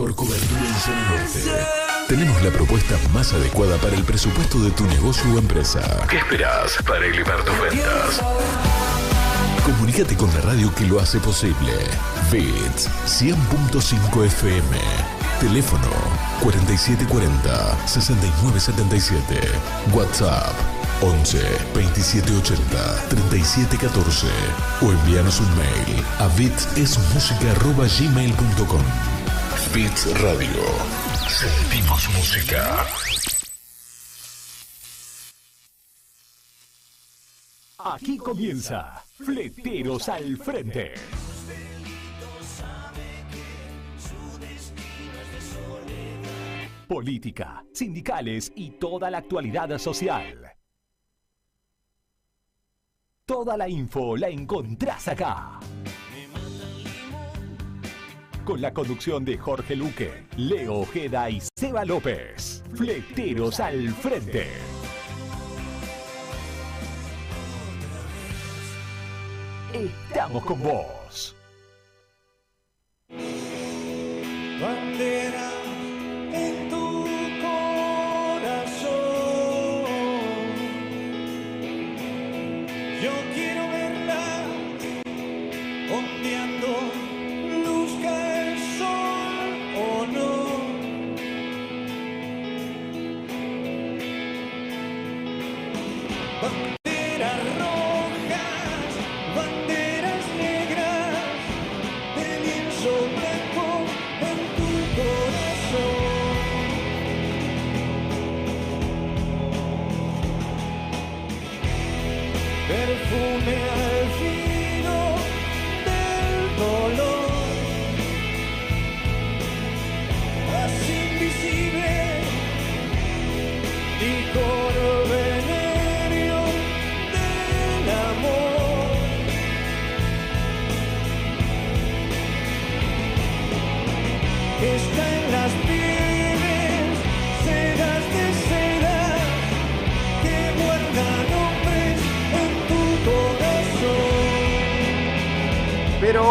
mejor cobertura en zona norte. Tenemos la propuesta más adecuada para el presupuesto de tu negocio o empresa. ¿Qué esperas para elevar tus ventas? Comunícate con la radio que lo hace posible. Bits 100.5 FM. Teléfono 4740 6977. WhatsApp 11 2780 3714 o envíanos un mail a bitsesmusica.gmail.com Bits Radio. Sentimos música. Aquí comienza Fleteros al Frente. Política, sindicales y toda la actualidad social. Toda la info la encontrás acá. Con la conducción de Jorge Luque, Leo Ojeda y Seba López. Fleteros al Frente. Estamos con vos. bandera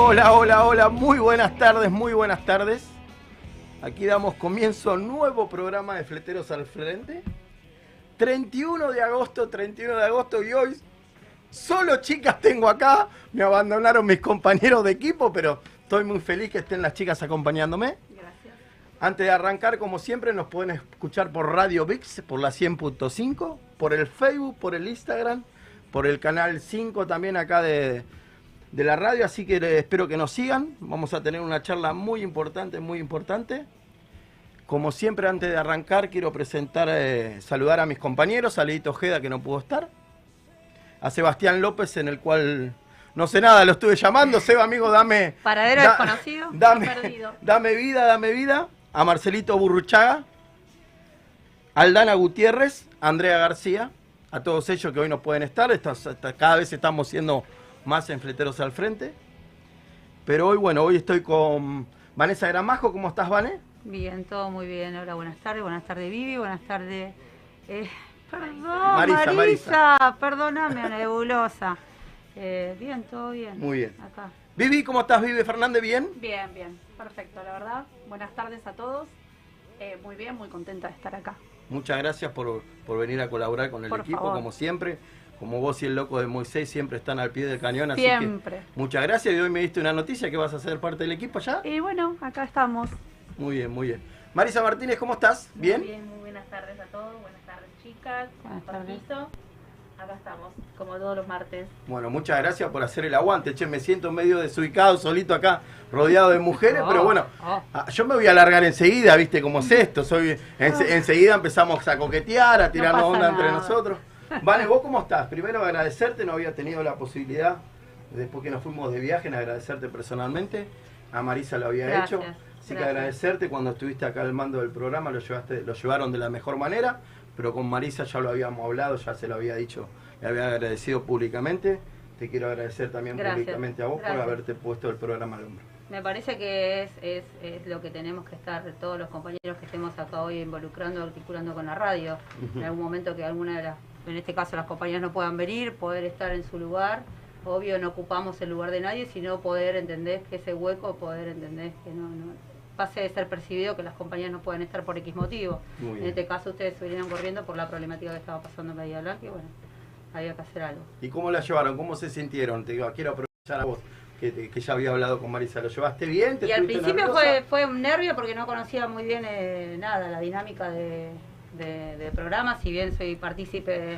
hola, hola, hola, muy buenas tardes, muy buenas tardes. Aquí damos comienzo a un nuevo programa de Fleteros al Frente. 31 de agosto, 31 de agosto y hoy solo chicas tengo acá. Me abandonaron mis compañeros de equipo, pero estoy muy feliz que estén las chicas acompañándome. Gracias. Antes de arrancar, como siempre, nos pueden escuchar por Radio VIX, por la 100.5, por el Facebook, por el Instagram, por el canal 5 también acá de, de la radio. Así que espero que nos sigan. Vamos a tener una charla muy importante, muy importante. Como siempre, antes de arrancar, quiero presentar, eh, saludar a mis compañeros, a Leito Ojeda, que no pudo estar. A Sebastián López, en el cual no sé nada, lo estuve llamando. Seba, amigo, dame. Paradero da- desconocido, Dame, perdido. dame vida, dame vida. A Marcelito Burruchaga, Aldana Gutiérrez, Andrea García, a todos ellos que hoy no pueden estar. Cada vez estamos siendo más en Fleteros al Frente. Pero hoy, bueno, hoy estoy con Vanessa Gramajo. ¿Cómo estás, Vane? Bien, todo muy bien. Hola, buenas tardes. Buenas tardes, Vivi. Buenas tardes. Eh, perdón, Marisa, Marisa. Perdóname, nebulosa. Eh, bien, todo bien. Muy bien. Acá. Vivi, ¿cómo estás, Vivi Fernández? ¿Bien? Bien, bien, perfecto, la verdad. Buenas tardes a todos. Eh, muy bien, muy contenta de estar acá. Muchas gracias por, por venir a colaborar con el Por equipo, favor. como siempre. Como vos y el loco de Moisés siempre están al pie del cañón. Así Siempre. que muchas gracias. Y hoy me diste una noticia que vas a ser parte del equipo ya. Y bueno, acá estamos. Muy bien, muy bien. Marisa Martínez, ¿cómo estás? ¿Bien? Muy bien, muy buenas tardes a todos, buenas tardes chicas, Buenas tardes. Acá estamos, como todos los martes. Bueno, muchas gracias por hacer el aguante. Che, me siento medio desubicado, solito acá, rodeado de mujeres, pero bueno, Oh. ah, yo me voy a alargar enseguida, ¿viste cómo es esto? Soy, ense- enseguida empezamos a coquetear, a tirarnos pasa onda entre nosotros. Vale, ¿vos cómo estás? Primero agradecerte, no había tenido la posibilidad, después que nos fuimos de viaje, en agradecerte personalmente. A Marisa lo había Gracias, hecho. Así que agradecerte cuando estuviste acá al mando del programa, lo, llevaste, lo llevaron de la mejor manera, pero con Marisa ya lo habíamos hablado, ya se lo había dicho, le había agradecido públicamente. Te quiero agradecer también Gracias, públicamente a vos por haberte puesto el programa al hombro. Me parece que es, es, es lo que tenemos que estar, todos los compañeros que estemos acá hoy involucrando, articulando con la radio. En algún momento que alguna de las, en este caso las compañeras no puedan venir, poder estar en su lugar. Obvio no ocupamos el lugar de nadie, sino poder entender que ese hueco, poder entender que no, no pase de ser percibido que las compañías no pueden estar por X motivo. En este caso ustedes se vinieron corriendo por la problemática que estaba pasando en Bahía Blanca y bueno, había que hacer algo. ¿Y cómo la llevaron? ¿Cómo se sintieron? Te digo, quiero aprovechar a vos, que, que ya había hablado con Marisa. ¿Lo llevaste bien? ¿Te Y al principio nerviosa? fue, fue un nervio porque no conocía muy bien eh, nada, la dinámica de, de- programa, si bien soy partícipe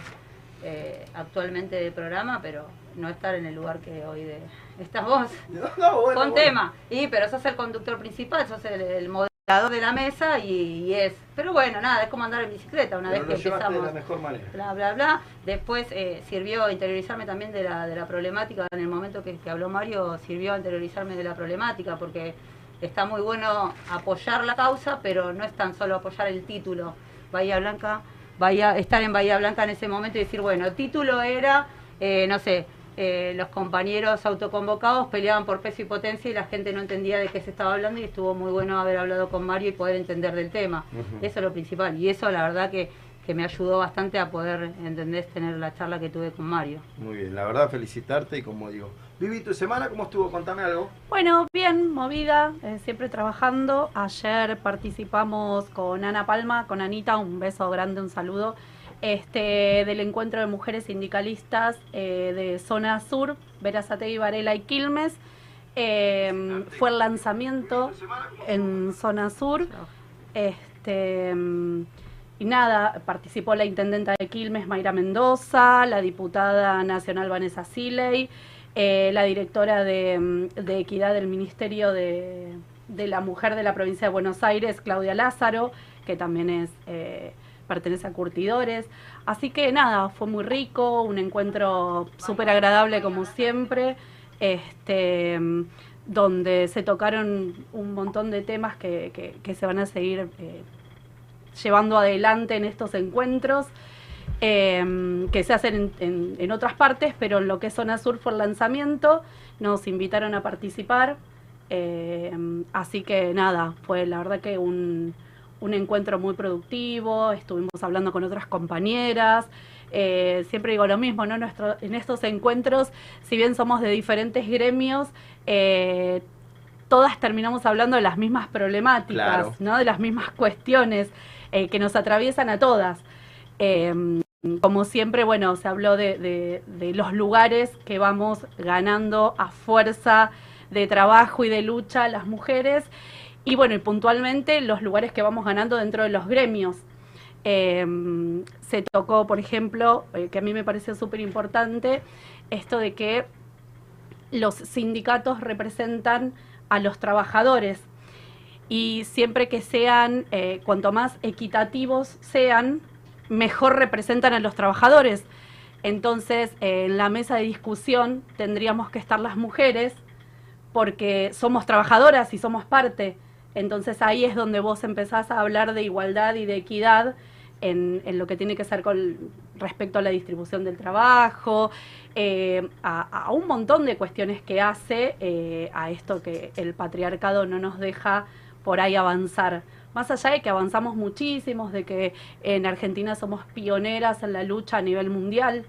eh, actualmente del programa, pero no estar en el lugar que hoy de, estás vos. No, no, bueno, con bueno. tema. Y pero sos el conductor principal, sos el, el moderador de la mesa y, y es. Pero bueno, nada, es como andar en bicicleta una Pero vez lo que llevaste de empezamos. la mejor manera. Bla, bla, bla. Después eh, sirvió interiorizarme también de la, de la problemática. En el momento que, que habló Mario, sirvió a interiorizarme de la problemática porque está muy bueno apoyar la causa, pero no es tan solo apoyar el título. Bahía Blanca, Bahía, estar en Bahía Blanca en ese momento y decir, bueno, el título era, eh, no sé, eh, los compañeros autoconvocados peleaban por peso y potencia y la gente no entendía de qué se estaba hablando y estuvo muy bueno haber hablado con Mario y poder entender del tema. Eso es lo principal y eso la verdad que, que me ayudó bastante a poder entender, tener la charla que tuve con Mario. Muy bien, la verdad felicitarte y como digo, Vivi, ¿tu semana cómo estuvo? Contame algo. Bueno, bien, movida, eh, siempre trabajando. Ayer participamos con Ana Palma, con Anita, un beso grande, un saludo, este, del encuentro de mujeres sindicalistas eh, de Zona Sur, Verazategui, Varela y Quilmes. Eh, fue el lanzamiento en Zona Sur. Este, mm, y nada, participó la intendenta de Quilmes, Mayra Mendoza, la diputada nacional Vanessa Siley, eh, la directora de, mm, de Equidad del Ministerio de, la Mujer de la Provincia de Buenos Aires, Claudia Lázaro, que también es eh, pertenece a Curtidores. Así que nada, fue muy rico, un encuentro súper agradable como siempre, este, mm, donde se tocaron un montón de temas que se van a seguir eh, llevando adelante en estos encuentros. Eh, que se hacen en, en- en otras partes, pero en lo que es Zona Sur fue el lanzamiento, nos invitaron a participar, eh, así que nada, fue la verdad que un, un encuentro muy productivo, estuvimos hablando con otras compañeras, eh, siempre digo lo mismo, ¿no? Nuestro, en estos encuentros, si bien somos de diferentes gremios, eh, todas terminamos hablando de las mismas problemáticas, Claro. ¿no? De las mismas cuestiones eh, que nos atraviesan a todas. Eh, como siempre, bueno, se habló de, los lugares que vamos ganando a fuerza de trabajo y de lucha las mujeres. Y bueno, y puntualmente los lugares que vamos ganando dentro de los gremios. Eh, se tocó, por ejemplo, eh, que a mí me pareció súper importante, esto de que los sindicatos representan a los trabajadores y siempre que sean, eh, cuanto más equitativos sean, mejor representan a los trabajadores. Entonces, eh, en la mesa de discusión tendríamos que estar las mujeres porque somos trabajadoras y somos parte. Entonces ahí es donde vos empezás a hablar de igualdad y de equidad en, lo que tiene que ser con respecto a la distribución del trabajo, eh, a, a un montón de cuestiones que hace eh, a esto que el patriarcado no nos deja por ahí avanzar. Más allá de que avanzamos muchísimos, de que en Argentina somos pioneras en la lucha a nivel mundial,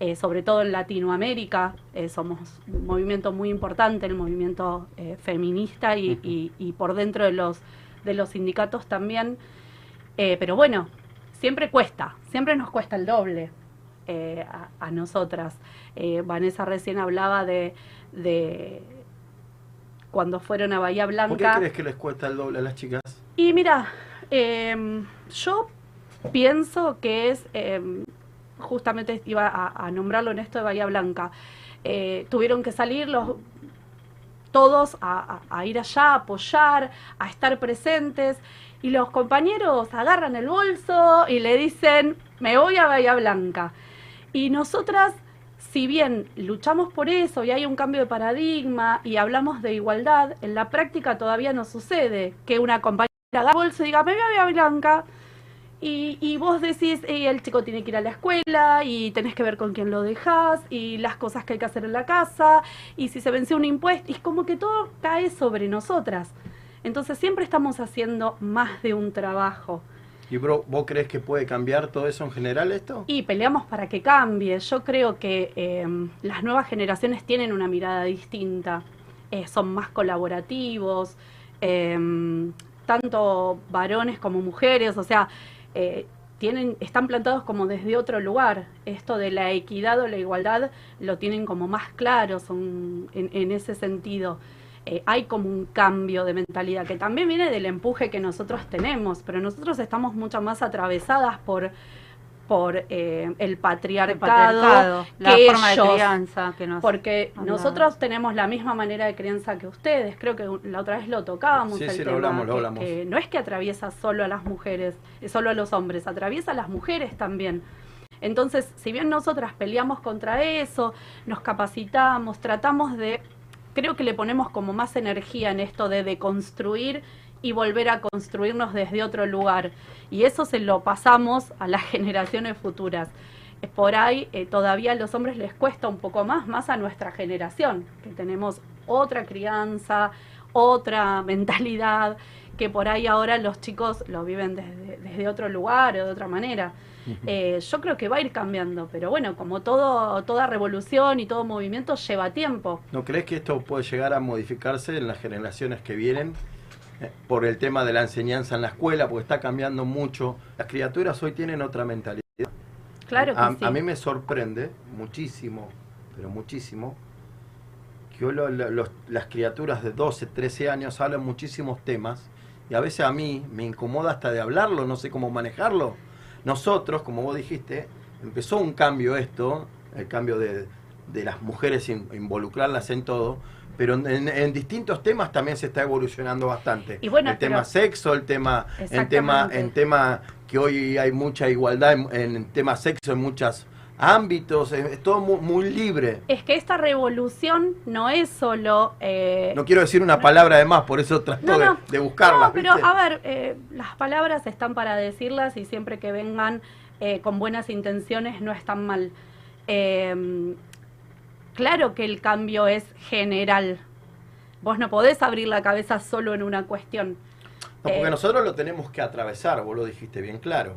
eh, sobre todo en Latinoamérica, eh, somos un movimiento muy importante, el movimiento eh, feminista y, y- y por dentro de los, de los sindicatos también. Eh, pero bueno, siempre cuesta, siempre nos cuesta el doble a, a nosotras. Eh, Vanessa recién hablaba de, de cuando fueron a Bahía ¿Por qué Blanca. crees que les cuesta el doble a las chicas? Y mira, em, yo pienso que es, em, justamente iba a, nombrarlo en esto de Bahía Blanca, eh, tuvieron que salir los todos a ir allá, a apoyar, a estar presentes, y los compañeros agarran el bolso y le dicen, me voy a Bahía Blanca. Y nosotras, si bien luchamos por eso y hay un cambio de paradigma y hablamos de igualdad, en la práctica todavía no sucede que una compañera el bolso y diga, me voy a Bahía Blanca. Y, y vos decís, "Eh, el chico tiene que ir a la escuela y tenés que ver con quién lo dejás y las cosas que hay que hacer en la casa y si se vence un impuesto, y es como que todo cae sobre nosotras. Entonces siempre estamos haciendo más de un trabajo ¿Y bro, vos crees que puede cambiar todo eso en general esto? y peleamos para que cambie. Yo creo que eh, las nuevas generaciones tienen una mirada distinta, eh, son más colaborativos, em, tanto varones como mujeres, o sea, eh, tienen, están plantados como desde otro lugar. Esto de la equidad o la igualdad lo tienen como más claro son, en, ese sentido. Eh, hay como un cambio de mentalidad que también viene del empuje que nosotros tenemos, pero nosotros estamos mucho más atravesadas por por eh, el patriarcado, patriarcado, la que forma de ellos, crianza que nos porque nosotros tenemos la misma manera de crianza que ustedes. Creo que la otra vez lo tocábamos Sí, el sí, lo tema, hablamos, lo que- hablamos. que no es que atraviesa solo a las mujeres, eh, solo a los hombres, atraviesa a las mujeres también. Entonces, si bien nosotras peleamos contra eso, nos capacitamos, tratamos de, creo que le ponemos como más energía en esto de deconstruir y volver a construirnos desde otro lugar. Y eso se lo pasamos a las generaciones futuras. Por ahí eh, todavía a los hombres les cuesta un poco más, más a nuestra generación, que tenemos otra crianza, otra mentalidad, que por ahí ahora los chicos lo viven desde, desde otro lugar o de otra manera. Eh, yo creo que va a ir cambiando, pero bueno, como todo, toda revolución y todo movimiento lleva tiempo. ¿No crees que esto puede llegar a modificarse en las generaciones que vienen? Por el tema de la enseñanza en la escuela, porque está cambiando mucho. Las criaturas hoy tienen otra mentalidad. Claro que a, sí. a mí me sorprende muchísimo, pero muchísimo, que hoy lo- lo- los- las criaturas de 12, 13 años hablan muchísimos temas y a veces a mí me incomoda hasta de hablarlo, no sé cómo manejarlo. Nosotros, como vos dijiste, empezó un cambio esto, el cambio de, de las mujeres in- involucrarlas en todo, pero en, en distintos temas también se está evolucionando bastante. Y bueno, el tema sexo, el tema, en tema, en tema que hoy hay mucha igualdad en, en tema sexo en muchos ámbitos, es, es todo muy, muy libre. Es que esta revolución no es solo... eh, No quiero decir una palabra de más, por eso trato No, de, de buscarla. No, pero ¿viste? a ver, eh, las palabras están para decirlas y siempre que vengan eh, con buenas intenciones no están mal. Claro que el cambio es general. Vos no podés abrir la cabeza solo en una cuestión. No, porque eh, nosotros lo tenemos que atravesar, vos lo dijiste bien claro.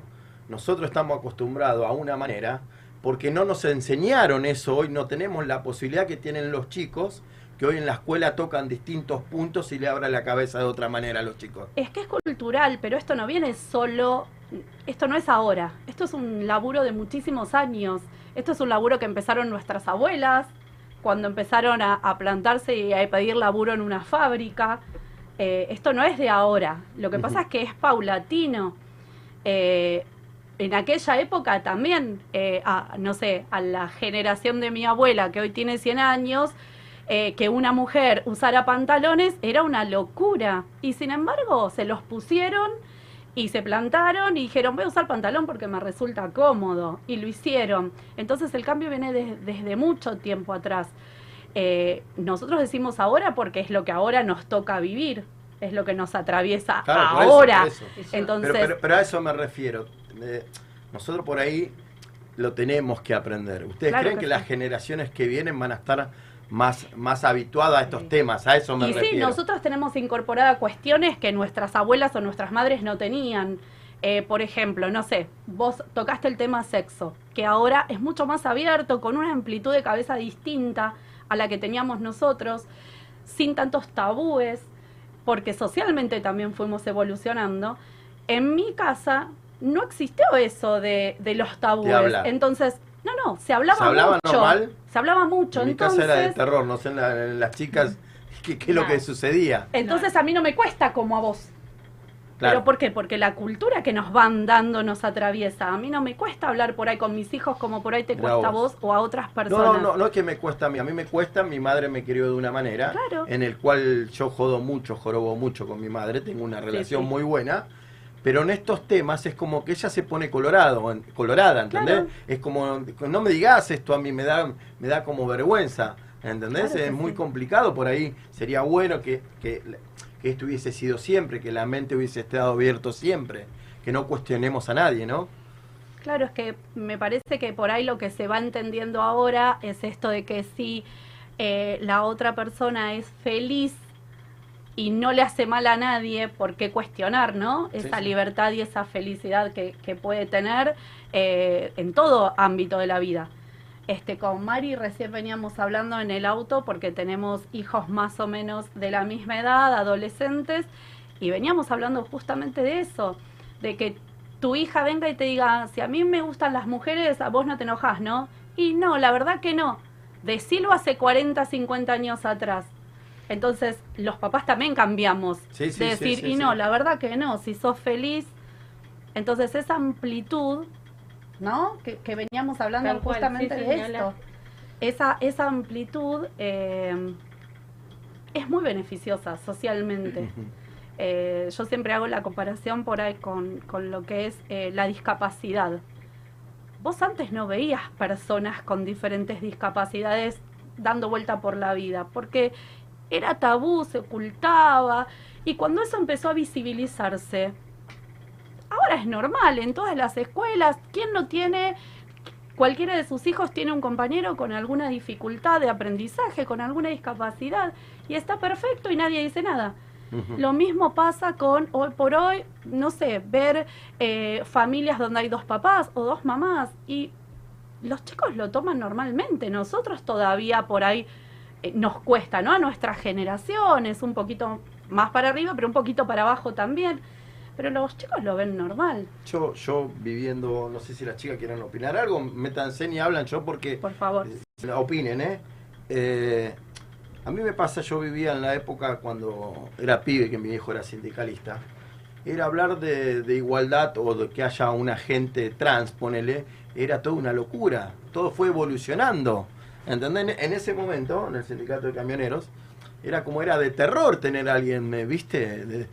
Nosotros estamos acostumbrados a una manera, porque no nos enseñaron eso hoy, no tenemos la posibilidad que tienen los chicos, que hoy en la escuela tocan distintos puntos y le abran la cabeza de otra manera a los chicos. Es que es cultural, pero esto no viene solo, esto no es ahora, esto es un laburo de muchísimos años, esto es un laburo que empezaron nuestras abuelas, cuando empezaron a, a plantarse y a pedir laburo en una fábrica, Eh, esto no es de ahora, lo que pasa es que es paulatino. Eh, en aquella época también, eh, a, no sé, a la generación de mi abuela, que hoy tiene 100 años, eh, que una mujer usara pantalones era una locura. Y sin embargo, se los pusieron y se plantaron y dijeron, voy a usar pantalón porque me resulta cómodo. Y lo hicieron. Entonces el cambio viene de- desde mucho tiempo atrás. Eh, nosotros decimos ahora porque es lo que ahora nos toca vivir, es lo que nos atraviesa Claro, por eso, ahora. por eso. Entonces, Pero, pero, pero a eso me refiero. Eh, nosotros por ahí lo tenemos que aprender. ¿Ustedes Claro creen que que, sí. las generaciones que vienen van a estar más, más habituadas a estos temas? A eso me y sí, nosotros tenemos incorporadas cuestiones que nuestras abuelas o nuestras madres no tenían. Eh, por ejemplo, no sé, vos tocaste el tema sexo, que ahora es mucho más abierto, con una amplitud de cabeza distinta a la que teníamos nosotros, sin tantos tabúes, porque socialmente también fuimos evolucionando. En mi casa no existió eso de, de los tabúes. Entonces, no, no, se hablaba, ¿Se hablaba mucho. normal? Se hablaba mucho. en mi entonces, casa era de terror, no sé en, la- en las chicas qué, qué es lo que sucedía. entonces a mí no me cuesta como a vos. Claro. ¿Pero por qué? Porque la cultura que nos van dando nos atraviesa. A mí no me cuesta hablar por ahí con mis hijos como por ahí te cuesta a vos. o a otras personas. no, no, no es que me cuesta a mí, a mí me cuesta, mi madre me crió de una manera Claro. en el cual yo jodo mucho, jorobo mucho con mi madre, tengo una relación sí. muy buena, pero en estos temas es como que ella se pone colorado, colorada, ¿entendés? Claro. Es como, no me digas esto a mí, me da, me da como vergüenza, ¿entendés? Claro es muy sí. complicado, por ahí sería bueno que, que, que esto hubiese sido siempre, que la mente hubiese estado abierto siempre, que no cuestionemos a nadie, ¿no? Claro, es que me parece que por ahí lo que se va entendiendo ahora es esto de que si eh, la otra persona es feliz y no le hace mal a nadie, ¿por qué cuestionar, no? Sí, Esa sí. libertad y esa felicidad que, que puede tener eh, en todo ámbito de la vida. Este, con Mari recién veníamos hablando en el auto porque tenemos hijos más o menos de la misma edad, adolescentes, y veníamos hablando justamente de eso, de que tu hija venga y te diga, si a mí me gustan las mujeres, a vos no te enojas, ¿no? Y no, la verdad que no. Decilo hace 40, 50 años atrás. Entonces, los papás también cambiamos. Sí, sí, de sí, decir, sí, y sí. no, la verdad que no, si sos feliz. Entonces, esa amplitud, ¿no? Que, que veníamos hablando Tal justamente de esto. Esa, esa amplitud eh, es muy beneficiosa socialmente. Eh, yo siempre hago la comparación por ahí con, con lo que es eh, la discapacidad. Vos antes no veías personas con diferentes discapacidades dando vuelta por la vida, porque era tabú, se ocultaba, y cuando eso empezó a visibilizarse, ahora es normal, en todas las escuelas, ¿quién no tiene, cualquiera de sus hijos tiene un compañero con alguna dificultad de aprendizaje, con alguna discapacidad, y está perfecto y nadie dice nada? Lo mismo pasa con hoy por hoy, no sé, ver eh, familias donde hay dos papás o dos mamás y los chicos lo toman normalmente. Nosotros todavía por ahí nos cuesta, ¿no? A nuestras generaciones, un poquito más para arriba, pero un poquito para abajo también. Pero los chicos lo ven normal, Yo, yo viviendo, no sé si las chicas quieren opinar algo, métanse y hablan yo porque por favor. Eh, opinen, ¿eh? Eh, A mí me pasa, yo vivía en la época cuando era pibe, que mi viejo era sindicalista. Era hablar de, de igualdad o de que haya una gente trans, ponele, era toda una locura. Todo fue evolucionando. ¿Entendés? En ese momento, en el sindicato de camioneros, era como era de terror tener a alguien, ¿me ¿viste? De-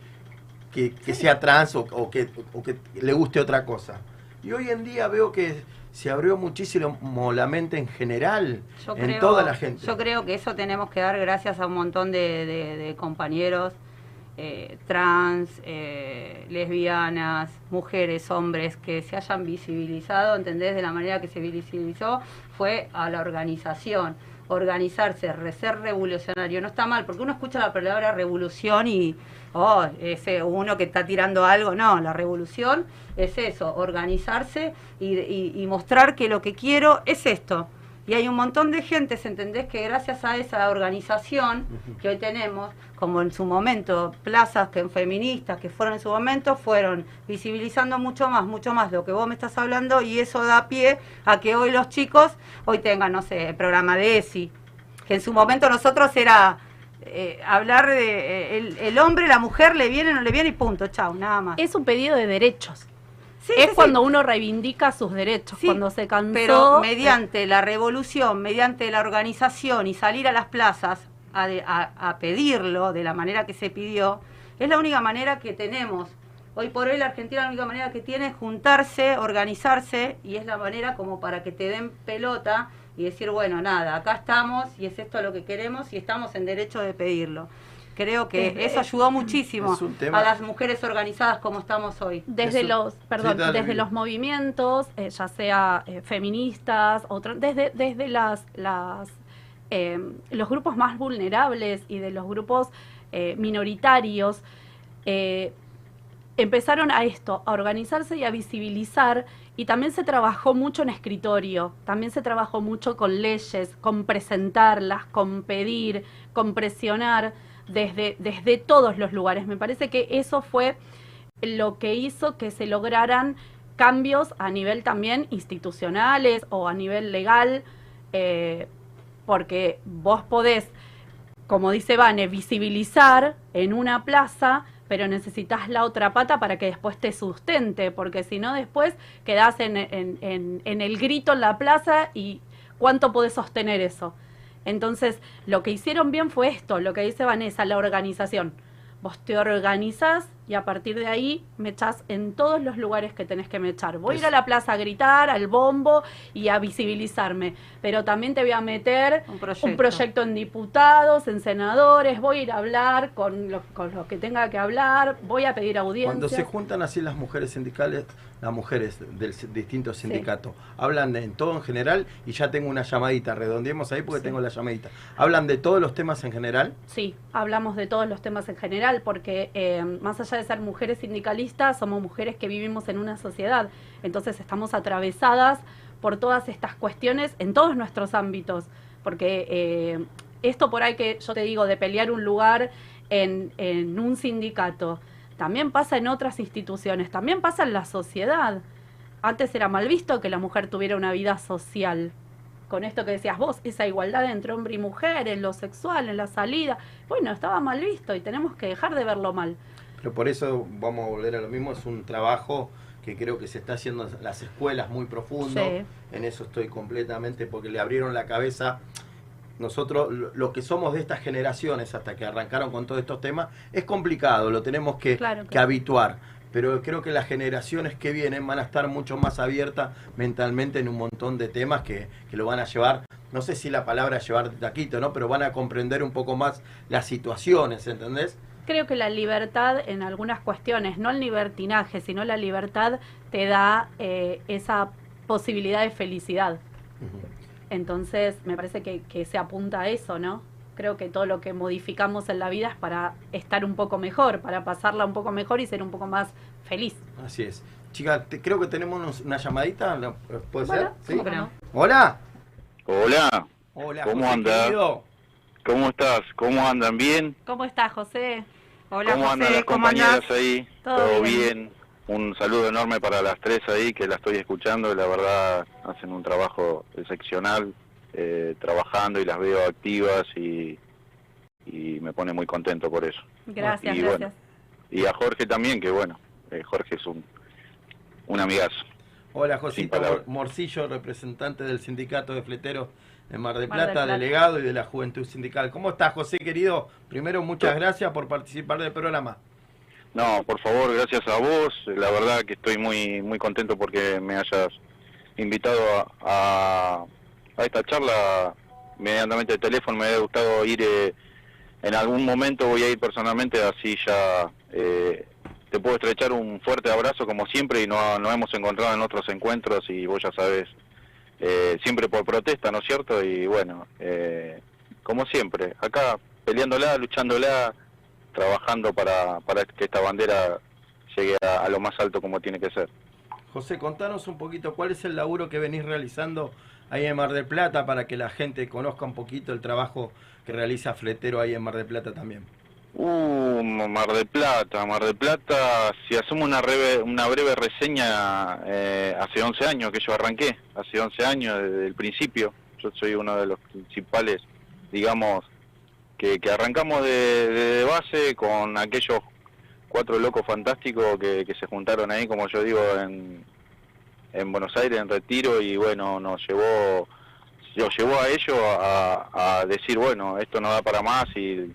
que, que sea trans o, o que, o que le guste otra cosa. Y hoy en día veo que se abrió muchísimo la mente en general, Yo en creo, toda la gente. Yo creo que eso tenemos que dar gracias a un montón de, de- de compañeros eh, trans, eh, lesbianas, mujeres, hombres que se hayan visibilizado, ¿entendés? De la manera que se visibilizó fue a la organización. Organizarse, ser revolucionario. No está mal, porque uno escucha la palabra revolución y, oh, ese uno que está tirando algo. No, la revolución es eso, organizarse y, y- y mostrar que lo que quiero es esto. Y hay un montón de gente, ¿se ¿entendés? Que gracias a esa organización que hoy tenemos, como en su momento, plazas que feministas que fueron en su momento, fueron visibilizando mucho más, mucho más lo que vos me estás hablando y eso da pie a que hoy los chicos hoy tengan, no sé, el programa de ESI, que en su momento nosotros era eh, hablar de eh, el, el hombre, la mujer, le viene, no le viene y punto, chao, nada más. Es un pedido de derechos. Sí, es sí, sí. cuando uno reivindica sus derechos, cuando se cansó. Pero mediante la revolución, mediante la organización y salir a las plazas a, de- a- a pedirlo de la manera que se pidió, es la única manera que tenemos. Hoy por hoy la Argentina la única manera que tiene es juntarse, organizarse y es la manera como para que te den pelota y decir, bueno, nada, acá estamos y es esto lo que queremos y estamos en derecho de pedirlo. Creo que Desde- eso ayudó muchísimo es a las mujeres organizadas como estamos hoy. desde los perdón Sí, dale, desde los movimientos eh, ya sea eh, feministas desde desde las las eh, los grupos más vulnerables y de los grupos eh, minoritarios eh, empezaron a esto a organizarse y a visibilizar y también se trabajó mucho en escritorio también se trabajó mucho con leyes con presentarlas con pedir con presionar desde desde todos los lugares me parece que eso fue lo que hizo que se lograran cambios a nivel también institucionales o a nivel legal, eh, porque vos podés, como dice Vane, visibilizar en una plaza, pero necesitas la otra pata para que después te sustente, porque si no después quedás en, en- en- en el grito en la plaza y cuánto podés sostener eso. Entonces, lo que hicieron bien fue esto, lo que dice Vanessa, la organización. Vos te organizás y a partir de ahí me echás en todos los lugares que tenés que me echar. Voy a ir a la plaza a gritar, al bombo y a visibilizarme, pero también te voy a meter Un proyecto. un proyecto en diputados, en senadores, voy a ir a hablar con los con los que tenga que hablar, voy a pedir audiencia. Cuando se juntan así las mujeres sindicales, las mujeres del s- distintos sindicatos, hablan de- en todo en general y ya tengo una llamadita, redondeemos ahí porque Sí. tengo la llamadita. Hablan de todos los temas en general. Sí, hablamos de todos los temas en general, porque eh, más allá de ser mujeres sindicalistas, somos mujeres que vivimos en una sociedad. Entonces estamos atravesadas por todas estas cuestiones en todos nuestros ámbitos, porque eh, esto por ahí que yo te digo de pelear un lugar en, en un sindicato, también pasa en otras instituciones, también pasa en la sociedad. Antes era mal visto que la mujer tuviera una vida social. Con esto que decías vos, esa igualdad entre hombre y mujer, en lo sexual, en la salida. Bueno, estaba mal visto y tenemos que dejar de verlo mal. Pero por eso vamos a volver a lo mismo, es un trabajo que creo que se está haciendo en las escuelas muy profundo. Sí. En eso estoy completamente, porque le abrieron la cabeza. Nosotros, lo que somos de estas generaciones, hasta que arrancaron con todos estos temas, es complicado, lo tenemos que, Claro, que claro. habituar. Pero creo que las generaciones que vienen van a estar mucho más abiertas mentalmente en un montón de temas que, que lo van a llevar, no sé si la palabra llevar de taquito, ¿no? Pero van a comprender un poco más las situaciones, ¿entendés? Creo que la libertad en algunas cuestiones, no el libertinaje, sino la libertad te da eh, esa posibilidad de felicidad. Entonces, me parece que, que se apunta a eso, ¿no? Creo que todo lo que modificamos en la vida es para estar un poco mejor, para pasarla un poco mejor y ser un poco más feliz. Así es. Chica, te- creo que tenemos unos- una llamadita. ¿puede ser? ¿Sí? Hola. Hola, Hola, ¿Cómo José, anda? querido. ¿cómo estás? ¿Cómo andan? ¿Bien? ¿Cómo estás, José? Hola ¿Cómo andan José, las ¿cómo compañeras andás? ahí? Todo bien. bien? Un saludo enorme para las tres ahí que la estoy escuchando y la verdad hacen un trabajo excepcional eh, trabajando y las veo activas y, y me pone muy contento por eso. Gracias, Y gracias. bueno, Y a Jorge también, que bueno, eh, Jorge es un, un amigazo. Hola, Josito Morcillo, representante del Sindicato de Fleteros de Mar del Mar del Plata, Plata. delegado y de la Juventud Sindical. ¿Cómo estás, José, querido? Primero, muchas gracias por participar del programa. No, por favor, gracias a vos. La verdad que estoy muy muy contento porque me hayas invitado a, a, a esta charla mediante teléfono. Me hubiera gustado ir eh, en algún momento, voy a ir personalmente, así ya eh, te puedo estrechar un fuerte abrazo como siempre y no nos hemos encontrado en otros encuentros y vos ya sabes, eh, siempre por protesta, ¿no es cierto? Y bueno, eh, como siempre, acá peleándola, luchándola, trabajando para, para que esta bandera llegue a, a lo más alto como tiene que ser. José, contanos un poquito cuál es el laburo que venís realizando ahí en Mar del Plata para que la gente conozca un poquito el trabajo que realiza Fletero ahí en Mar del Plata también. Uh, Mar del Plata, Mar del Plata, si hacemos una breve, una breve reseña, eh, hace 11 años que yo arranqué, hace 11 años desde el principio, yo soy uno de los principales, digamos, que, que arrancamos de, de base con aquellos cuatro locos fantásticos que, que se juntaron ahí, como yo digo, en, en Buenos Aires, en retiro, y bueno, nos llevó, nos llevó a ellos a, a decir, bueno, esto no da para más y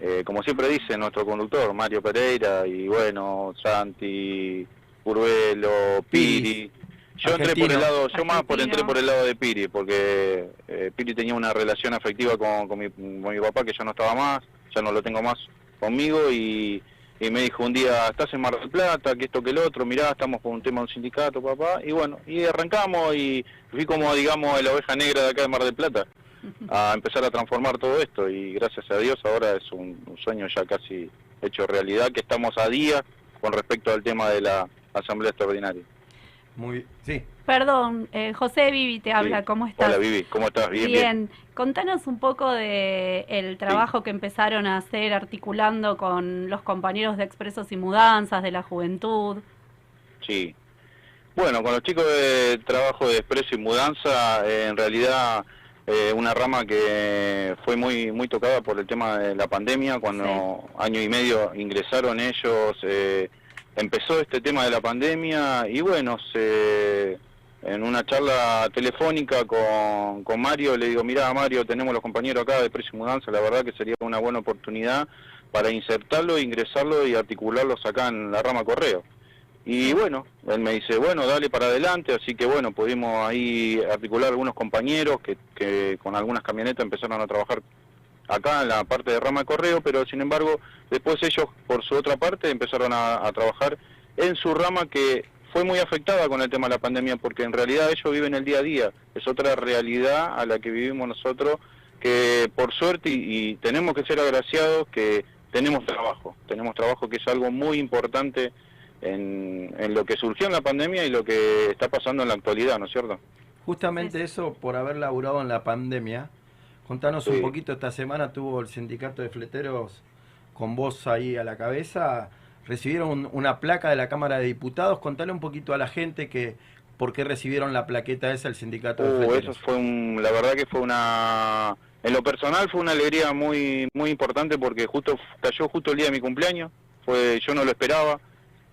eh, como siempre dice nuestro conductor, Mario Pereira, y bueno, Santi, Urbelo, Piri. Yo entré por el lado, yo más por entré por el lado de Piri, porque eh, Piri tenía una relación afectiva con, con mi, con mi papá que ya no estaba más, ya no lo tengo más conmigo y, y me dijo un día, estás en Mar del Plata, que esto que el otro, mirá, estamos con un tema de un sindicato, papá, y bueno, y arrancamos y fui como, digamos, la oveja negra de acá de Mar del Plata a empezar a transformar todo esto y gracias a Dios ahora es un, un sueño ya casi hecho realidad que estamos a día con respecto al tema de la asamblea extraordinaria. Muy sí. Perdón, eh, José Vivi te habla, Sí. ¿cómo estás? Hola Vivi, ¿cómo estás? Bien, bien. contanos un poco de el trabajo que empezaron a hacer articulando con los compañeros de Expresos y Mudanzas, de la Juventud. Sí. Bueno, con los chicos de trabajo de expreso y mudanza, eh, en realidad eh, una rama que fue muy muy tocada por el tema de la pandemia, cuando año y medio ingresaron ellos, eh, empezó este tema de la pandemia y bueno, se, en una charla telefónica con, con Mario le digo, mira Mario, tenemos los compañeros acá de expreso y mudanza, la verdad que sería una buena oportunidad para insertarlo, ingresarlo y articularlos acá en la rama correo. Y bueno, él me dice, bueno, dale para adelante, así que bueno, pudimos ahí articular algunos compañeros que, que con algunas camionetas empezaron a trabajar acá en la parte de rama de correo, pero sin embargo, después ellos por su otra parte empezaron a, a trabajar en su rama que fue muy afectada con el tema de la pandemia, porque en realidad ellos viven el día a día, es otra realidad a la que vivimos nosotros, que por suerte y, y tenemos que ser agraciados que tenemos trabajo, tenemos trabajo que es algo muy importante en, en lo que surgió en la pandemia y lo que está pasando en la actualidad, ¿no es cierto? Justamente eso por haber laburado en la pandemia. Contanos un poquito, esta semana tuvo el sindicato de fleteros con vos ahí a la cabeza. Recibieron un- una placa de la Cámara de Diputados. Contale un poquito a la gente que por qué recibieron la plaqueta esa el sindicato de Uh, eso fleteros. fue un, la verdad que fue una, en lo personal fue una alegría muy muy importante porque justo cayó justo el día de mi cumpleaños, fue yo no lo esperaba,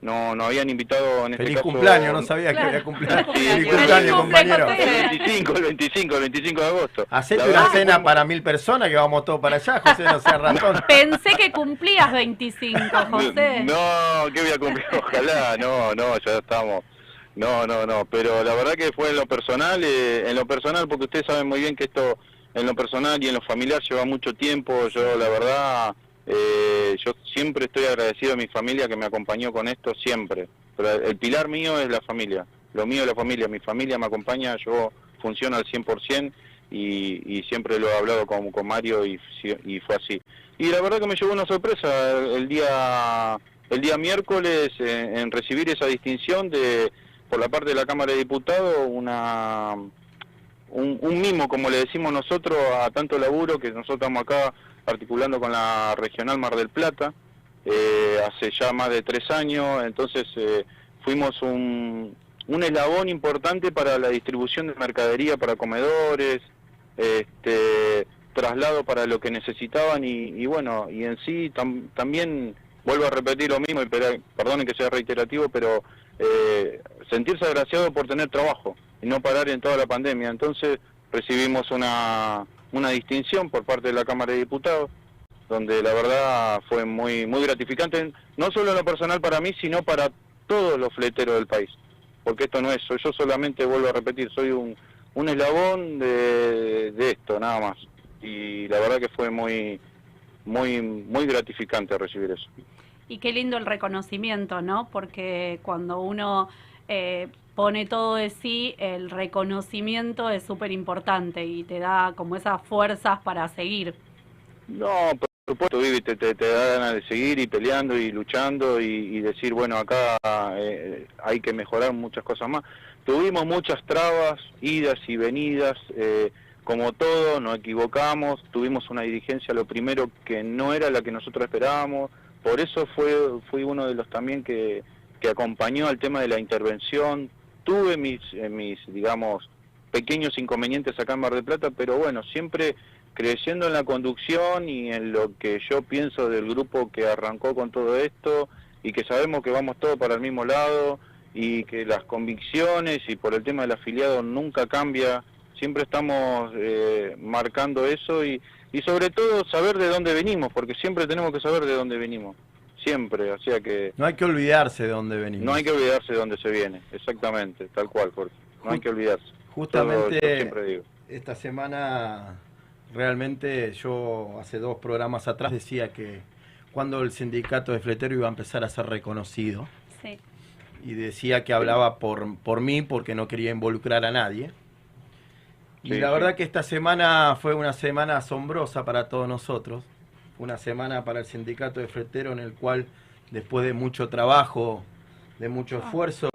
no no habían invitado en este Feliz caso cumpleaños, no sabía Claro. que había cumpleaños. Sí, Feliz cumpleaños, compañero. El 25, el 25, el 25 de agosto. Hacete una verdad cena fue- para mil personas que vamos todos para allá, José, no sea ratón. Pensé que cumplías 25, José. No, que voy a cumplir, ojalá, no, no, ya estamos. No, no, no, pero la verdad que fue en lo personal, eh, en lo personal, porque ustedes saben muy bien que esto en lo personal y en lo familiar lleva mucho tiempo. Yo, la verdad, eh, yo siempre estoy agradecido a mi familia que me acompañó con esto, siempre. Pero el pilar mío es la familia, lo mío es la familia, mi familia me acompaña, yo funciono al 100% y, y siempre lo he hablado con, con Mario y, fue así. Y la verdad que me llevó una sorpresa el día el día miércoles eh, en recibir esa distinción de por la parte de la Cámara de Diputados una un, un mimo como le decimos nosotros a tanto laburo que nosotros estamos acá articulando con la regional Mar del Plata eh, hace ya más de tres años entonces eh, fuimos un, un eslabón importante para la distribución de mercadería para comedores este traslado para lo que necesitaban y, bueno y en sí tam- también vuelvo a repetir lo mismo y perdonen que sea reiterativo pero eh, sentirse agraciado por tener trabajo y no parar en toda la pandemia. Entonces recibimos una una distinción por parte de la Cámara de Diputados donde la verdad fue muy muy gratificante no solo en lo personal para mí sino para todos los fleteros del país. Porque esto no es yo solamente vuelvo a repetir soy un un eslabón de, de esto nada más. Y la verdad que fue muy muy muy gratificante recibir eso. Y qué lindo el reconocimiento, ¿no? Porque cuando uno eh, pone todo de sí, el reconocimiento es súper importante y te da como esas fuerzas para seguir. No, por supuesto, Vivi, te, te, da ganas de seguir y peleando y luchando y, y decir, bueno, acá eh, hay que mejorar muchas cosas más. Tuvimos muchas trabas, idas y venidas, eh, como todo, nos equivocamos, tuvimos una dirigencia, lo primero que no era la que nosotros esperábamos, por eso fue fui uno de los también que, que acompañó al tema de la intervención. Tuve mis, eh, mis, digamos, pequeños inconvenientes acá en Mar del Plata, pero bueno, siempre creciendo en la conducción y en lo que yo pienso del grupo que arrancó con todo esto y que sabemos que vamos todos para el mismo lado y que las convicciones y por el tema del afiliado nunca cambia, siempre estamos eh, marcando eso y, y sobre todo saber de dónde venimos, porque siempre tenemos que saber de dónde venimos, siempre, o sea que No hay que olvidarse de dónde venimos. no hay que olvidarse de dónde se viene, exactamente, tal cual, Jorge, no hay que olvidarse. Justamente Todo, yo siempre digo. esta semana realmente yo hace dos programas atrás decía que cuando el sindicato de fletero iba a empezar a ser reconocido Sí. y decía que hablaba por, por mí porque no quería involucrar a nadie. Y Sí, la sí. verdad que esta semana fue una semana asombrosa para todos nosotros. Una semana para el sindicato de fletero en el cual después de mucho trabajo, de mucho esfuerzo,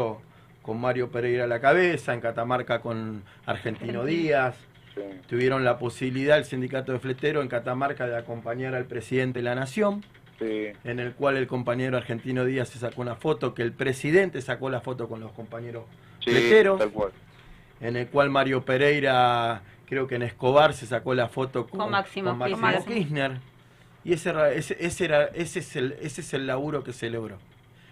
con Mario Pereira a la cabeza, en Catamarca con Argentino. Díaz, Sí. tuvieron la posibilidad el sindicato de fletero en Catamarca de acompañar al presidente de la nación, Sí, en el cual el compañero argentino Díaz se sacó una foto, que el presidente sacó la foto con los compañeros sí, fleteros, tal cual. en el cual Mario Pereira, creo que en Escobar, se sacó la foto con, Con Máximo con Máximo Kirchner. Kirchner. Y ese, era- ese, ese, era, ese, es el, ese es el laburo que se logró.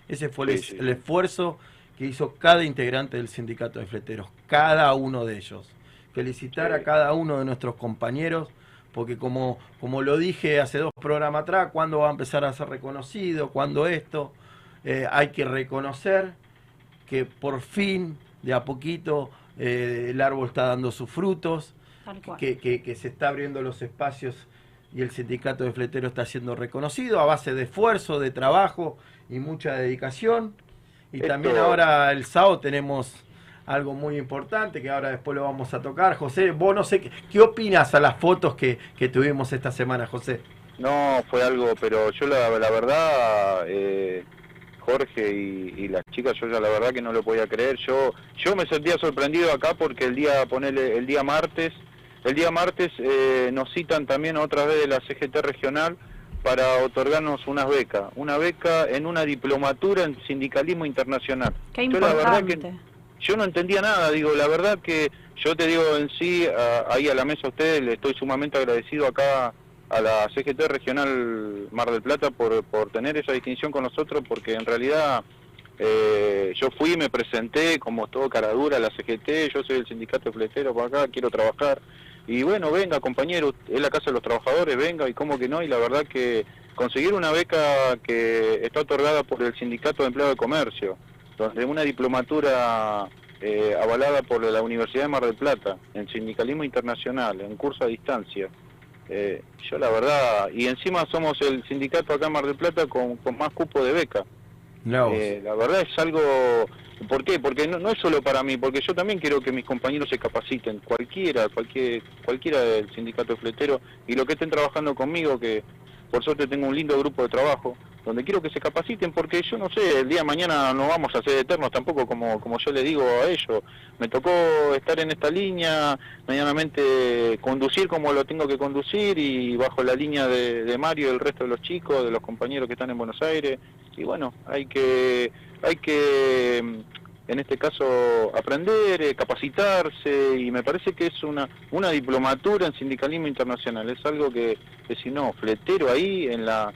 Ese fue el, Sí, sí. el esfuerzo que hizo cada integrante del sindicato de fleteros, cada uno de ellos. Felicitar Sí. a cada uno de nuestros compañeros, porque como, como lo dije hace dos programas atrás, ¿cuándo va a empezar a ser reconocido? ¿Cuándo esto? Eh, hay que reconocer que por fin, de a poquito, eh, el árbol está dando sus frutos, que, que- que se está abriendo los espacios y el sindicato de fletero está siendo reconocido a base de esfuerzo, de trabajo y mucha dedicación. Y Esto- también ahora el sábado tenemos algo muy importante que ahora después lo vamos a tocar. José, vos no sé, qué, qué opinas a las fotos que, que tuvimos esta semana, José? No, fue algo, pero yo la, la verdad, eh, Jorge y, y las chicas, yo ya la verdad que no lo podía creer. Yo yo me sentía sorprendido acá porque el día, ponele, el día martes, el día martes eh, nos citan también otra vez de la CGT regional para otorgarnos unas becas, una beca en una diplomatura en sindicalismo internacional. Qué Yo la verdad que importante. yo no entendía nada, digo, la verdad que yo te digo en sí, a- ahí a la mesa a ustedes, le estoy sumamente agradecido acá a la CGT Regional Mar del Plata por, por tener esa distinción con nosotros, porque en realidad eh, yo fui, me presenté como todo caradura a la CGT, yo soy el sindicato de fleteros por acá, quiero trabajar, y bueno, venga compañero, es la Casa de los Trabajadores, venga, y cómo que no, y la verdad que conseguir una beca que está otorgada por el Sindicato de Empleo de Comercio, donde una diplomatura eh, avalada por la Universidad de Mar del Plata en sindicalismo internacional, en curso a distancia. Eh, yo la verdad, y encima somos el sindicato acá en Mar del Plata con, con más cupo de beca. No, Eh, la verdad es algo... ¿Por qué? Porque no, no es solo para mí, porque yo también quiero que mis compañeros se capaciten, cualquiera, cualquier, cualquiera del sindicato fletero, y los que estén trabajando conmigo, que por suerte tengo un lindo grupo de trabajo, donde quiero que se capaciten, porque yo no sé, el día de mañana no vamos a ser eternos tampoco, como, como yo le digo a ellos. Me tocó estar en esta línea, medianamente conducir como lo tengo que conducir, y bajo la línea de, de Mario y el resto de los chicos, de los compañeros que están en Buenos Aires, y bueno, hay que, hay que mm, en este caso aprender, eh, capacitarse y me parece que es una, una diplomatura en sindicalismo internacional, es algo que, que si no, fletero ahí en la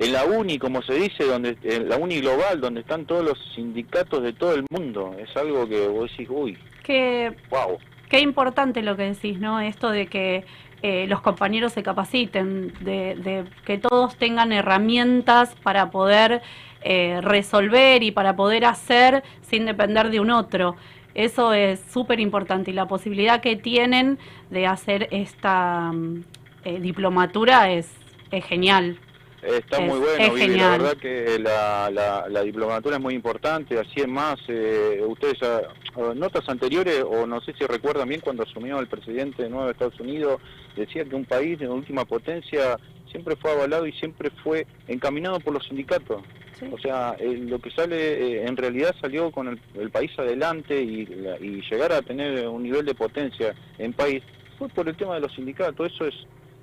en la UNI, como se dice, donde en la UNI global, donde están todos los sindicatos de todo el mundo, es algo que vos decís, uy, Qué, wow. qué importante lo que decís, ¿no? Esto de que eh, los compañeros se capaciten, de, de que todos tengan herramientas para poder eh, resolver y para poder hacer sin depender de un otro. Eso es súper importante y la posibilidad que tienen de hacer esta mm, eh, diplomatura es, es genial. Está Es- muy bueno, es Vivi, la verdad que la, la, la diplomatura es muy importante, así es más, eh, ustedes, ah, ah, notas anteriores, o no sé si recuerdan bien cuando asumió el presidente nuevo de Estados Unidos, decía que un país de última potencia siempre fue avalado y siempre fue encaminado por los sindicatos. Sí. O sea, eh, lo que sale, eh, en realidad salió con el, el país adelante y, la- y llegar a tener un nivel de potencia en país fue por el tema de los sindicatos. Eso es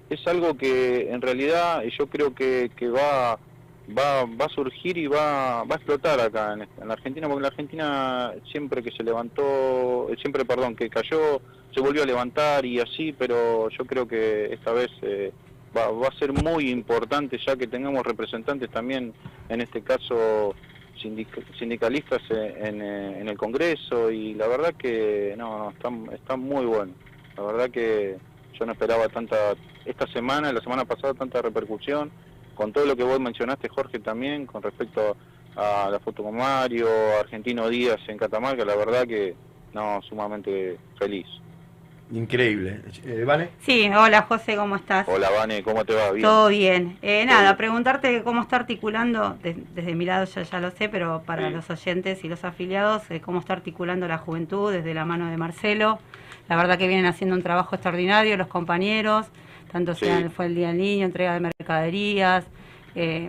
es algo que en realidad yo creo que, que va, va va a surgir y va, va a explotar acá en, la Argentina, porque en la Argentina siempre que se levantó, eh, siempre, perdón, que cayó, se volvió a levantar y así, pero yo creo que esta vez eh, va, va a ser muy importante ya que tengamos representantes también, en este caso sindic- sindicalistas en, en, en el Congreso y la verdad que no, no, está muy bueno. La verdad que yo no esperaba tanta, esta semana, la semana pasada, tanta repercusión, con todo lo que vos mencionaste, Jorge, también, con respecto a la foto con Mario, Argentino Díaz en Catamarca, la verdad que, no, sumamente feliz. Increíble. Eh, ¿Vale? Sí, hola José, ¿cómo estás? Hola, Vane, ¿cómo te va? Bien. Todo bien. Eh, nada, bien. preguntarte cómo está articulando, de- desde mi lado ya, ya lo sé, pero para Sí. los oyentes y los afiliados, eh, cómo está articulando la juventud desde la mano de Marcelo. La verdad que vienen haciendo un trabajo extraordinario los compañeros, tanto Sí. sea fue el Día del Niño, entrega de mercaderías, eh,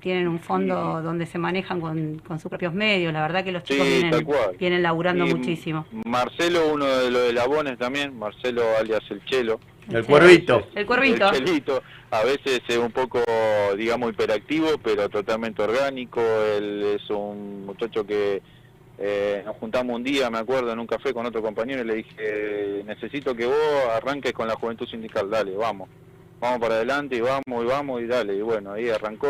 tienen un fondo donde se manejan con, con sus propios medios. La verdad que los chicos Sí, tal vienen, cual. vienen laburando Y muchísimo. Marcelo, uno de los de Labones también, Marcelo alias El Chelo. El cuervito. El cuervito. El Chelito, a veces es un poco, digamos, hiperactivo, pero totalmente orgánico. Él es un muchacho que eh, nos juntamos un día, me acuerdo, en un café con otro compañero y le dije, necesito que vos arranques con la juventud sindical, dale, vamos. Vamos para adelante y vamos y vamos y dale. Y bueno, ahí arrancó,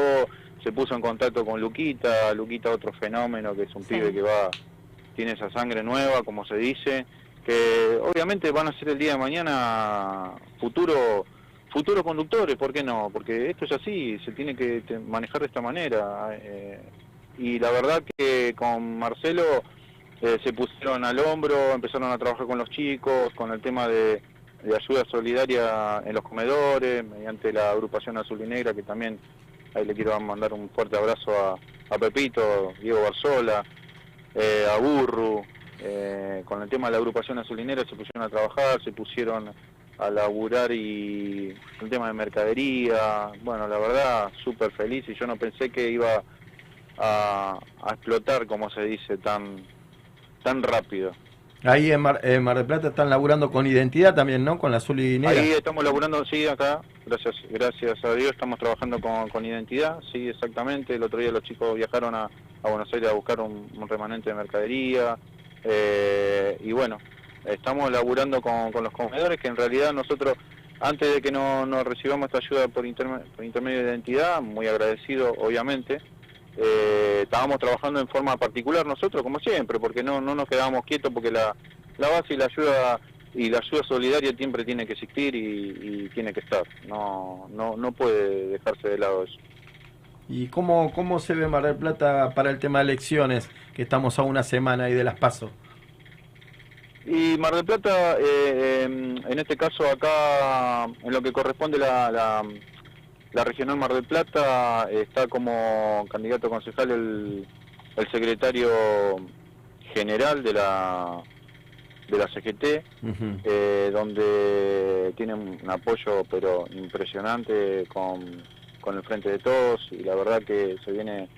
se puso en contacto con Luquita, Luquita otro fenómeno que es un Sí. pibe que va, tiene esa sangre nueva, como se dice, que obviamente van a ser el día de mañana futuro futuros conductores, ¿por qué no? Porque esto es así, se tiene que manejar de esta manera. eh, y la verdad que con Marcelo eh, se pusieron al hombro, empezaron a trabajar con los chicos, con el tema de, de ayuda solidaria en los comedores, mediante la agrupación azul y negra, que también ahí le quiero mandar un fuerte abrazo a, Pepito, Diego Barzola, eh, a Burru, eh, con el tema de la agrupación azulinera se pusieron a trabajar, se pusieron a laburar y el tema de mercadería, bueno, la verdad, súper feliz y yo no pensé que iba a, a explotar, como se dice, tan, tan rápido. Ahí en Mar, en Mar del Plata están laburando con identidad también, ¿no? Con la azul y negra. Ahí estamos laburando, sí, acá, gracias gracias a Dios, estamos trabajando con, identidad, sí, exactamente. El otro día los chicos viajaron a, Buenos Aires a buscar un, remanente de mercadería. eh, y bueno, estamos laburando con, con los comedores, que en realidad nosotros, antes de que no, nos recibamos esta ayuda por, interme- por intermedio de identidad, muy agradecido, obviamente, eh, estábamos trabajando en forma particular nosotros, como siempre, porque no, no nos quedábamos quietos, porque la, la base y la ayuda y la ayuda solidaria siempre tiene que existir y, y tiene que estar. No, no, no puede dejarse de lado eso. ¿Y cómo, cómo se ve Mar del Plata para el tema de elecciones? Que estamos a una semana ahí de las pasos. Y Mar del Plata, eh, em, en este caso acá, en lo que corresponde la, la, la regional Mar del Plata, está como candidato a concejal el, el secretario general de la de la CGT, eh, donde tiene un apoyo pero impresionante con, con el Frente de Todos y la verdad que se viene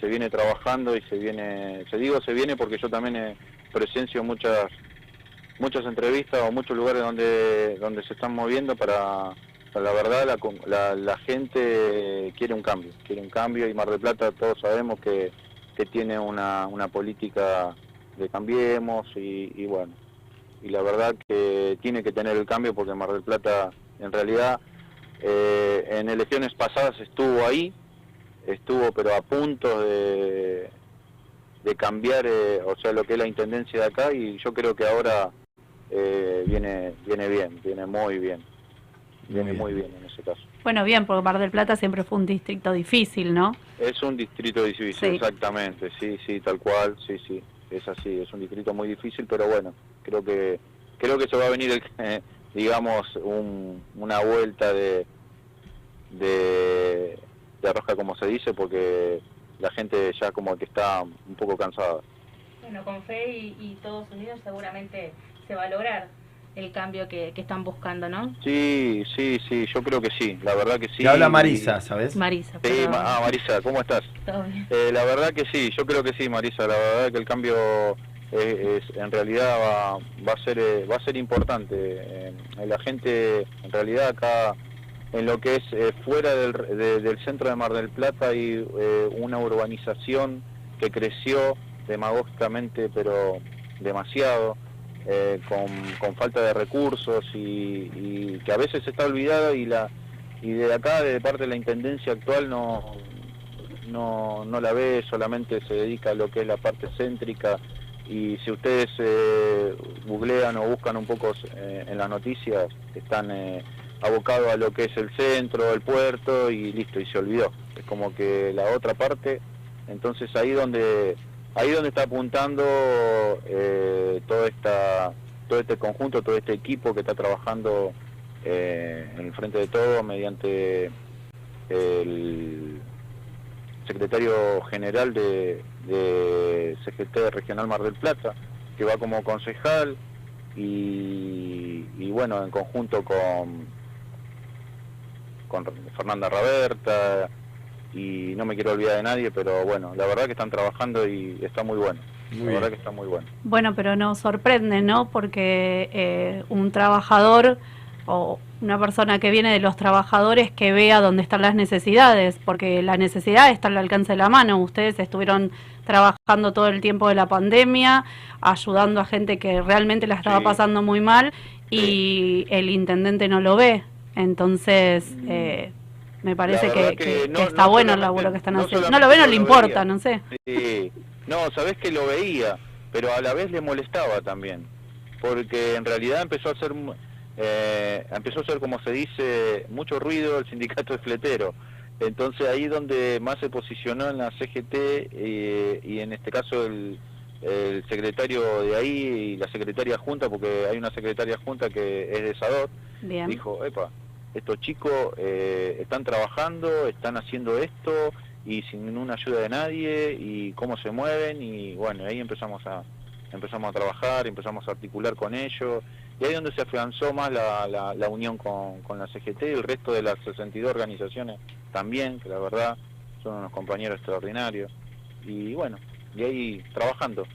se viene trabajando y se viene, se digo se viene porque yo también eh, presencio muchas muchas entrevistas o muchos lugares donde donde se están moviendo para, la verdad la, gente quiere un cambio, quiere un cambio y Mar del Plata todos sabemos que, que tiene una, una política de cambiemos y, y bueno, y la verdad que tiene que tener el cambio porque Mar del Plata en realidad eh, en elecciones pasadas estuvo ahí, estuvo pero a punto de, de cambiar, eh, o sea, lo que es la intendencia de acá y yo creo que ahora eh, viene viene bien, viene muy bien, viene muy bien en ese caso. Bueno, bien, porque Mar del Plata siempre fue un distrito difícil, ¿no? Es un distrito difícil, Sí. exactamente, sí, sí, tal cual, sí, sí, es así, es un distrito muy difícil, pero bueno, creo que creo que se va a venir, el, eh, digamos, un- una vuelta de, de de rosca, como se dice, porque la gente ya como que está un poco cansada. Bueno, con fe y, y todos unidos seguramente se va a lograr el cambio que, que están buscando, ¿no? Sí, sí, sí, yo creo que sí, la verdad que sí. Te habla Marisa, ¿sabes? Marisa, Sí, pero- Ma- ah, Marisa, ¿cómo estás? Todo bien. Eh, la verdad que sí, yo creo que sí, Marisa. La verdad que el cambio eh, es, en realidad va, va a ser eh, va a ser importante. Eh, la gente, en realidad acá, en lo que es eh, fuera del, de- del centro de Mar del Plata hay eh, una urbanización que creció demagógicamente, pero demasiado. Eh, con, con falta de recursos y, que a veces está olvidada y la y de acá de parte de la intendencia actual no no, no la ve, solamente se dedica a lo que es la parte céntrica y si ustedes eh, googlean o buscan un poco eh, en las noticias, están eh, abocados a lo que es el centro, el puerto y listo, y se olvidó. Es como que la otra parte, entonces ahí donde ahí donde está apuntando eh, esta todo este conjunto, todo este equipo que está trabajando eh, en el frente de todo mediante el secretario general de, de CGT Regional Mar del Plata, que va como concejal y, y bueno, en conjunto con, con Fernanda Raberta y no me quiero olvidar de nadie, pero bueno, la verdad que están trabajando y está muy bueno. Muy la bien. verdad que está muy bueno. Bueno, pero nos sorprende, ¿no? Porque eh, un trabajador o una persona que viene de los trabajadores que vea dónde están las necesidades, porque la necesidad está al alcance de la mano. Ustedes estuvieron trabajando todo el tiempo de la pandemia, ayudando a gente que realmente la estaba Sí. pasando muy mal y el intendente no lo ve. Entonces, eh, me parece que, está no bueno el laburo que están no haciendo. No lo ve, no lo le importa, veía. no sé. Sí. No, sabés que lo veía, pero a la vez le molestaba también, porque en realidad empezó a mu- eh, empezó a hacer como se dice, mucho ruido el sindicato de fletero. Entonces ahí donde más se posicionó en la CGT eh, y en este caso el, el secretario de ahí y la secretaria junta, porque hay una secretaria junta que es de Sadot, Bien. dijo, epa, estos chicos eh, están trabajando, están haciendo esto y sin ninguna ayuda de nadie y cómo se mueven y bueno, ahí empezamos a empezamos a trabajar, empezamos a articular con ellos y ahí es donde se afianzó más la, la, la unión con, con la CGT y el resto de las 62 organizaciones también, que la verdad son unos compañeros extraordinarios y bueno, y ahí trabajando.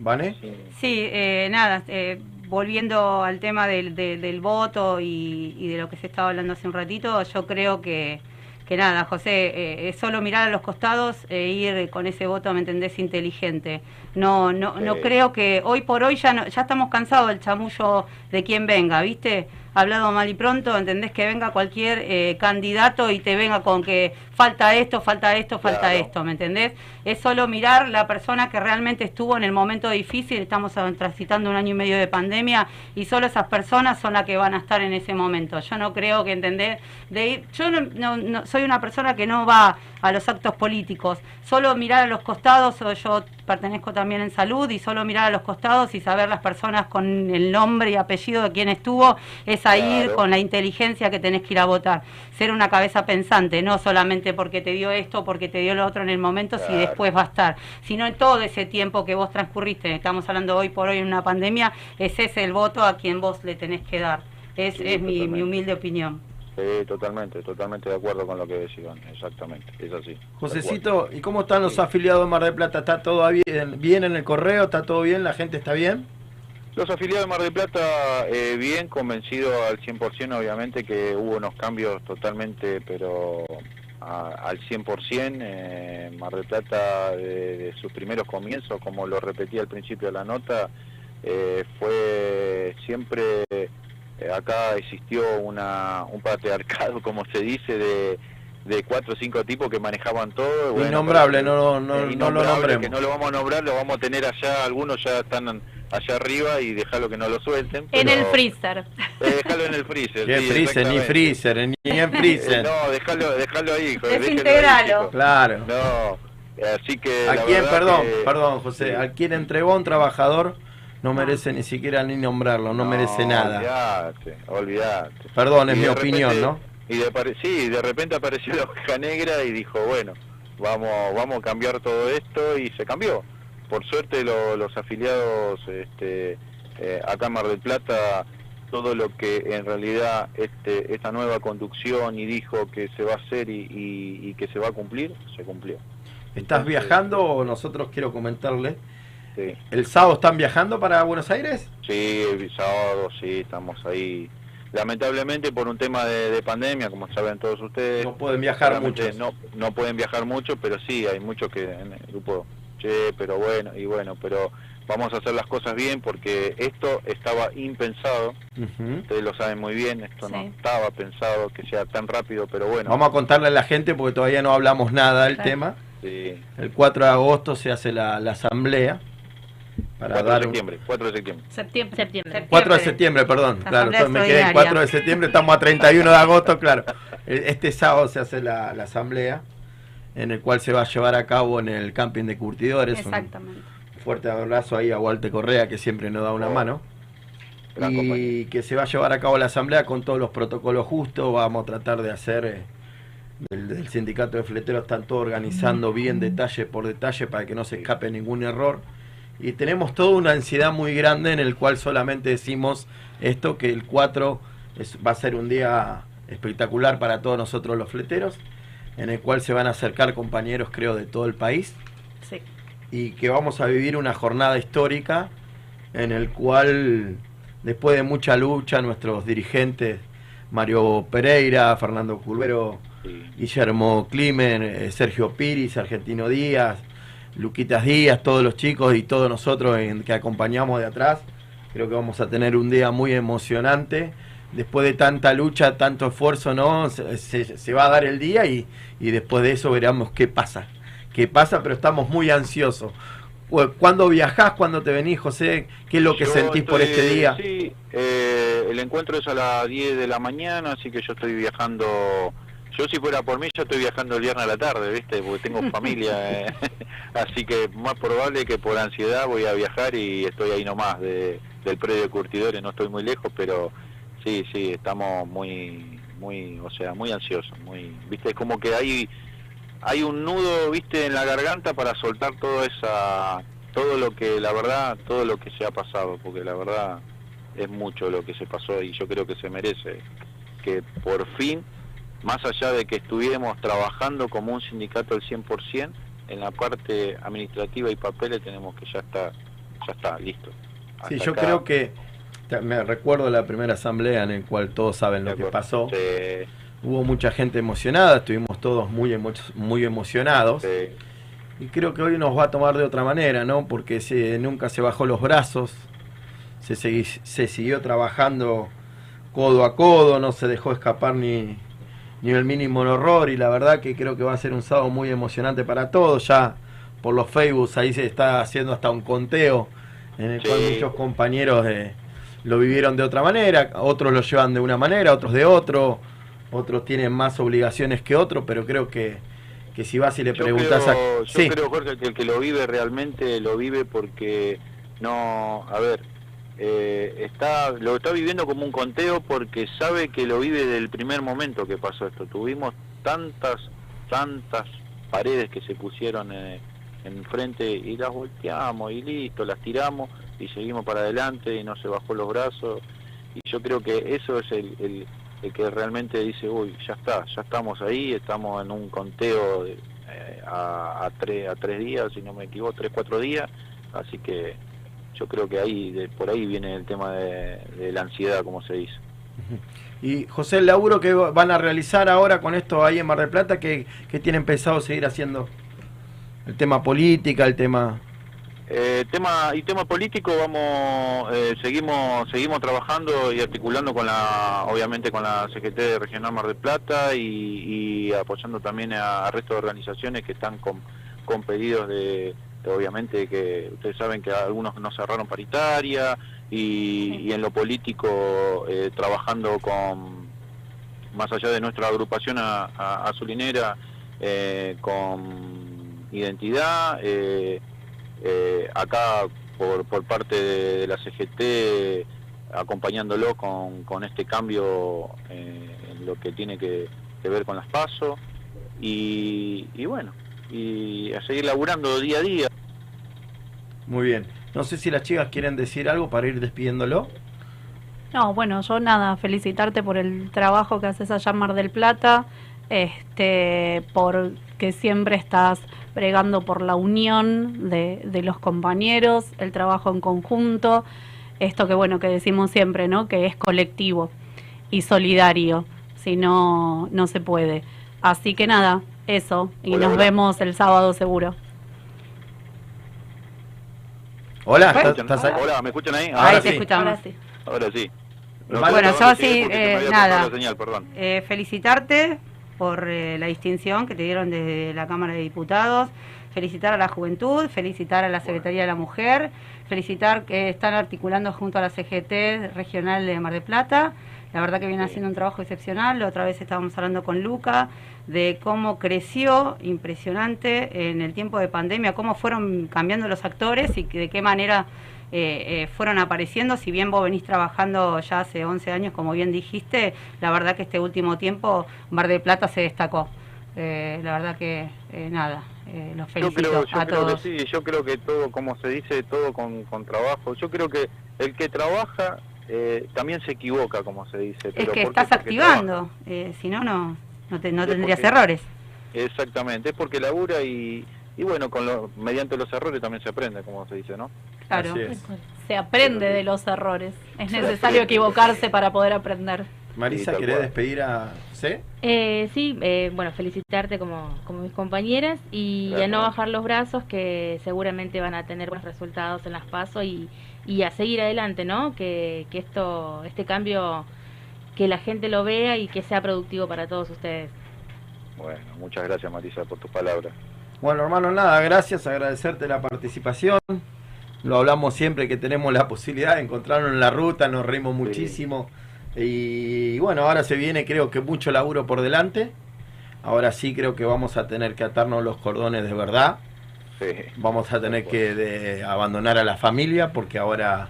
¿Vale? Sí, eh, nada, eh, volviendo al tema del, del, del voto y, y, de lo que se estaba hablando hace un ratito, yo creo que, que nada, José, eh, es solo mirar a los costados e ir con ese voto, ¿me entendés?, inteligente. No, no, no creo que hoy por hoy ya, no, ya estamos cansados del chamullo de quien venga, ¿viste? hablado mal y pronto, entendés que venga cualquier eh, candidato y te venga con que falta esto, falta esto, falta Claro. esto, ¿me entendés? Es solo mirar la persona que realmente estuvo en el momento difícil, estamos transitando un año y medio de pandemia y solo esas personas son las que van a estar en ese momento. Yo no creo que entendés, de ir- yo no, no- no- soy una persona que no va a los actos políticos, solo mirar a los costados, o yo pertenezco también en salud y solo mirar a los costados y saber las personas con el nombre y apellido de quién estuvo, es a ir Claro. con la inteligencia que tenés que ir a votar. Ser una cabeza pensante, no solamente porque te dio esto, porque te dio lo otro en el momento, si después va a estar, sino en todo ese tiempo que vos transcurriste, estamos hablando hoy por hoy en una pandemia, ese es el voto a quien vos le tenés que dar. Es, Sí, es mi, mi humilde opinión. Sí, totalmente, totalmente de acuerdo con lo que decían, exactamente, es así. Josecito, ¿y cómo están los afiliados de Mar del Plata? ¿Está todo bien, bien en el correo? ¿Está todo bien? ¿La gente está bien? Los afiliados de Mar del Plata, eh, bien convencido al 100%, obviamente que hubo unos cambios totalmente, pero a- al 100%. Eh, Mar del Plata, de, de sus primeros comienzos, como lo repetí al principio de la nota, eh, fue siempre, eh, acá existió una, un patriarcado, como se dice, de, de cuatro o cinco tipos que manejaban todo. Bueno, Innombrable, no, no, eh, no lo nombremos. Que no lo vamos a nombrar, lo vamos a tener allá, algunos ya están allá arriba y dejarlo que no lo suelten. En pero- el freezer. Eh, déjalo en el freezer. ¿Qué sí, freezer? Ni freezer, ni en Eh, freezer. no, déjalo, déjalo ahí, Desintegralo. Claro. No, eh, así que. ¿A quién, perdón, que- perdón, José, sí. a quien entregó a un trabajador no merece ni siquiera ni nombrarlo, no, merece nada. Olvidate, olvidate. Perdón, es Y mi de opinión, repente- ¿no? Y de, sí, de repente apareció la oveja negra y dijo, bueno, vamos, vamos a cambiar todo esto y se cambió. Por suerte lo- los afiliados este, eh, acá en Mar del Plata, todo lo que en realidad este, esta nueva conducción y dijo que se va a hacer y, y- y que se va a cumplir, se cumplió. ¿Estás Entonces, viajando o nosotros quiero comentarle? Sí, ¿El sábado están viajando para Buenos Aires? sí, el sábado sí, estamos ahí. Lamentablemente por un tema de, de pandemia, como saben todos ustedes, No pueden viajar muchos. No, no pueden viajar mucho, pero sí, hay muchos que en el grupo, che, pero bueno, y bueno, pero vamos a hacer las cosas bien porque esto estaba impensado, ustedes lo saben muy bien, esto no estaba pensado que sea tan rápido, pero bueno, Vamos a contarle a la gente porque todavía no hablamos nada del Claro. tema. sí, El 4 de agosto se hace la, la asamblea para 4 dar de un- septiembre, 4 de septiembre. Septiembre. Septiembre. 4 de septiembre, perdón. La Claro, entonces me quedé en extraordinaria. 4 de septiembre, estamos a 31 de agosto, claro. Eh, Este sábado se hace la, la asamblea en el cual se va a llevar a cabo en el camping de curtidores. Un Exactamente. fuerte abrazo ahí a Walter Correa que siempre nos da una mano. Gran y que se va a llevar a cabo la asamblea con todos los protocolos justos. Vamos a tratar de hacer, eh, del, del sindicato de fleteros están todo organizando bien detalle por detalle para que no se escape ningún error. Y tenemos toda una ansiedad muy grande en el cual solamente decimos esto, que el 4 es- va a ser un día espectacular para todos nosotros los fleteros, en el cual se van a acercar compañeros creo de todo el país Sí. y que vamos a vivir una jornada histórica en el cual después de mucha lucha nuestros dirigentes Mario Pereira, Fernando Curvero, Sí. Guillermo Climen, eh, Sergio Piris, Argentino Díaz, Luquitas Díaz, todos los chicos y todos nosotros en- que acompañamos de atrás, creo que vamos a tener un día muy emocionante. Después de tanta lucha, tanto esfuerzo, ¿no? Se, se- se va a dar el día y, y después de eso veremos qué pasa. Qué pasa, pero estamos muy ansiosos. Cu- ¿Cuándo viajás? ¿Cuándo te venís, José? ¿Qué es lo que Yo sentís por este día? Sí, eh, el encuentro es a las 10 de la mañana, así que yo estoy viajando. Yo, si fuera por mí, yo estoy viajando el viernes a la tarde, ¿viste? Porque tengo familia. eh, así que más probable que por ansiedad voy a viajar y estoy ahí nomás de, del predio de Curtidores, no estoy muy lejos, pero sí, sí, estamos muy, muy, o sea, muy ansiosos. muy ¿Viste? Como que hay, hay un nudo, ¿viste? En la garganta para soltar toda esa todo lo que la verdad todo lo que se ha pasado porque la verdad es mucho lo que se pasó y yo creo que se merece que por fin más allá de que estuviéramos trabajando como un sindicato al 100% en la parte administrativa y papeles tenemos que ya está, ya está, listo. Sí, yo acá, creo que me recuerdo la primera asamblea en la cual todos saben de lo que pasó. Sí, Hubo mucha gente emocionada, estuvimos todos muy, emo- muy emocionados. sí. Y creo que hoy nos va a tomar de otra manera, ¿no? Porque se, nunca se bajó los brazos, se, segui- se siguió trabajando codo a codo, no se dejó escapar ni, ni el mínimo horror y la verdad que creo que va a ser un sábado muy emocionante para todos. Ya por los Facebook ahí se está haciendo hasta un conteo en el cual muchos compañeros eh, lo vivieron de otra manera, otros lo llevan de una manera, otros de otro, otros tienen más obligaciones que otros, pero creo que, que si vas y le preguntas a... yo Sí. creo, Jorge, que el que lo vive realmente lo vive porque no, a ver, eh, está lo está viviendo como un conteo porque sabe que lo vive del primer momento que pasó esto. Tuvimos tantas, tantas paredes que se pusieron eh, enfrente y las volteamos y listo, las tiramos y seguimos para adelante y no se bajó los brazos. Y yo creo que eso es el, el, que realmente dice, uy, ya está, ya estamos ahí, estamos en un conteo de, eh, a, a, tres, a tres días, si no me equivoco, tres, cuatro días, así que yo creo que ahí de, por ahí viene el tema de, de la ansiedad, como se dice. Y José, el laburo que van a realizar ahora con esto ahí en Mar del Plata, ¿qué, qué tienen pensado seguir haciendo? El tema política, el tema... Eh, tema y tema político vamos eh, seguimos seguimos trabajando y articulando con la obviamente con la CGT regional Mar del Plata y, y apoyando también a, a resto de organizaciones que están con, con pedidos de, de, obviamente que ustedes saben que algunos no cerraron paritaria y, y en lo político eh, trabajando con más allá de nuestra agrupación a, a, azulinera eh, con identidad eh, acá por, por parte de, de, la CGT acompañándolo con, con este cambio eh, en lo que tiene que, que ver con las pasos y, y, bueno y a seguir laburando día a día. Muy bien. No sé si las chicas quieren decir algo para ir despidiéndolo. No bueno yo nada felicitarte por el trabajo que haces allá en Mar del Plata este por que siempre estás bregando por la unión de, de, los compañeros, el trabajo en conjunto, esto que bueno que decimos siempre, ¿no? Que es colectivo y solidario, si no no se puede. Así que nada, eso y hola, nos hola. vemos el sábado seguro. Hola, ¿Me ¿estás, escuchan? estás ahí? Hola, ¿me escuchan ahí? Ahí te sí. escuchamos. Ahora sí. Ahora sí. Bueno, yo sí, porque se me eh, nada. señal. Eh, felicitarte por eh, la distinción que te dieron desde la Cámara de Diputados, felicitar a la juventud, felicitar a la Secretaría de la Mujer, felicitar que están articulando junto a la CGT regional de Mar del Plata. La verdad que viene haciendo un trabajo excepcional. La otra vez estábamos hablando con Luca de cómo creció impresionante en el tiempo de pandemia, cómo fueron cambiando los actores y de qué manera eh, eh, fueron apareciendo. Si bien vos venís trabajando ya hace 11 años, como bien dijiste, la verdad que este último tiempo Mar del Plata se destacó. Eh, la verdad que eh, nada, eh, los Yo felicito creo, yo a creo todos. que sí, yo creo que todo, como se dice, todo con, con trabajo. Yo creo que el que trabaja eh, también se equivoca, como se dice. Es pero que ¿por qué? estás activando, eh, si no, no, no, te- no tendrías porque- errores. Exactamente, es porque labura y, y bueno, con lo, mediante los errores también se aprende, como se dice, ¿no? Claro. Se aprende de los errores. Es necesario equivocarse para poder aprender. Marisa, Sí, tal ¿querés cual. despedir a C? Eh, sí, eh, bueno, felicitarte como, como mis compañeras y a no bajar los brazos que seguramente van a tener buenos resultados en las PASO y, y a seguir adelante, ¿no? Que, que esto, este cambio, que la gente lo vea y que sea productivo para todos ustedes. Bueno, muchas gracias Marisa por tus palabras. Bueno, hermano, nada, gracias, agradecerte la participación. Lo hablamos siempre que tenemos la posibilidad de encontrarnos en la ruta, nos reímos muchísimo. Y bueno, ahora se viene creo que mucho laburo por delante. Ahora sí creo que vamos a tener que atarnos los cordones de verdad. Sí. Vamos a tener que de- abandonar a la familia porque ahora,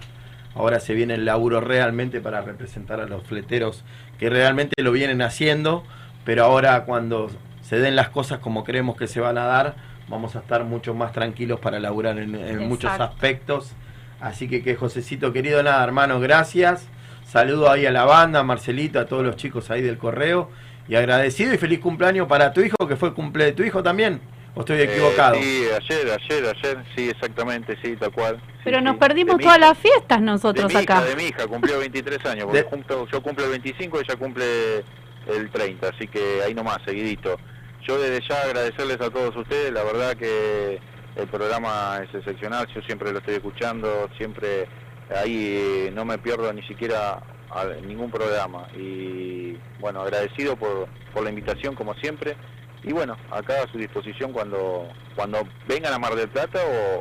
ahora se viene el laburo realmente para representar a los fleteros que realmente lo vienen haciendo, pero ahora cuando se den las cosas como creemos que se van a dar, vamos a estar mucho más tranquilos para laburar en, en muchos aspectos. Así que que Josecito querido, nada hermano, gracias. Saludo ahí a la banda, a Marcelito, a todos los chicos ahí del correo. Y agradecido y feliz cumpleaños para tu hijo, que fue el cumple de tu hijo también. ¿O estoy equivocado? Eh, sí, ayer, ayer, ayer, sí, exactamente, sí, tal cual. Sí, Pero nos sí. perdimos De mi todas las fiestas de nosotros mi acá. Hija, de mi hija, cumplió 23 años, porque De- yo cumplo el 25 y ella cumple el 30, así que ahí nomás, seguidito. Yo desde ya agradecerles a todos ustedes, la verdad que el programa es excepcional, yo siempre lo estoy escuchando, siempre ahí eh, no me pierdo ni siquiera a ningún programa. Y bueno, agradecido por, por la invitación como siempre. Y bueno, acá a su disposición cuando cuando vengan a Mar del Plata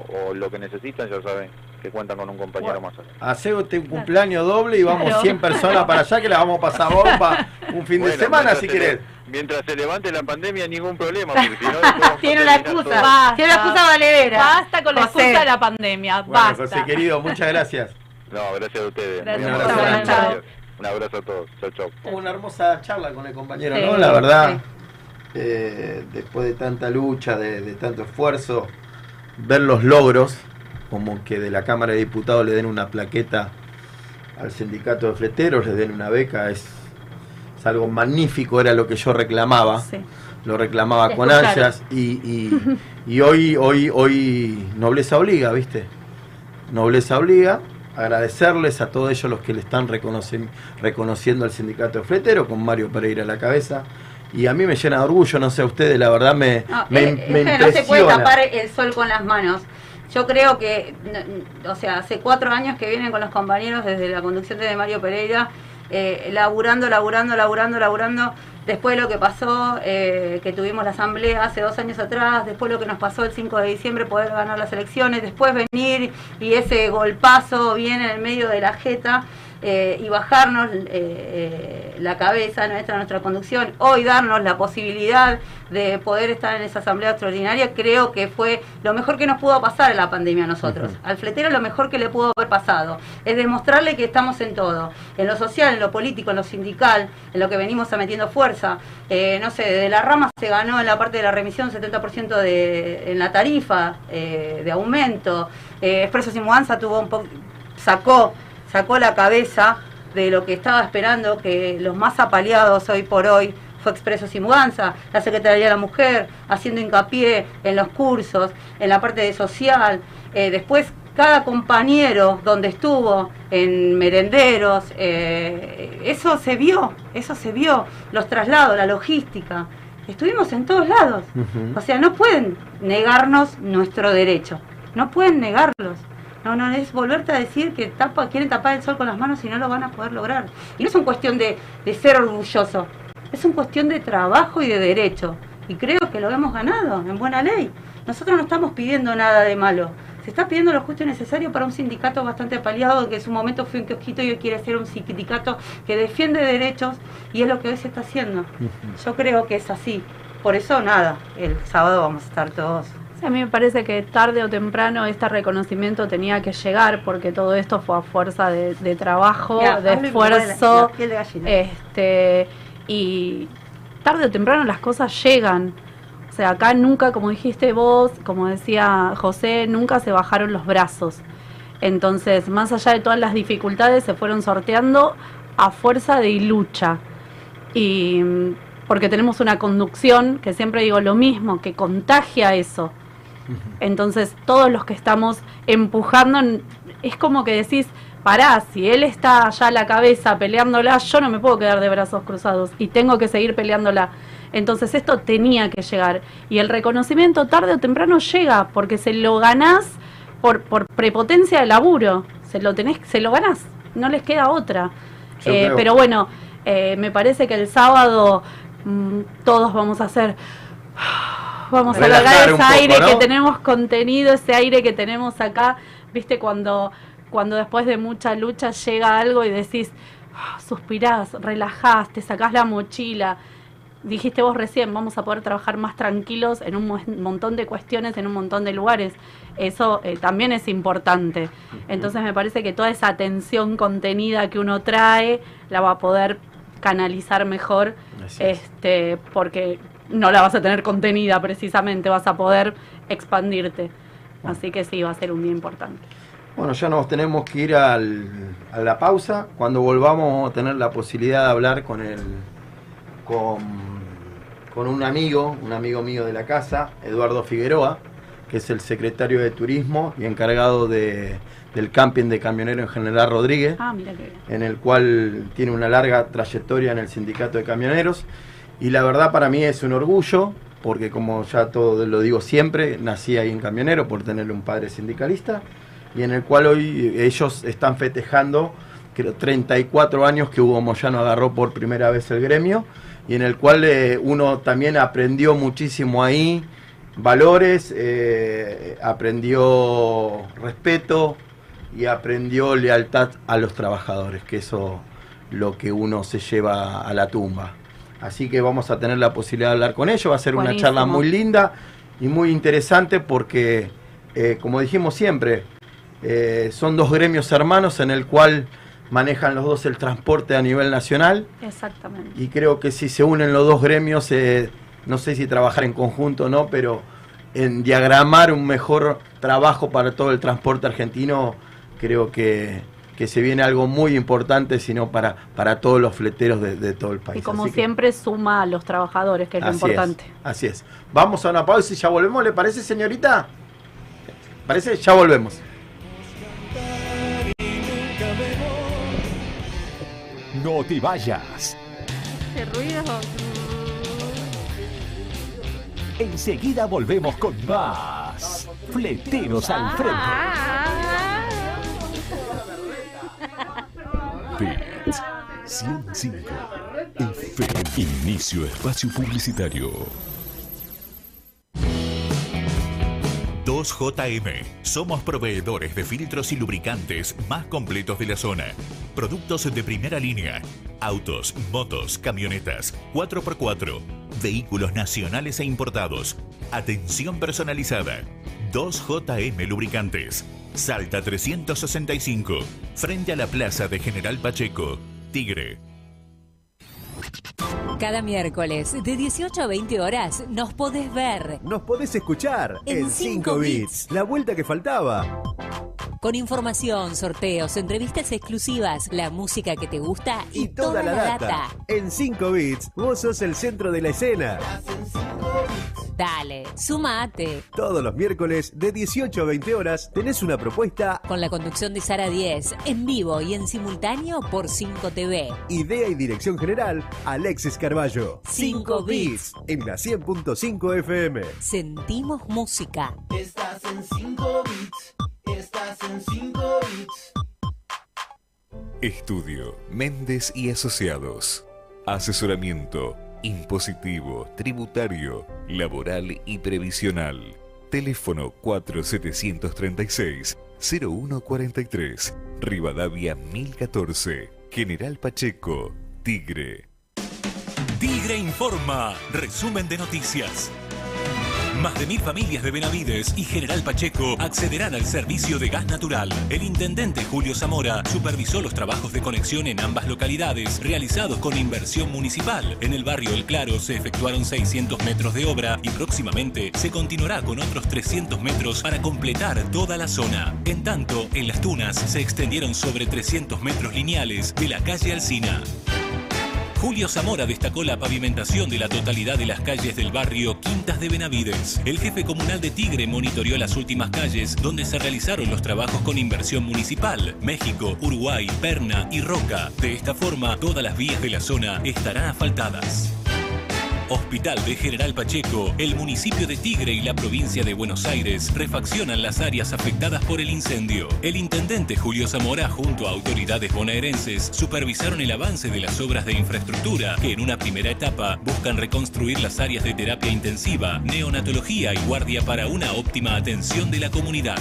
o, o lo que necesitan ya saben que cuentan con un compañero más acá. Hacete un cumpleaños doble y vamos Claro. 100 personas para allá que la vamos a pasar bomba un fin de semana si querés. Mientras se levante la pandemia, ningún problema. Porque si no, Tiene una excusa. Basta. Tiene una excusa valedera. Basta con la José. excusa de la pandemia. Bueno, Basta. José querido, muchas gracias. No, gracias a ustedes. Gracias. Un abrazo. Chao. Gracias. Un abrazo a todos. Chau. Hubo una hermosa charla con el compañero, Sí, ¿no? La verdad, sí. eh, después de tanta lucha, de, de tanto esfuerzo, ver los logros, como que de la Cámara de Diputados le den una plaqueta al sindicato de fleteros, le den una beca, es, es algo magnífico, era lo que yo reclamaba. Sí. lo reclamaba con ansias y, y, y hoy, hoy, hoy nobleza obliga, ¿viste? Nobleza obliga, agradecerles a todos ellos los que le están reconocen- reconociendo al sindicato de fletero, con Mario Pereira a la cabeza. Y a mí me llena de orgullo, no sé a ustedes, la verdad me, No, me, es- me es que no se puede impresiona. tapar el sol con las manos. Yo creo que, o sea, hace cuatro años que vienen con los compañeros desde la conducción de Mario Pereira, eh, laburando, laburando, laburando, laburando. Después de lo que pasó, eh, que tuvimos la asamblea hace dos años atrás, después lo que nos pasó el 5 de diciembre, poder ganar las elecciones, después venir y ese golpazo viene en el medio de la jeta. Eh, y bajarnos eh, eh, la cabeza nuestra, nuestra conducción, hoy darnos la posibilidad de poder estar en esa asamblea extraordinaria, creo que fue lo mejor que nos pudo pasar en la pandemia a nosotros. Al fletero lo mejor que le pudo haber pasado es demostrarle que estamos en todo, en lo social, en lo político, en lo sindical, en lo que venimos a metiendo fuerza. Eh, no sé, de la rama se ganó en la parte de la remisión 70% de, en la tarifa de aumento. Expresos y Mudanza tuvo un poco, sacó sacó la cabeza de lo que estaba esperando, que los más apaleados hoy por hoy fue Expresos y Mudanza, la Secretaría de la Mujer, haciendo hincapié en los cursos, en la parte de social, eh, después cada compañero donde estuvo, en merenderos, eh, eso se vio, eso se vio, los traslados, la logística, estuvimos en todos lados, o sea, no pueden negarnos nuestro derecho, no pueden negarlos. No, no, es volverte a decir que tapa, quieren tapar el sol con las manos y no lo van a poder lograr. Y no es una cuestión de, de ser orgulloso, es una cuestión de trabajo y de derecho. Y creo que lo hemos ganado en buena ley. Nosotros no estamos pidiendo nada de malo. Se está pidiendo lo justo y necesario para un sindicato bastante apaleado, que en su momento fue un kiosquito y hoy quiere ser un sindicato que defiende derechos y es lo que hoy se está haciendo. Yo creo que es así. Por eso, nada, el sábado vamos a estar todos Sí, a mí me parece que tarde o temprano este reconocimiento tenía que llegar porque todo esto fue a fuerza de, de trabajo, de la- esfuerzo. la de. Este, y tarde o temprano las cosas llegan. O sea, acá nunca, como dijiste vos, como decía José, nunca se bajaron los brazos. Entonces, más allá de todas las dificultades, se fueron sorteando a fuerza de lucha. Y mm, porque tenemos una conducción, que siempre digo lo mismo, que contagia eso. Entonces, todos los que estamos empujando, es como que decís, pará, si él está allá a la cabeza peleándola, yo no me puedo quedar de brazos cruzados y tengo que seguir peleándola. Entonces, esto tenía que llegar. Y el reconocimiento tarde o temprano llega, porque se lo ganás por, por prepotencia de laburo. Se lo tenés, se lo ganás, no les queda otra. Eh, pero bueno, eh, me parece que el sábado mm, todos vamos a hacer vamos a un ese poco, aire ¿no? que tenemos contenido, ese aire que tenemos acá, viste, cuando, cuando después de mucha lucha llega algo y decís, ah, suspirás, relajás, te sacás la mochila. Dijiste vos recién, vamos a poder trabajar más tranquilos en un mo- montón de cuestiones, en un montón de lugares. Eso eh, también es importante. Entonces me parece que toda esa atención contenida que uno trae la va a poder canalizar mejor es. este porque no la vas a tener contenida precisamente, vas a poder expandirte. Así que sí, va a ser un día importante. Bueno, ya nos tenemos que ir al- a la pausa. Cuando volvamos vamos a tener la posibilidad de hablar con el con, con un amigo, un amigo mío de la casa, Eduardo Figueroa, que es el secretario de Turismo y encargado de, del camping de camioneros en General Rodríguez, Ah, mira qué bien. en el cual tiene una larga trayectoria en el sindicato de camioneros. Y la verdad para mí es un orgullo, porque como ya todo lo digo siempre, nací ahí en camionero por tener un padre sindicalista, y en el cual hoy ellos están festejando creo, 34 años que Hugo Moyano agarró por primera vez el gremio, y en el cual eh, uno también aprendió muchísimo ahí, valores, eh, aprendió respeto y aprendió lealtad a los trabajadores, que eso lo que uno se lleva a la tumba. Así que vamos a tener la posibilidad de hablar con ellos, va a ser una charla muy linda y muy interesante porque, eh, como dijimos siempre, eh, son dos gremios hermanos en el cual manejan los dos el transporte a nivel nacional. Exactamente. y creo que si se unen los dos gremios, eh, no sé si trabajar en conjunto o no, pero en diagramar un mejor trabajo para todo el transporte argentino, creo que, que se viene algo muy importante, sino para, para todos los fleteros de, de todo el país. Y como Así que- siempre suma a los trabajadores, que es lo importante. así es. Vamos a una pausa y ya volvemos, ¿le parece, señorita? ¿Parece? Ya volvemos. No te vayas. Ese ruido. Enseguida volvemos con más. Fleteros al frente. Ah. Beats 105 FM. Inicio espacio publicitario. 2JM. Somos proveedores de filtros y lubricantes más completos de la zona. Productos de primera línea. Autos, motos, camionetas, 4x4. Vehículos nacionales e importados. Atención personalizada. 2JM Lubricantes. Salta 365. Frente a la plaza de General Pacheco. Tigre. Cada miércoles de 18 a 20 horas nos podés ver Nos podés escuchar En en 5 cinco bits. La vuelta que faltaba. Con información, sorteos, entrevistas exclusivas, la música que te gusta y, Toda la data. En 5 bits, vos sos el centro de la escena. Dale, sumate. Todos los miércoles de 18 a 20 horas tenés una propuesta, Con la conducción de Sara 10, en vivo y en simultáneo por 5 TV. idea y dirección general, Alexis Carballo. Cinco bits. En la 100.5 FM. Sentimos música. Estás en 5 bits. Estás en 5 bits. Estudio Méndez y Asociados. Asesoramiento impositivo, tributario, laboral y previsional. Teléfono 4736-0143. Rivadavia 1014. General Pacheco. Tigre. Tigre Informa, resumen de noticias. Más de mil familias de Benavides y General Pacheco accederán al servicio de gas natural. El intendente Julio Zamora supervisó los trabajos de conexión en ambas localidades, realizados con inversión municipal. En el barrio El Claro se efectuaron 600 metros de obra y próximamente se continuará con otros 300 metros para completar toda la zona. En tanto, en Las Tunas se extendieron sobre 300 metros lineales de la calle Alsina. Julio Zamora destacó la pavimentación de la totalidad de las calles del barrio Quintas de Benavides. El jefe comunal de Tigre monitoreó las últimas calles donde se realizaron los trabajos con inversión municipal, México, Uruguay, Perna y Roca. De esta forma, todas las vías de la zona estarán asfaltadas. Hospital de General Pacheco, el municipio de Tigre y la provincia de Buenos Aires refaccionan las áreas afectadas por el incendio. El intendente Julio Zamora junto a autoridades bonaerenses supervisaron el avance de las obras de infraestructura que en una primera etapa buscan reconstruir las áreas de terapia intensiva, neonatología y guardia para una óptima atención de la comunidad.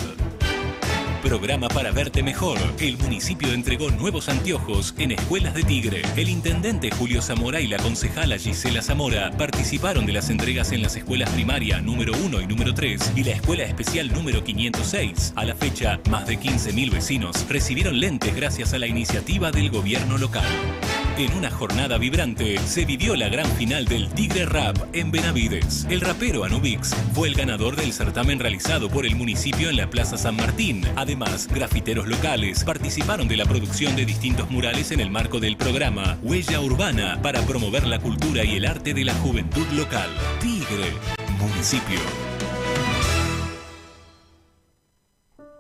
Programa para verte mejor. El municipio entregó nuevos anteojos en escuelas de Tigre. El intendente Julio Zamora y la concejala Gisela Zamora participaron de las entregas en las escuelas primaria número 1 y número 3 y la escuela especial número 506. A la fecha, más de 15.000 vecinos recibieron lentes gracias a la iniciativa del gobierno local. En una jornada vibrante se vivió la gran final del Tigre Rap en Benavides. El rapero Anubix fue el ganador del certamen realizado por el municipio en la Plaza San Martín. Además, grafiteros locales participaron de la producción de distintos murales en el marco del programa Huella Urbana para promover la cultura y el arte de la juventud local. Tigre, municipio.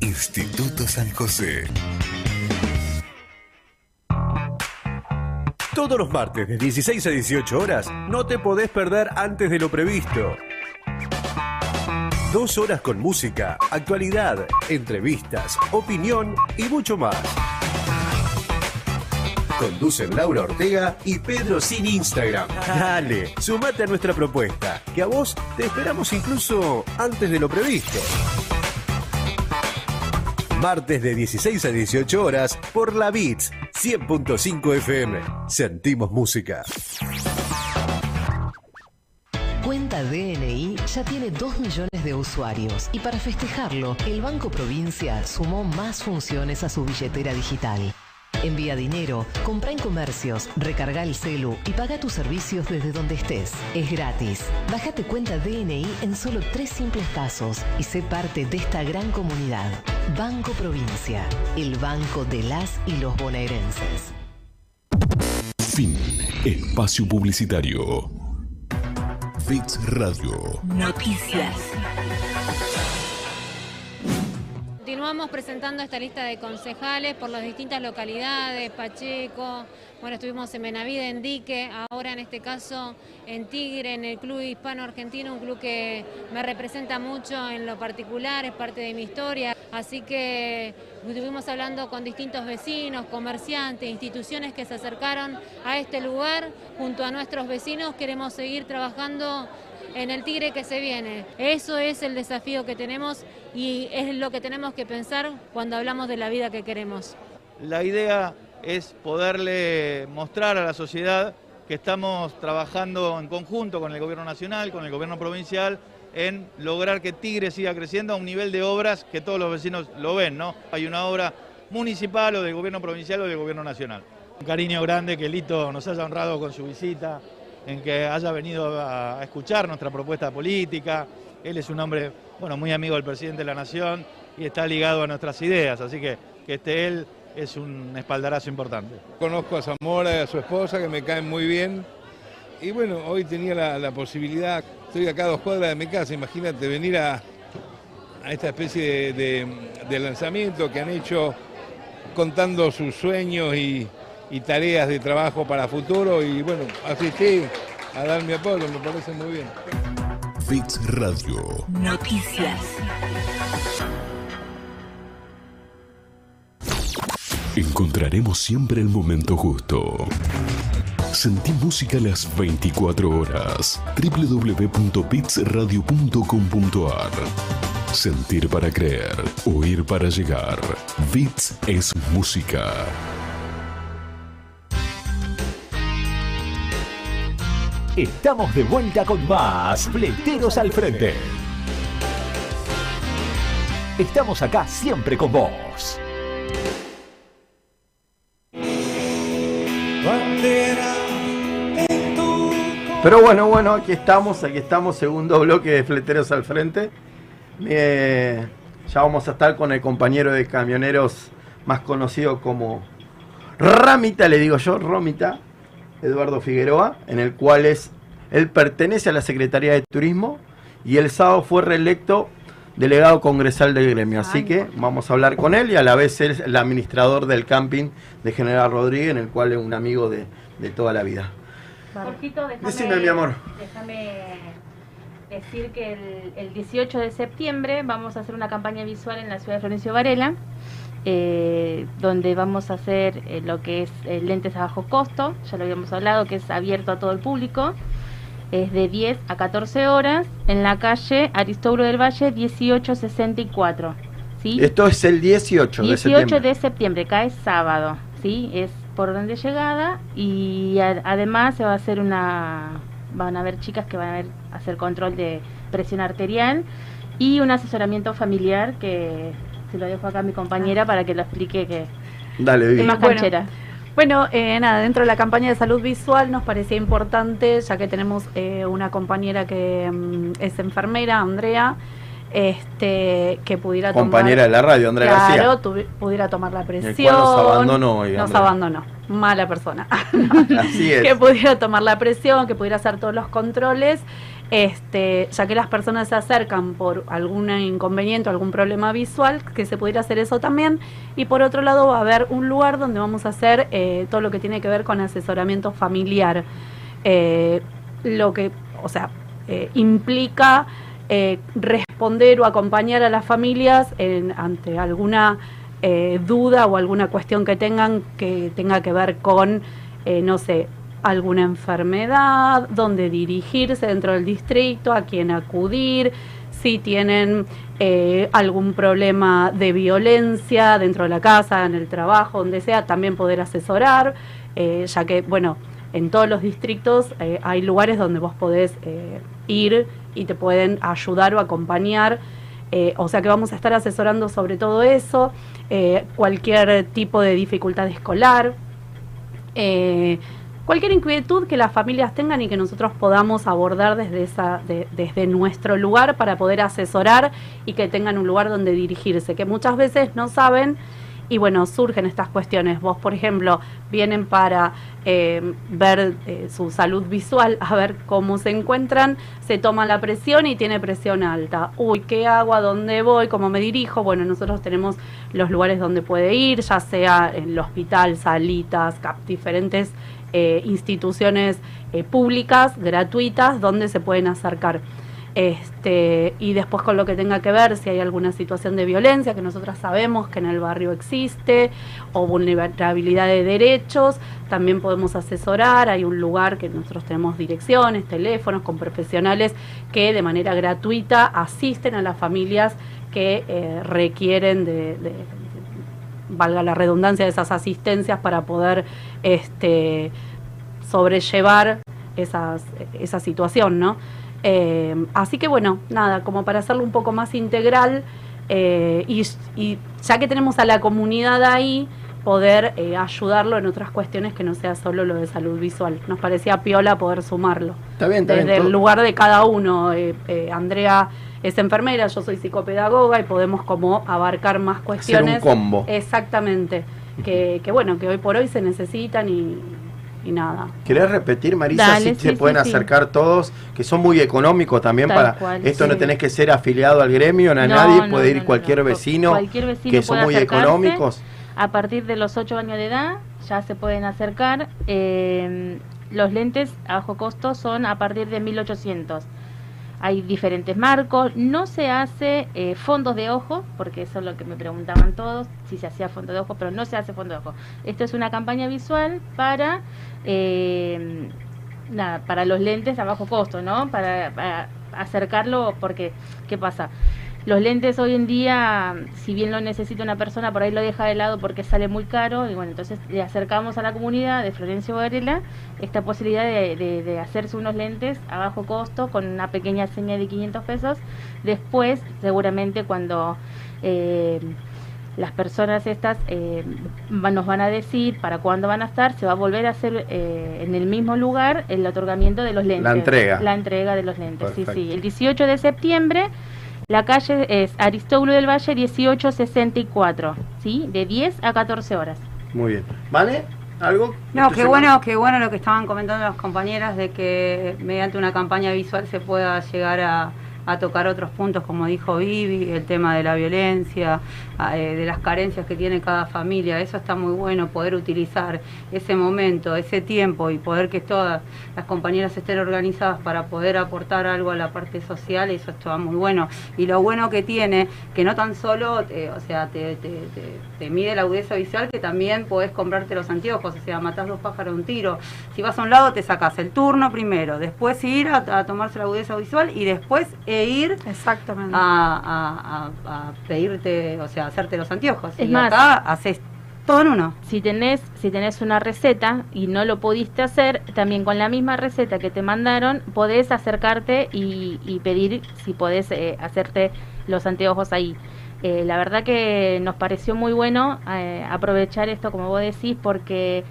Instituto San José. Todos los martes de 16 a 18 horas no te podés perder antes de lo previsto. Dos horas con música, actualidad, entrevistas, opinión y mucho más. Conducen Laura Ortega y Pedro Sin Instagram. Dale, sumate a nuestra propuesta, que a vos te esperamos incluso antes de lo previsto. Martes de 16 a 18 horas por la Beats 100.5 FM. Sentimos música. Cuenta DNI ya tiene 2 millones de usuarios y para festejarlo, el Banco Provincia sumó más funciones a su billetera digital. Envía dinero, compra en comercios, recarga el celu y paga tus servicios desde donde estés. Es gratis. Bájate cuenta DNI en solo tres simples pasos y sé parte de esta gran comunidad. Banco Provincia, el banco de las y los bonaerenses. Fin. Espacio publicitario. Fix Radio. Noticias. Continuamos presentando esta lista de concejales por las distintas localidades, Pacheco, bueno, estuvimos en Benavide, en Dique, ahora en este caso en Tigre, en el Club Hispano Argentino, un club que me representa mucho en lo particular, es parte de mi historia, así que estuvimos hablando con distintos vecinos, comerciantes, instituciones que se acercaron a este lugar, junto a nuestros vecinos queremos seguir trabajando en el Tigre que se viene. Eso es el desafío que tenemos y es lo que tenemos que pensar cuando hablamos de la vida que queremos. La idea es poderle mostrar a la sociedad que estamos trabajando en conjunto con el gobierno nacional, con el gobierno provincial, en lograr que Tigre siga creciendo a un nivel de obras que todos los vecinos lo ven, ¿no? Hay una obra municipal o del gobierno provincial o del gobierno nacional. Un cariño grande que Lito nos haya honrado con su visita, en que haya venido a escuchar nuestra propuesta política. Él es un hombre, bueno, muy amigo del presidente de la Nación y está ligado a nuestras ideas, así que que esté él es un espaldarazo importante. Conozco a Zamora y a su esposa que me caen muy bien. Y bueno, hoy tenía la, posibilidad, estoy acá a dos cuadras de mi casa, imagínate venir a, a esta especie de- de lanzamiento que han hecho contando sus sueños y, y tareas de trabajo para futuro y bueno, asistí a dar mi apoyo, me parece muy bien. Fix Radio. Noticias. Encontraremos siempre el momento justo. Sentí música las 24 horas. www.bitsradio.com.ar Sentir para creer, oír para llegar. Bits es música. Estamos de vuelta con más Fleteros al Frente. Estamos acá siempre con vos. Pero bueno, bueno, aquí estamos, aquí estamos, segundo bloque de Fleteros al Frente. Eh, ya vamos a estar con el compañero de camioneros más conocido como Ramita, le digo yo, Romita. Eduardo Figueroa, en el cual es, él pertenece a la Secretaría de Turismo y el sábado fue reelecto delegado congresal del gremio. Así que vamos a hablar con él y a la vez él es el administrador del camping de General Rodríguez, en el cual es un amigo de, de toda la vida. Jorgito, déjame, Decime, mi amor. déjame decir que el, el 18 de septiembre vamos a hacer una campaña visual en la ciudad de Florencio Varela, eh, donde vamos a hacer eh, lo que es eh, lentes a bajo costo, ya lo habíamos hablado, que es abierto a todo el público. Es de 10 a 14 horas en la calle Aristóbulo del Valle 1864. ¿sí? Esto es el 18, de 18 septiembre. de septiembre, cae sábado, ¿sí? Es por orden de llegada y a- además se va a hacer una... Van a haber chicas que van a ver- hacer control de presión arterial y un asesoramiento familiar que se lo dejo acá a mi compañera para que lo explique que Dale, es más Bueno. canchera. Bueno, eh, nada, dentro de la campaña de salud visual nos parecía importante, ya que tenemos eh, una compañera que mm, es enfermera, Andrea, este, que pudiera Compañera tomar, de la radio, Andrea claro, García. pudiera tomar la El presión. cual nos abandonó hoy, Nos Andrea. abandonó. Mala persona. Así es. que pudiera tomar la presión, que pudiera hacer todos los controles, este, ya que las personas se acercan por algún inconveniente o algún problema visual, que se pudiera hacer eso también. Y por otro lado va a haber un lugar donde vamos a hacer eh, todo lo que tiene que ver con asesoramiento familiar. Eh, lo que, o sea, eh, implica responder o acompañar a las familias en- ante alguna duda o alguna cuestión que tengan que tenga que ver con, no sé, alguna enfermedad, dónde dirigirse dentro del distrito, a quién acudir, si tienen eh, algún problema de violencia dentro de la casa, en el trabajo, donde sea, también poder asesorar, eh, ya que, bueno, en todos los distritos eh, hay lugares donde vos podés ir y te pueden ayudar o acompañar. O sea que vamos a estar asesorando sobre todo eso, cualquier tipo de dificultad escolar, cualquier inquietud que las familias tengan y que nosotros podamos abordar desde, esa, de- desde nuestro lugar para poder asesorar y que tengan un lugar donde dirigirse, que muchas veces no saben y bueno, surgen estas cuestiones. Vos, por ejemplo, vienen para eh, ver eh, su salud visual, a ver cómo se encuentran, se toma la presión y tiene presión alta. Uy, ¿qué hago? ¿A dónde voy? ¿Cómo me dirijo? Bueno, nosotros tenemos los lugares donde puede ir, ya sea en el hospital, salitas, cap- diferentes eh, instituciones eh, públicas, gratuitas, donde se pueden acercar. Este, y después con lo que tenga que ver si hay alguna situación de violencia que nosotros sabemos que en el barrio existe o vulnerabilidad de derechos, también podemos asesorar, hay un lugar que nosotros tenemos direcciones, teléfonos con profesionales que de manera gratuita asisten a las familias que eh, requieren de- valga la redundancia de esas asistencias para poder este sobrellevar esas, esa situación, ¿no? Eh, así que bueno, nada, como para hacerlo un poco más integral eh, y, y ya que tenemos a la comunidad ahí, poder eh, ayudarlo en otras cuestiones que no sea solo lo de salud visual. Nos parecía piola poder sumarlo. Está bien, está Desde bien. el lugar de cada uno. Andrea es enfermera, yo soy psicopedagoga y podemos como abarcar más cuestiones. combo. Exactamente. Que, que bueno, que hoy por hoy se necesitan y, y nada. ¿Querés repetir, Marisa, Dale, si sí, se pueden sí, acercar todos, que son muy económicos también Tal para... cual, esto no tenés que ser afiliado al gremio, no, No, nadie, no, puede ir no, cualquier no. vecino, Cualquier vecino que son muy económicos. A partir de los 8 años de edad ya se pueden acercar. Eh, los lentes a bajo costo son a partir de 1800. Hay diferentes marcos. No se hace eh, fondos de ojo, porque eso es lo que me preguntaban todos, si se hacía fondo de ojo, pero no se hace fondo de ojo. Esto es una campaña visual para... eh, para los lentes a bajo costo, ¿no? Para, para acercarlo, porque, ¿qué pasa? Los lentes hoy en día, si bien lo necesita una persona, por ahí lo deja de lado porque sale muy caro, y bueno, entonces le acercamos a la comunidad de Florencio Varela esta posibilidad de, de- de hacerse unos lentes a bajo costo con una pequeña seña de 500 pesos. Después, seguramente cuando eh, las personas estas eh, nos van a decir para cuándo van a estar, se va a volver a hacer eh, en el mismo lugar el otorgamiento de los lentes. entrega. La entrega de los lentes, sí, sí. El 18 de septiembre, la calle es Aristóbulo del Valle 1864, ¿sí? De 10 a 14 horas. Muy bien. ¿Vale? ¿Algo? No, qué bueno, qué bueno lo que estaban comentando las compañeras de que mediante una campaña visual se pueda llegar a, a tocar otros puntos, como dijo Vivi, el tema de la violencia, eh, de las carencias que tiene cada familia. Eso está muy bueno, poder utilizar ese momento, ese tiempo y poder que todas las compañeras estén organizadas para poder aportar algo a la parte social, eso está muy bueno. Y lo bueno que tiene, que no tan solo, te- o sea, te, mide la agudeza visual, que también podés comprarte los anteojos, o sea, matás dos pájaros de un tiro. Si vas a un lado, te sacas el turno primero, después ir a, tomarse la agudeza visual y después ir Exactamente. A, a- a- a pedirte, o sea, hacerte los anteojos. Es y más, acá haces todo en uno. Si tenés, si tenés una receta y no lo pudiste hacer, también con la misma receta que te mandaron, podés acercarte y, y pedir si podés eh, hacerte los anteojos ahí. Eh, la verdad que nos pareció muy bueno eh, aprovechar esto, como vos decís, porque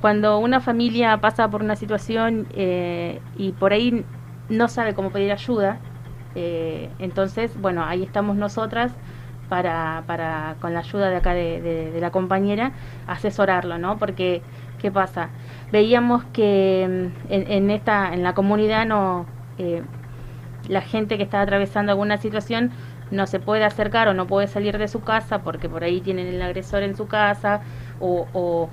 cuando una familia pasa por una situación eh, y por ahí no sabe cómo pedir ayuda, eh, entonces, bueno, ahí estamos nosotras para, para con la ayuda de acá de, la compañera, asesorarlo, ¿no? Porque, ¿qué pasa? Veíamos que mm, en, en esta, en la comunidad no, eh, la gente que está atravesando alguna situación no se puede acercar o no puede salir de su casa porque por ahí tienen el agresor en su casa o, o,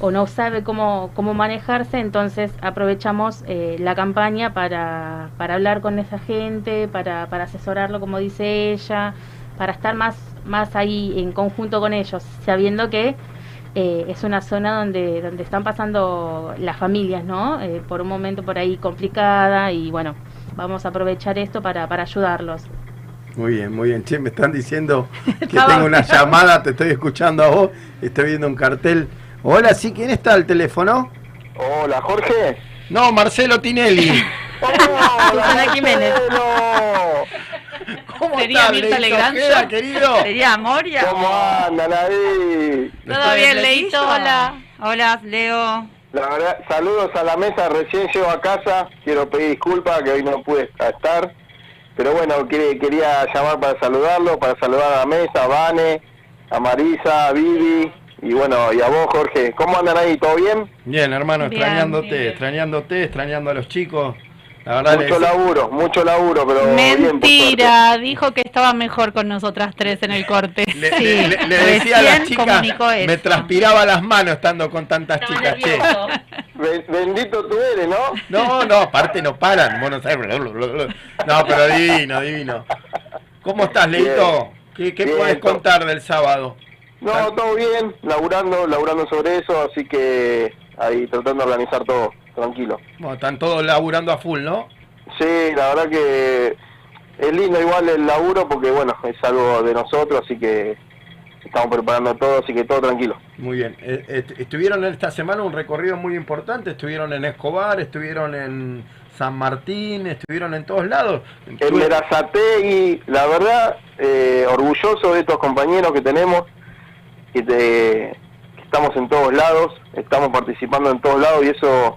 o no sabe cómo, cómo manejarse, entonces aprovechamos eh, la campaña para, para hablar con esa gente, para, para asesorarlo como dice ella, para estar más, más ahí en conjunto con ellos, sabiendo que eh, es una zona donde, donde están pasando las familias, ¿no? Eh, por un momento por ahí complicada y bueno, vamos a aprovechar esto para, para ayudarlos. Muy bien, muy bien. Che, me están diciendo que tengo una llamada, te estoy escuchando a vos, estoy viendo un cartel. Hola, sí, ¿quién está al teléfono? Hola, Jorge. No, Marcelo Tinelli. Susana Jiménez. ¿Cómo Sería Mirta Legrand, querido? Sería Moria. ¿Cómo andan ahí? ¿Todo bien, Leito? Hola. Hola, Leo. La verdad, saludos a la mesa, recién llego a casa, quiero pedir disculpas que hoy no pude estar, pero bueno, quería, quería llamar para saludarlo, para saludar a la mesa, a Vane, a Marisa, a Vivi, y bueno, y a vos Jorge, ¿cómo andan ahí? ¿Todo bien? Bien, hermano, Bien, extrañándote, bien. extrañándote, extrañando a los chicos. La verdad, Mucho laburo, mucho laburo, pero bien. Mentira, dijo que estaba mejor con nosotras tres en el corte. le, sí, le- le- le decía a las chicas, me transpiraba las manos estando con tantas chicas, che. Be- Bendito tú eres, ¿no? No, no, aparte no paran. Bueno, no, pero divino, divino. ¿Cómo estás, Leito? ¿Qué, qué puedes contar del sábado? No, todo bien, laburando, laburando sobre eso, así que ahí tratando de organizar todo, tranquilo. Bueno, están todos laburando a full, ¿no? Sí, la verdad que es lindo igual el laburo porque bueno, es algo de nosotros, así que estamos preparando todo, así que todo tranquilo. Muy bien. Eh, estuvieron esta semana un recorrido muy importante. Estuvieron en Escobar, estuvieron en San Martín, estuvieron en todos lados. En Verazategui, la verdad, eh, orgulloso de estos compañeros que tenemos, que, te- que estamos en todos lados, estamos participando en todos lados y eso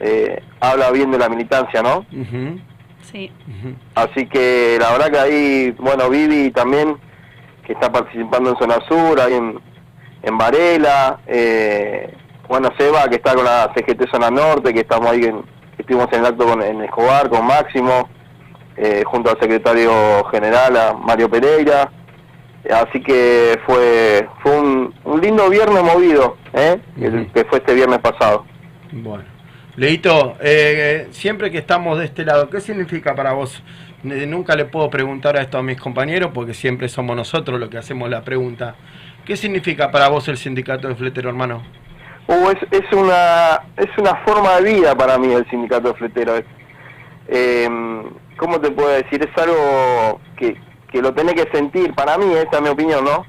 eh, habla bien de la militancia, ¿no? Sí. Así que la verdad que ahí, bueno, Vivi también, que está participando en Zona Sur, ahí en, en Varela, eh, bueno, Seba, que está con la CGT Zona Norte, que estamos ahí, en, que estuvimos en el acto con, en Escobar, con Máximo, eh, junto al secretario general, a Mario Pereira. Así que fue fue un, lindo viernes movido, ¿eh? El que fue este viernes pasado. Bueno. Leito, eh, siempre que estamos de este lado, ¿qué significa para vos? Nunca le puedo preguntar a esto a mis compañeros porque siempre somos nosotros los que hacemos la pregunta. ¿Qué significa para vos el sindicato de fletero, hermano? Uh, es, es una es una forma de vida para mí el sindicato de fleteros. Eh, ¿Cómo te puedo decir? Es algo que, que lo tenés que sentir. Para mí, esta es mi opinión, ¿no?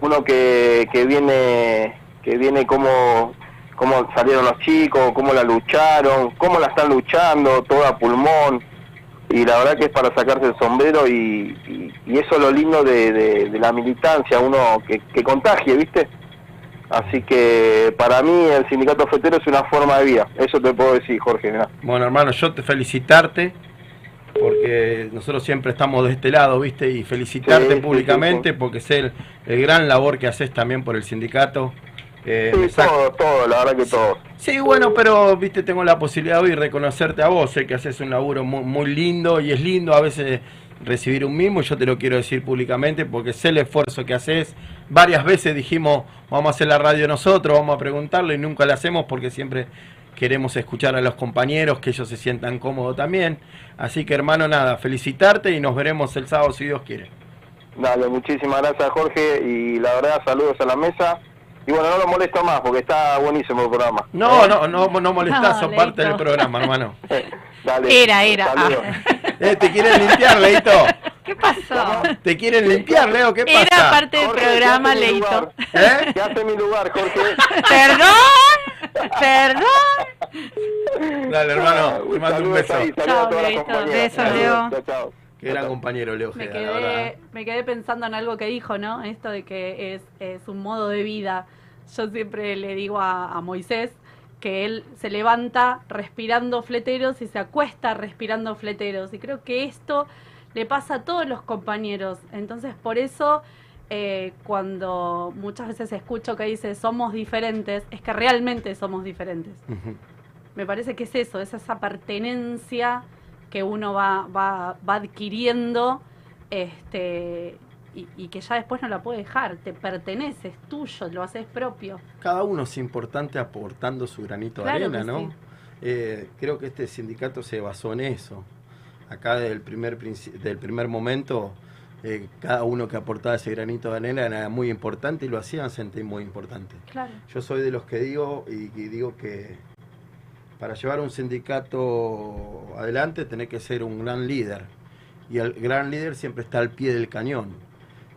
Uno que, que viene que viene como cómo salieron los chicos, cómo la lucharon, cómo la están luchando, todo a pulmón. Y la verdad que es para sacarse el sombrero y, y- eso es lo lindo de, la militancia, uno que, que contagie, ¿viste? Así que para mí el sindicato fletero es una forma de vida, eso te puedo decir, Jorge. Bueno, hermano, yo te felicitarte porque nosotros siempre estamos de este lado, ¿viste? Y felicitarte Sí, públicamente sí, sí. porque sé el, el gran labor que haces también por el sindicato. Eh, Sí, todo, todo, la verdad que todo. Sí, bueno, pero viste, tengo la posibilidad hoy de reconocerte a vos, sé que haces un laburo muy, muy lindo y es lindo a veces recibir un mimo, y yo te lo quiero decir públicamente porque sé el esfuerzo que haces. Varias veces dijimos, vamos a hacer la radio nosotros, vamos a preguntarlo y nunca lo hacemos porque siempre queremos escuchar a los compañeros, que ellos se sientan cómodos también. Así que hermano, nada, felicitarte y nos veremos el sábado si Dios quiere. Dale, muchísimas gracias Jorge y la verdad saludos a la mesa. Y bueno, no lo molesto más porque está buenísimo el programa. No, no, no, no molestás, sos parte del programa, hermano. Dale. Era, era. saludos. Eh, ¿Te quieren limpiar, Leito? ¿Qué pasó? ¿Te quieren limpiar, Leo? ¿Qué pasa? Era parte del Jorge, programa, Leito. ¿Eh? Quédate en mi lugar, Jorge. Perdón, perdón. Dale, hermano, te mando un beso. ahí, las Leito. Saludos, Leo. chao, chao. Qué gran compañero, Leo Me Ojeda, la verdad. quedé, me quedé pensando en algo que dijo, ¿no? Esto de que es, es un modo de vida. Yo siempre le digo a, a Moisés que él se levanta respirando fleteros y se acuesta respirando fleteros. Y creo que esto le pasa a todos los compañeros. Entonces, por eso, eh, cuando muchas veces escucho que dice somos diferentes, es que realmente somos diferentes. Me parece que es eso, es esa pertenencia que uno va, va, va adquiriendo este, y, y que ya después no la puede dejar. Te pertenece, es tuyo, lo haces propio. Cada uno es importante aportando su granito de arena, ¿no? sí. Eh, creo que este sindicato se basó en eso. Acá del primer, princi- del primer momento, eh, cada uno que aportaba ese granito de arena era muy importante y lo hacían sentir muy importante. Claro. Yo soy de los que digo y, y digo que para llevar un sindicato adelante tenés que ser un gran líder. Y el gran líder siempre está al pie del cañón.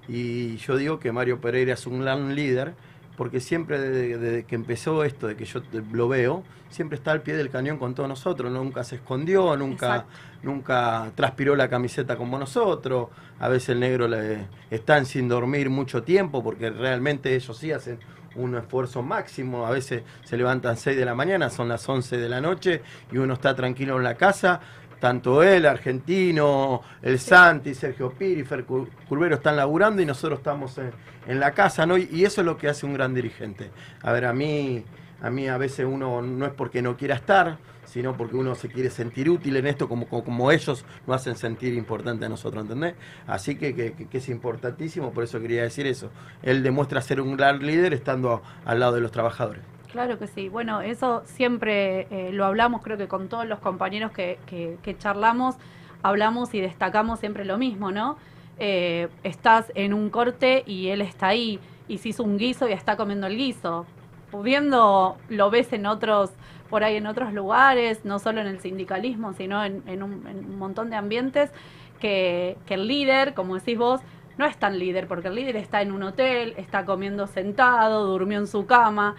Y yo digo que Mario Pereira es un gran líder porque siempre desde, desde que empezó esto, de que yo lo veo, siempre está al pie del cañón con todos nosotros, nunca se escondió, nunca, Exacto. nunca transpiró la camiseta como nosotros, a veces el negro le, están sin dormir mucho tiempo porque realmente ellos sí hacen un esfuerzo máximo, a veces se levantan 6 de la mañana, son las 11 de la noche y uno está tranquilo en la casa, tanto él, Argentino, el Santi, Sergio Piri, Fer Cur- Curvero están laburando y nosotros estamos en, en la casa, ¿no? Y, y eso es lo que hace un gran dirigente. A ver, a mí, a mí a veces uno no es porque no quiera estar, sino porque uno se quiere sentir útil en esto como, como, como ellos nos hacen sentir importante a nosotros, ¿entendés? Así que, que, es importantísimo, por eso quería decir eso. Él demuestra ser un gran líder estando al lado de los trabajadores. Claro que sí. Bueno, eso siempre eh, lo hablamos, creo que con todos los compañeros que, que- que charlamos, hablamos y destacamos siempre lo mismo, ¿no? Eh, estás en un corte y él está ahí, y se hizo un guiso y está comiendo el guiso. Pudiendo, lo ves en otros, por ahí en otros lugares, no solo en el sindicalismo, sino en, en un, en un montón de ambientes, que, que el líder, como decís vos, no es tan líder, porque el líder está en un hotel, está comiendo sentado, durmió en su cama,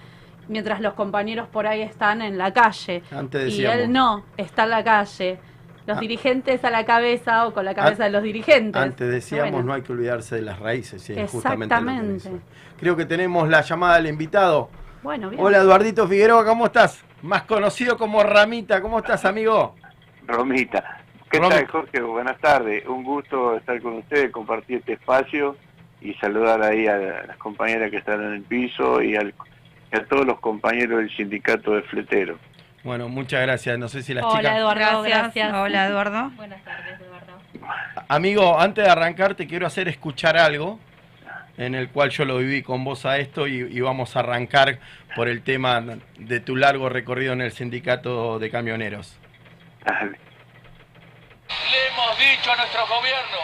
mientras los compañeros por ahí están en la calle. Antes y él no, está en la calle. Los Ah. dirigentes a la cabeza o con la cabeza de los dirigentes. Antes decíamos, Bueno. no hay que olvidarse de las raíces, justamente lo que Exactamente. dice. Creo que tenemos la llamada del invitado. Bueno, bien. Hola Eduardito Figueroa, ¿cómo estás? Más conocido como Ramita, ¿cómo estás amigo? Romita. ¿Qué tal, Jorge? Buenas tardes. Un gusto estar con ustedes, compartir este espacio y saludar ahí a las compañeras que están en el piso y, al- y a todos los compañeros del sindicato de fleteros. Bueno, muchas gracias. No sé si las Hola, chicas... Eduardo, Gracias. gracias. Hola, Eduardo. Buenas tardes, Eduardo. Amigo, antes de arrancar te quiero hacer escuchar algo en el cual yo lo viví con vos a esto y, y vamos a arrancar por el tema de tu largo recorrido en el sindicato de camioneros. Le hemos dicho a nuestro gobierno,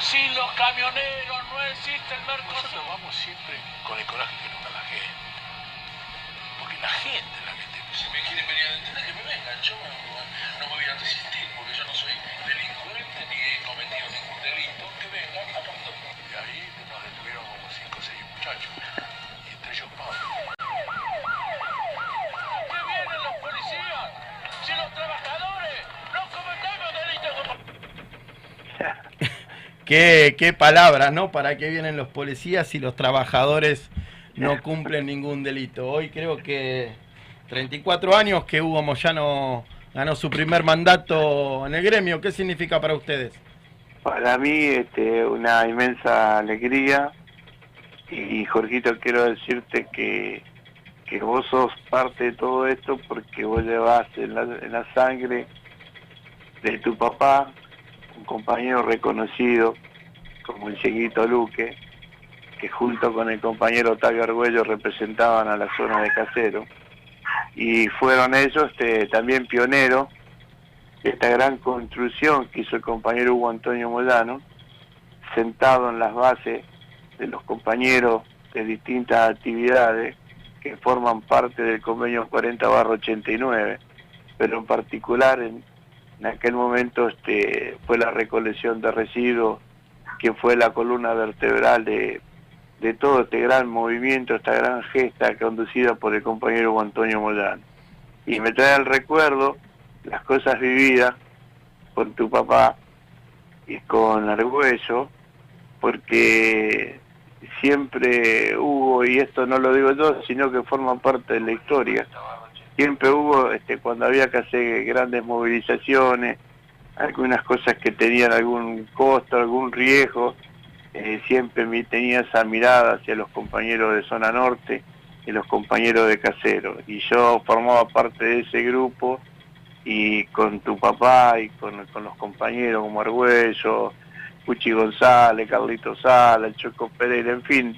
sin los camioneros no existe el Mercosur. Nosotros vamos siempre con el coraje que nos da la gente. Porque la gente es la que te... Si me quieren venir a detener, que me vengan. Yo no, Qué, palabras, ¿no? ¿Para qué vienen los policías si los trabajadores no cumplen ningún delito? Hoy creo que 34 años que Hugo Moyano ganó su primer mandato en el gremio. ¿Qué significa para ustedes? Para mí, este, una inmensa alegría. Y, Jorgito, quiero decirte que que vos sos parte de todo esto porque vos llevas en la sangre de tu papá un compañero reconocido como el Cheguito Luque, que junto con el compañero Octavio Argüello representaban a la zona de Casero. Y fueron ellos este, también pioneros de esta gran construcción que hizo el compañero Hugo Antonio Moyano, sentado en las bases de los compañeros de distintas actividades que forman parte del convenio 40 barro 89, pero en particular en, en aquel momento este, fue la recolección de residuos, que fue la columna vertebral de, de todo este gran movimiento, esta gran gesta conducida por el compañero Antonio Moyano. Y me trae al recuerdo las cosas vividas con tu papá y con Argüello, porque siempre hubo, y esto no lo digo yo, sino que forma parte de la historia, siempre hubo, este, cuando había que hacer grandes movilizaciones, algunas cosas que tenían algún costo, algún riesgo, eh, siempre me tenía esa mirada hacia los compañeros de zona norte y los compañeros de casero. Y yo formaba parte de ese grupo y con tu papá y con, con los compañeros como Argüello, Puchi González, Carlito Sala, Choco Pereira, en fin,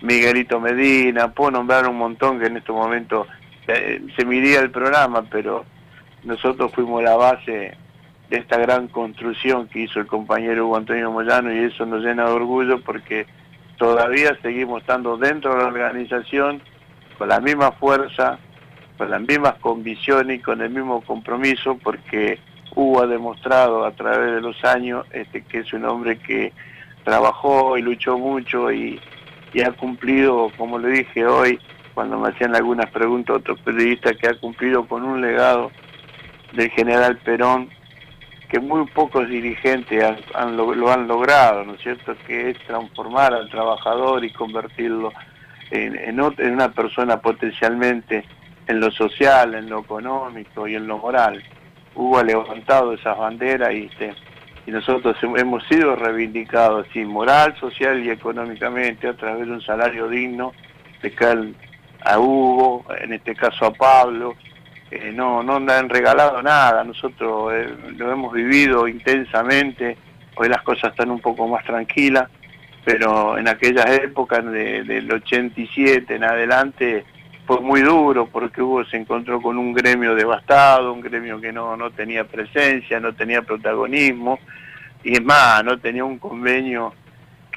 Miguelito Medina, puedo nombrar un montón que en este momento eh, se miría el programa, pero nosotros fuimos la base de esta gran construcción que hizo el compañero Hugo Antonio Moyano y eso nos llena de orgullo porque todavía seguimos estando dentro de la organización con la misma fuerza, con las mismas convicciones y con el mismo compromiso porque Hugo ha demostrado a través de los años este, que es un hombre que trabajó y luchó mucho y, y ha cumplido, como le dije hoy, cuando me hacían algunas preguntas otros periodistas, que ha cumplido con un legado del general Perón que muy pocos dirigentes han, lo, han logrado, ¿no es cierto?, que es transformar al trabajador y convertirlo en, una persona potencialmente en lo social, en lo económico y en lo moral. Hubo levantado esas banderas y, este, y nosotros hemos sido reivindicados así, moral, social y económicamente a través de un salario digno de cal a Hugo, en este caso a Pablo, eh, no, no han regalado nada, nosotros eh, lo hemos vivido intensamente, hoy las cosas están un poco más tranquilas, pero en aquellas épocas del 87 en adelante fue muy duro porque Hugo se encontró con un gremio devastado, un gremio que no, no tenía presencia, no tenía protagonismo, y es más, no tenía un convenio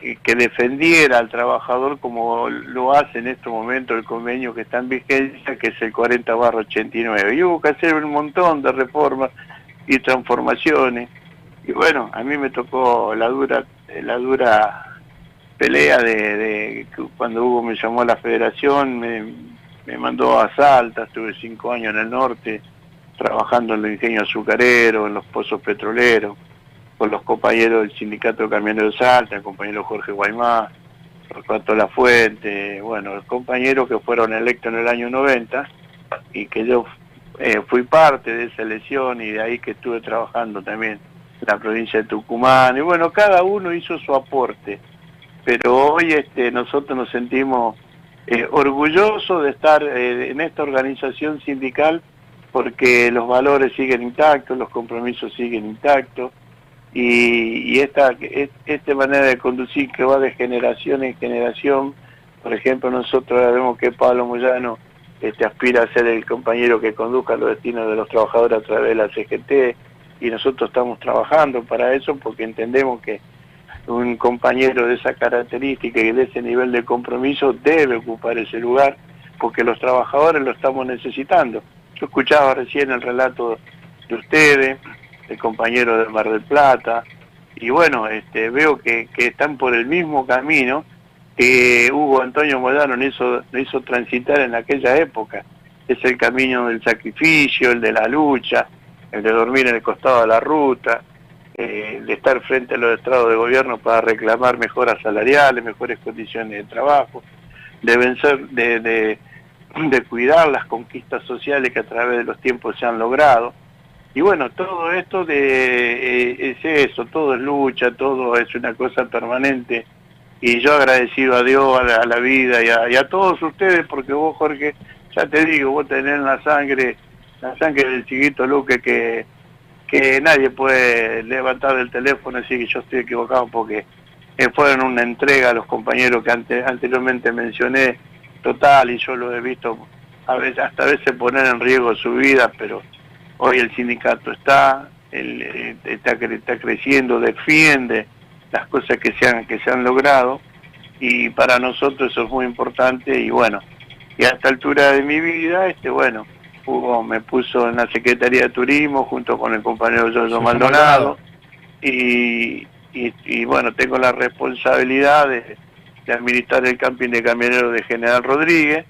que, defendiera al trabajador como lo hace en este momento el convenio que está en vigencia, que es el 40 barro 89. Y hubo que hacer un montón de reformas y transformaciones. Y bueno, a mí me tocó la dura, la dura pelea de, cuando Hugo me llamó a la federación, me, me mandó a Salta, estuve cinco años en el norte, trabajando en los ingenios azucareros, en los pozos petroleros con los compañeros del sindicato camioneros de Salta, el compañero Jorge Guaymá, Roberto La Fuente, bueno, los compañeros que fueron electos en el año 90 y que yo eh, fui parte de esa elección y de ahí que estuve trabajando también en la provincia de Tucumán. Y bueno, cada uno hizo su aporte, pero hoy este, nosotros nos sentimos eh, orgullosos de estar eh, en esta organización sindical porque los valores siguen intactos, los compromisos siguen intactos, y, esta, esta manera de conducir que va de generación en generación, por ejemplo nosotros vemos que Pablo Moyano este, aspira a ser el compañero que conduzca los destinos de los trabajadores a través de la CGT y nosotros estamos trabajando para eso porque entendemos que un compañero de esa característica y de ese nivel de compromiso debe ocupar ese lugar porque los trabajadores lo estamos necesitando. Yo escuchaba recién el relato de ustedes, el compañero de Mar del Plata, y bueno, este, veo que, están por el mismo camino que Hugo Antonio Modano nos hizo, hizo transitar en aquella época. Es el camino del sacrificio, el de la lucha, el de dormir en el costado de la ruta, eh, de estar frente a los estrados de gobierno para reclamar mejoras salariales, mejores condiciones de trabajo, de vencer, de, de cuidar las conquistas sociales que a través de los tiempos se han logrado. Y bueno, todo esto de, eh, es eso, todo es lucha, todo es una cosa permanente. Y yo agradecido a Dios, a la, vida y a, todos ustedes, porque vos, Jorge, ya te digo, vos tenés en la sangre, la sangre del chiquito Luque que, que nadie puede levantar el teléfono y que yo estoy equivocado porque eh, fueron una entrega a los compañeros que ante- anteriormente mencioné, total, y yo lo he visto a veces, hasta a veces poner en riesgo su vida, pero hoy el sindicato está, el, eh, está, cre- está creciendo, defiende las cosas que se han, que se han logrado y para nosotros eso es muy importante y bueno, y a esta altura de mi vida, este bueno, Hugo me puso en la Secretaría de Turismo junto con el compañero Giorgio Maldonado. y, y, y, bueno, tengo la responsabilidad de, de administrar el camping de camioneros de General Rodríguez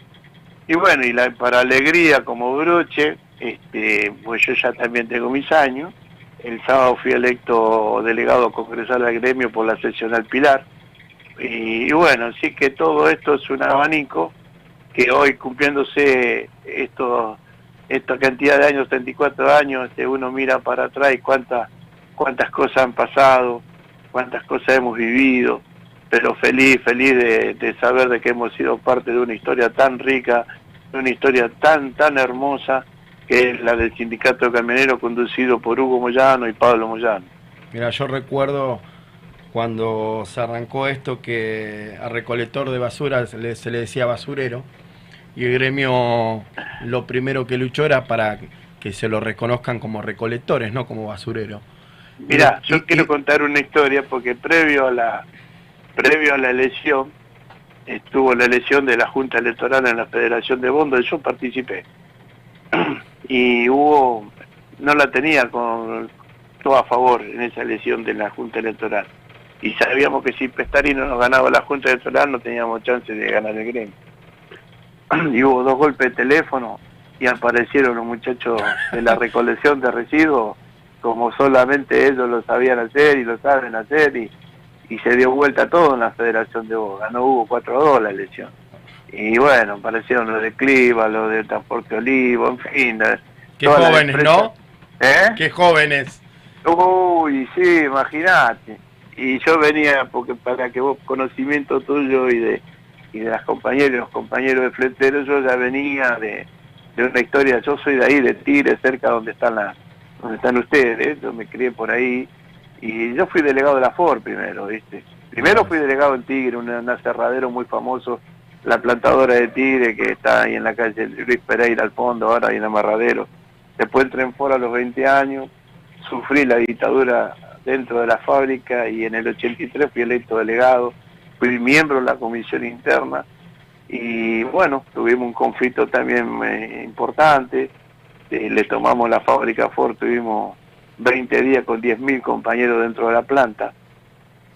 y bueno, y la, para alegría como broche, este, pues yo ya también tengo mis años, el sábado fui electo delegado congresal al gremio por la seccional Pilar. Y, bueno, así que todo esto es un abanico que hoy cumpliéndose estos esta cantidad de años, 34 años, este, uno mira para atrás y cuántas cuántas cosas han pasado, cuántas cosas hemos vivido, pero feliz, feliz de saber de que hemos sido parte de una historia tan rica, de una historia tan, tan hermosa, que es la del sindicato de camioneros conducido por Hugo Moyano y Pablo Moyano. Mira, yo recuerdo cuando se arrancó esto que a recolector de basura se le, se le decía basurero y el gremio lo primero que luchó era para que se lo reconozcan como recolectores, no como basurero. Mira, yo quiero contar una historia porque previo a la previo a la elección estuvo la elección de la Junta Electoral en la Federación de Bondos, yo participé. y hubo no la tenía con todo a favor en esa elección de la Junta Electoral. Y sabíamos que si Pestarino nos ganaba la Junta Electoral no teníamos chance de ganar el gremio. y hubo dos golpes de teléfono y aparecieron los muchachos de la recolección de residuos como solamente ellos lo sabían hacer y lo saben hacer y, y se dio vuelta todo en la Federación de Boga, no hubo 4 a 2 la elección. Y bueno, aparecieron los de Cliva, los de Transporte Olivo, en fin. Qué jóvenes. ¿no? ¿Eh? Qué jóvenes. Uy, sí, imagínate. Y yo venía, porque para que vos, conocimiento tuyo y de y de las compañeras y los compañeros de fleteros, yo ya venía de, de una historia, yo soy de ahí, de Tigre, cerca donde están las donde están ustedes, yo me crié por ahí, y yo fui delegado de la FOR primero, ¿viste? Primero fui delegado en Tigre, un aserradero muy famoso, la plantadora de Tigre, que está ahí en la calle Luis Pereira al fondo, ahora ahí en Amarradero. Después entré en FOR a los 20 años, sufrí la dictadura dentro de la fábrica y en el 83 fui electo delegado, fui miembro de la comisión interna y bueno, tuvimos un conflicto también eh, importante, eh, le tomamos la fábrica Ford, tuvimos 20 días con 10.000 compañeros dentro de la planta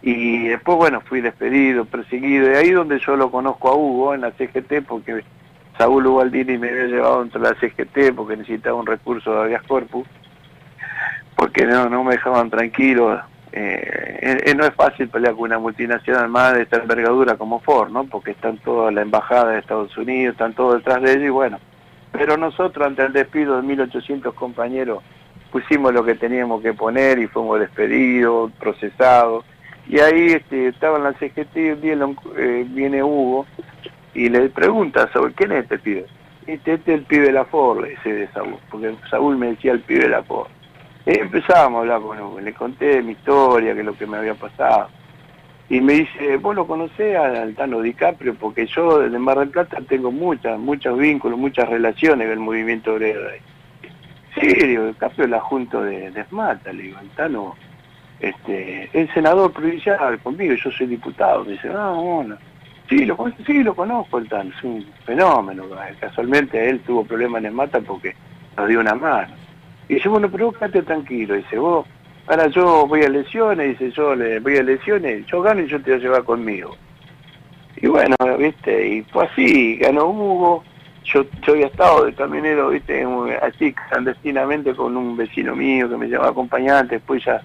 y después bueno, fui despedido, perseguido, y ahí donde yo lo conozco a Hugo en la CGT porque Saúl Ubaldini me había llevado dentro de la CGT porque necesitaba un recurso de habeas corpus porque no, no me dejaban tranquilo. Eh, eh, eh, no es fácil pelear con una multinacional más de esta envergadura como Ford, ¿no? Porque están toda la embajada de Estados Unidos, están todos detrás de ellos y bueno. Pero nosotros ante el despido de 1.800 compañeros pusimos lo que teníamos que poner y fuimos despedidos, procesados. Y ahí este, estaba en la CGT y un día eh, viene Hugo y le pregunta sobre quién es este pibe. Este, este es el pibe de la Ford, le dice de Saúl, porque Saúl me decía el pibe de la Ford. Y empezábamos a hablar con Hugo, le conté mi historia, que es lo que me había pasado. Y me dice, vos lo conocés al Tano DiCaprio, porque yo desde Mar del Plata tengo muchas, muchos vínculos, muchas relaciones con el movimiento obrero. Sí, digo, DiCaprio la junto de, de Esmata, le digo, el Tano, este, es senador provincial conmigo, yo soy diputado. Me dice, ah, bueno. Sí, lo, sí, lo conozco el Tano, es un fenómeno. Casualmente él tuvo problemas en Esmata porque nos dio una mano. Y dice, bueno, pero quédate tranquilo. Dice, vos, ahora yo voy a lesiones, dice, yo le voy a lesiones, yo gano y yo te voy a llevar conmigo. Y bueno, viste, y fue así, ganó Hugo. Yo, yo había estado de camionero, viste, así clandestinamente con un vecino mío que me llevaba acompañante, después ya,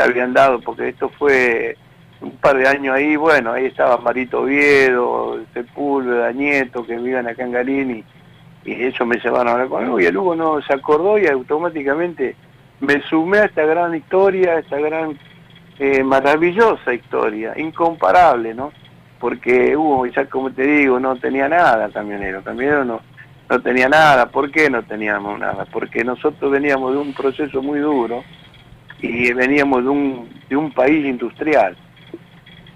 habían dado, porque esto fue un par de años ahí, bueno, ahí estaba Marito Oviedo, Sepúlveda, Nieto, que vivían acá en Garín y, ellos me llevaron a hablar con Hugo y el Hugo no se acordó y automáticamente me sumé a esta gran historia, a esta gran eh, maravillosa historia, incomparable, ¿no? porque hubo, ya como te digo, no tenía nada camionero, camionero no, no tenía nada. ¿Por qué no teníamos nada? Porque nosotros veníamos de un proceso muy duro y veníamos de un, de un país industrial.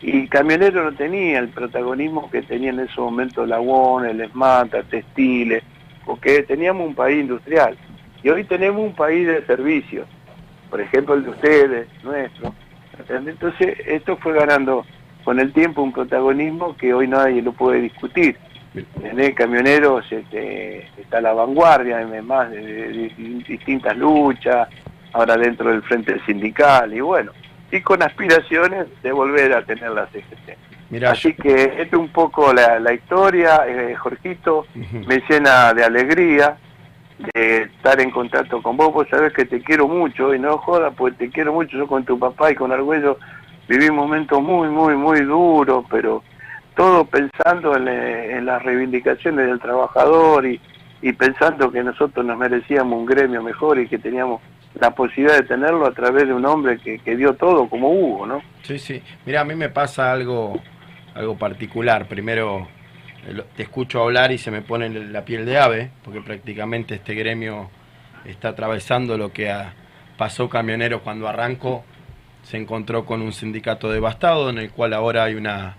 Y Camionero no tenía el protagonismo que tenía en ese momento Lagón, el Esmata, Textiles, porque teníamos un país industrial. Y hoy tenemos un país de servicios, por ejemplo el de ustedes, nuestro. Entonces esto fue ganando con el tiempo un protagonismo que hoy nadie lo puede discutir. En el camionero este, está la vanguardia, además de, de- de distintas luchas, ahora dentro del frente sindical y bueno, y con aspiraciones de volver a tener la CGT. Mirá, Así que esta es un poco la, la historia, eh, Jorgito, me llena de alegría de estar en contacto con vos, vos sabés que te quiero mucho y no jodas, pues te quiero mucho, yo con tu papá y con Argüello viví momentos muy, muy, muy duros, pero todo pensando en, eh, en las reivindicaciones del trabajador y, y pensando que nosotros nos merecíamos un gremio mejor y que teníamos la posibilidad de tenerlo a través de un hombre que, que dio todo como Hugo, ¿no? Sí, sí. Mira, a mí me pasa algo, algo particular. Primero, eh, te escucho hablar y se me pone la piel de ave, porque prácticamente este gremio está atravesando lo que pasó Camioneros cuando arrancó. Se encontró con un sindicato devastado, en el cual ahora hay una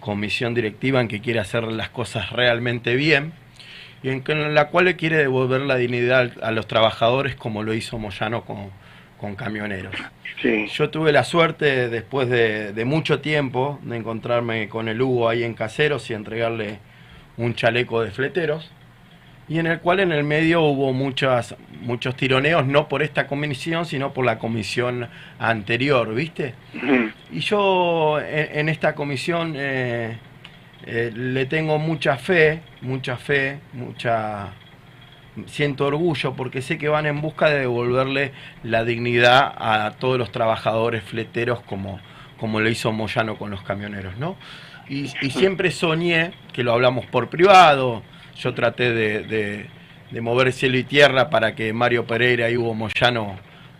comisión directiva en que quiere hacer las cosas realmente bien y en, la cual le quiere devolver la dignidad a los trabajadores como lo hizo Moyano con, con camioneros. Yo tuve la suerte, después de, de mucho tiempo, de encontrarme con el Hugo ahí en Caseros y entregarle un chaleco de fleteros, y en el cual en el medio hubo muchas, muchos tironeos, no por esta comisión, sino por la comisión anterior, ¿viste? Y yo en, en esta comisión eh, eh, le tengo mucha fe, mucha fe, mucha... Siento orgullo porque sé que van en busca de devolverle la dignidad a todos los trabajadores fleteros como, como lo hizo Moyano con los camioneros, ¿no? Y, siempre soñé, que lo hablamos por privado, yo traté de, de- de mover cielo y tierra para que Mario Pereira y Hugo Moyano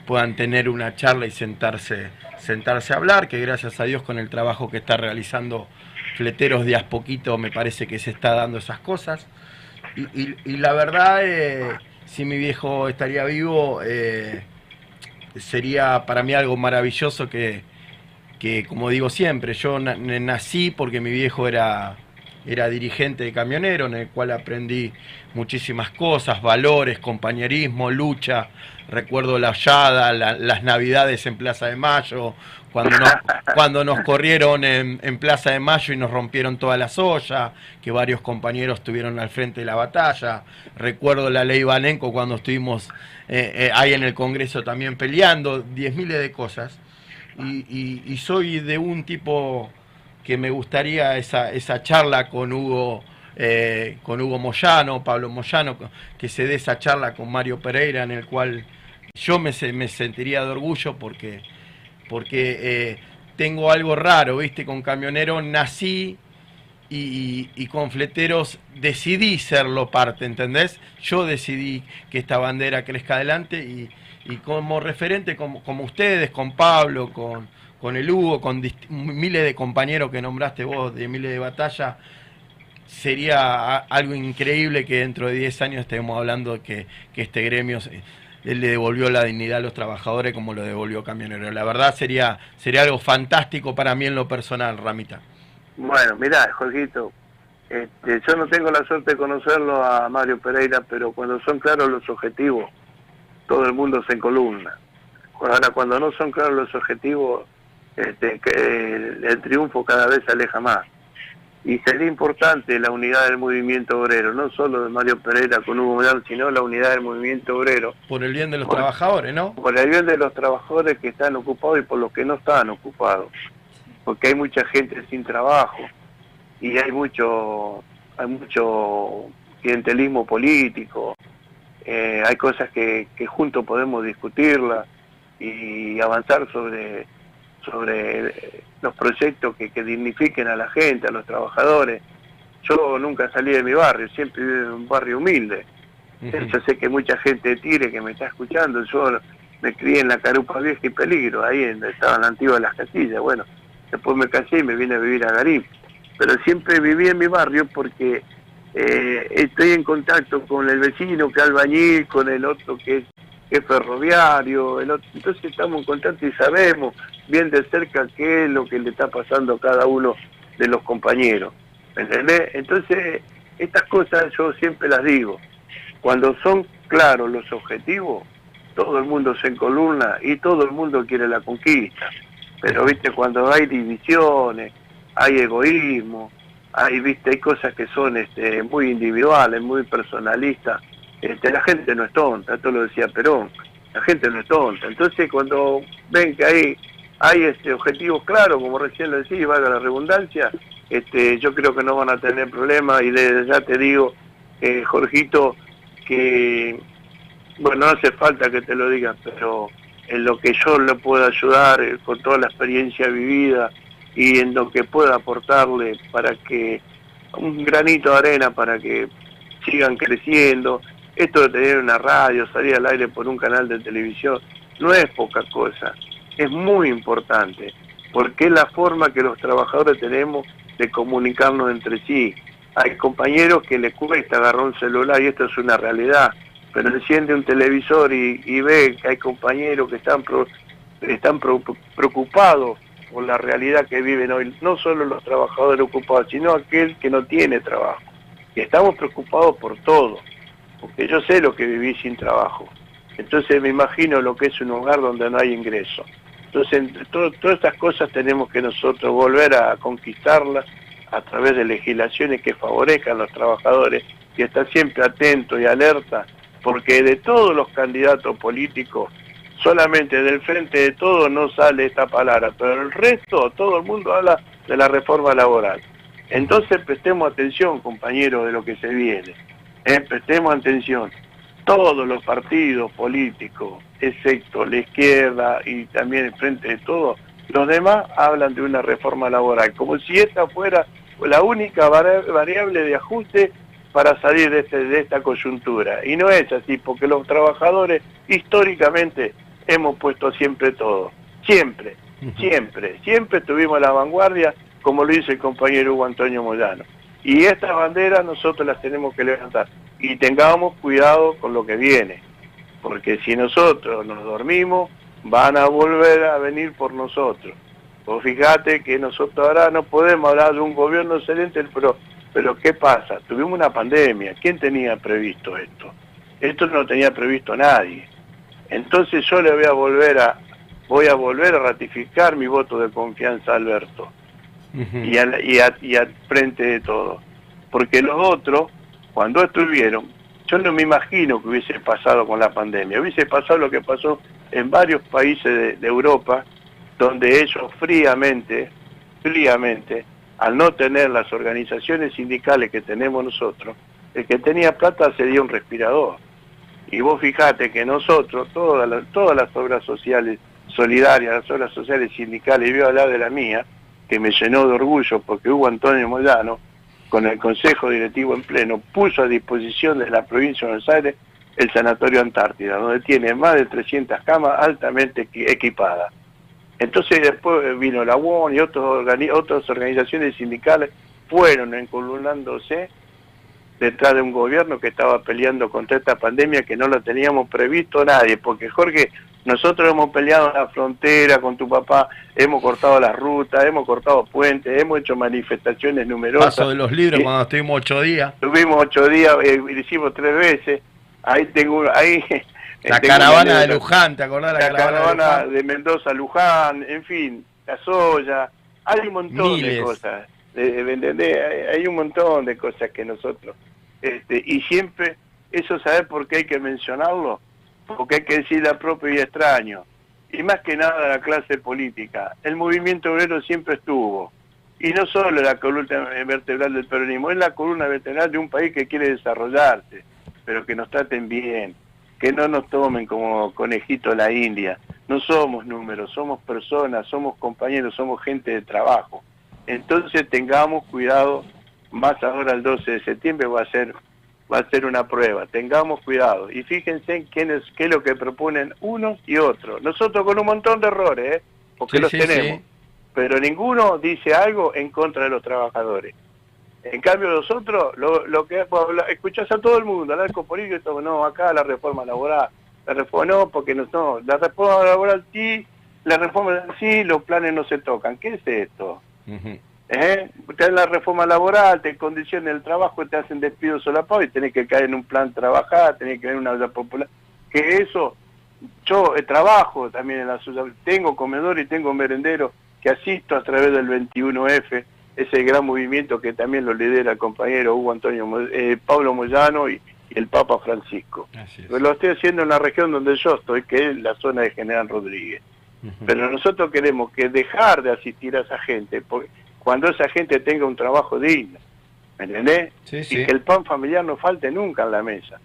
puedan tener una charla y sentarse, sentarse a hablar, que gracias a Dios con el trabajo que está realizando Fleteros de a poquito me parece que se está dando esas cosas. Y, la verdad, eh, si mi viejo estaría vivo, eh, sería para mí algo maravilloso que, que como digo siempre, yo na- nací porque mi viejo era, era dirigente de camionero, en el cual aprendí muchísimas cosas, valores, compañerismo, lucha. Recuerdo la hollada, la- las navidades en Plaza de Mayo, cuando nos, cuando nos corrieron en, en Plaza de Mayo y nos rompieron toda la soya, que varios compañeros estuvieron al frente de la batalla. Recuerdo la ley Banenco cuando estuvimos eh, eh, ahí en el Congreso también peleando, diez miles de cosas. Y, y- y soy de un tipo que me gustaría esa, esa charla con Hugo, eh, con Hugo Moyano, Pablo Moyano, que se dé esa charla con Mario Pereira, en el cual yo me, me sentiría de orgullo porque, porque eh, tengo algo raro, ¿viste? Con camionero nací y, y- con fleteros decidí serlo parte, ¿entendés? Yo decidí que esta bandera crezca adelante y, y como referente, como, como ustedes, con Pablo, con, con el Hugo, con miles de compañeros que nombraste vos, de miles de batalla, sería algo increíble que dentro de 10 años estemos hablando que, que este gremio él le devolvió la dignidad a los trabajadores como lo devolvió Camionero. La verdad sería, sería algo fantástico para mí en lo personal, Ramita. Bueno, mirá, Jorgito, este, yo no tengo la suerte de conocerlo a Mario Pereira, pero cuando son claros los objetivos, todo el mundo se encolumna. Ahora, cuando no son claros los objetivos, este, que el, el triunfo cada vez se aleja más. Y sería importante la unidad del movimiento obrero, no solo de Mario Pereira con Hugo Morán, sino la unidad del movimiento obrero. Por el bien de los Por- trabajadores, ¿no? Por el bien de los trabajadores que están ocupados y por los que no están ocupados. Porque hay mucha gente sin trabajo y hay mucho, hay mucho clientelismo político. Eh, hay cosas que, que juntos podemos discutirlas y avanzar sobre, sobre los proyectos que, que dignifiquen a la gente, a los trabajadores. Yo nunca salí de mi barrio, siempre viví en un barrio humilde. Yo sé que mucha gente de Tigre que me está escuchando, yo me crié en la Carupa Vieja y Peligro, ahí en, estaba en la antigua de las Castillas, bueno, después me casé y me vine a vivir a Garín. pero siempre viví en mi barrio porque eh, estoy en contacto con el vecino que es albañil, con el otro que es, ferroviario, entonces estamos en contacto y sabemos bien de cerca qué es lo que le está pasando a cada uno de los compañeros. ¿me ¿Entendés? Entonces, estas cosas yo siempre las digo. Cuando son claros los objetivos, todo el mundo se encolumna y todo el mundo quiere la conquista. Pero viste, cuando hay divisiones, hay egoísmo, hay, viste, hay cosas que son este, muy individuales, muy personalistas. Este, la gente no es tonta, esto lo decía Perón, la gente no es tonta. Entonces cuando ven que hay, hay este, objetivos claros, como recién lo decía, valga la redundancia, este, yo creo que no van a tener problemas y desde ya te digo, eh, Jorgito, que, bueno, no hace falta que te lo diga, pero en lo que yo le pueda ayudar, eh, con toda la experiencia vivida y en lo que pueda aportarle para que un granito de arena para que sigan creciendo. Esto de tener una radio, salir al aire por un canal de televisión, no es poca cosa, es muy importante, porque es la forma que los trabajadores tenemos de comunicarnos entre sí. Hay compañeros que les cuesta agarrar un celular y esto es una realidad, pero enciende un televisor y, ve que hay compañeros que están, están preocupados por la realidad que viven hoy, no solo los trabajadores ocupados, sino aquel que no tiene trabajo. Y estamos preocupados por todo, porque yo sé lo que viví sin trabajo. Entonces me imagino lo que es un hogar donde no hay ingreso. Entonces, todas estas cosas tenemos que nosotros volver a conquistarlas a través de legislaciones que favorezcan a los trabajadores y estar siempre atentos y alerta, porque de todos los candidatos políticos, solamente del frente de todo no sale esta palabra, pero el resto, todo el mundo habla de la reforma laboral. Entonces prestemos atención, compañeros, de lo que se viene. ¿Eh? Prestemos atención. Todos los partidos políticos, excepto la izquierda y también el frente de todo, los demás hablan de una reforma laboral, como si esta fuera la única vari- variable de ajuste para salir de, este- de esta coyuntura. Y no es así, porque los trabajadores históricamente hemos puesto siempre todo. Siempre, siempre, siempre estuvimos a la vanguardia, como lo dice el compañero Hugo Antonio Moyano. Y estas banderas nosotros las tenemos que levantar. Y tengamos cuidado con lo que viene, porque si nosotros nos dormimos, van a volver a venir por nosotros. Vos fíjate que nosotros ahora no podemos hablar de un gobierno excelente, pero, pero ¿qué pasa? Tuvimos una pandemia, ¿quién tenía previsto esto? Esto no tenía previsto nadie. Entonces yo le voy a volver a, voy a volver a ratificar mi voto de confianza a Alberto y, al, y, a- y al frente de todo. Porque los otros, cuando estuvieron, yo no me imagino que hubiese pasado con la pandemia. Hubiese pasado lo que pasó en varios países de, Europa, donde ellos fríamente, fríamente, al no tener las organizaciones sindicales que tenemos nosotros, el que tenía plata se dio un respirador. Y vos fijate que nosotros, todas las, todas las obras sociales solidarias, las obras sociales sindicales, y voy a hablar de la mía, que me llenó de orgullo porque Hugo Antonio Moyano, con el Consejo Directivo en pleno, puso a disposición de la provincia de Buenos Aires el Sanatorio Antártida, donde tiene más de 300 camas altamente equi- equipadas. Entonces después vino la UON y otras organizaciones sindicales fueron encolumnándose detrás de un gobierno que estaba peleando contra esta pandemia que no la teníamos previsto nadie, porque Jorge, nosotros hemos peleado en la frontera con tu papá, hemos cortado las rutas, hemos cortado puentes, hemos hecho manifestaciones numerosas. Paso de los libros Eh, cuando estuvimos ocho días. Tuvimos ocho días, eh, lo hicimos tres veces. Ahí tengo, ahí La caravana de. Luján, ¿te acordás de la, La caravana, de caravana Luján? de Mendoza Luján, en fin, la soya, hay un montón Miles. de cosas, ¿me entendés? Hay, hay un montón de cosas que nosotros, este, y siempre, eso ¿sabes por qué hay que mencionarlo? Porque hay que decirle a propio y extraño, y más que nada la clase política, el movimiento obrero siempre estuvo, y no solo la columna vertebral del peronismo, es la columna vertebral de un país que quiere desarrollarse, pero que nos traten bien, que no nos tomen como conejitos de la India. No somos números, somos personas, somos compañeros, somos gente de trabajo. Entonces tengamos cuidado, más ahora el 12 de septiembre va a ser va a ser una prueba, tengamos cuidado. Y fíjense en quién es, qué es lo que proponen unos y otros. Nosotros con un montón de errores, ¿eh? porque Sí, los sí, tenemos. sí. pero ninguno dice algo en contra de los trabajadores. En cambio los otros, lo, lo que escuchás a todo el mundo, hablar con políticos, no, acá la reforma laboral, la reforma no, porque no, no la reforma laboral sí, la reforma sí, los planes no se tocan. ¿Qué es esto? ¿Eh? Te la reforma laboral, te condicionan el trabajo, te hacen despido solapado y tenés que caer en un plan trabajar, tenés que ver una vida popular. Que eso, yo eh, trabajo también en la ciudad, tengo comedor y tengo merendero que asisto a través del 21F, ese gran movimiento que también lo lidera el compañero Hugo Antonio eh, Pablo Moyano y, el Papa Francisco. Lo estoy haciendo en la región donde yo estoy, que es la zona de General Rodríguez. Pero nosotros queremos que dejar de asistir a esa gente, porque cuando esa gente tenga un trabajo digno, ¿me entendés? Y que el pan familiar no falte nunca en la mesa,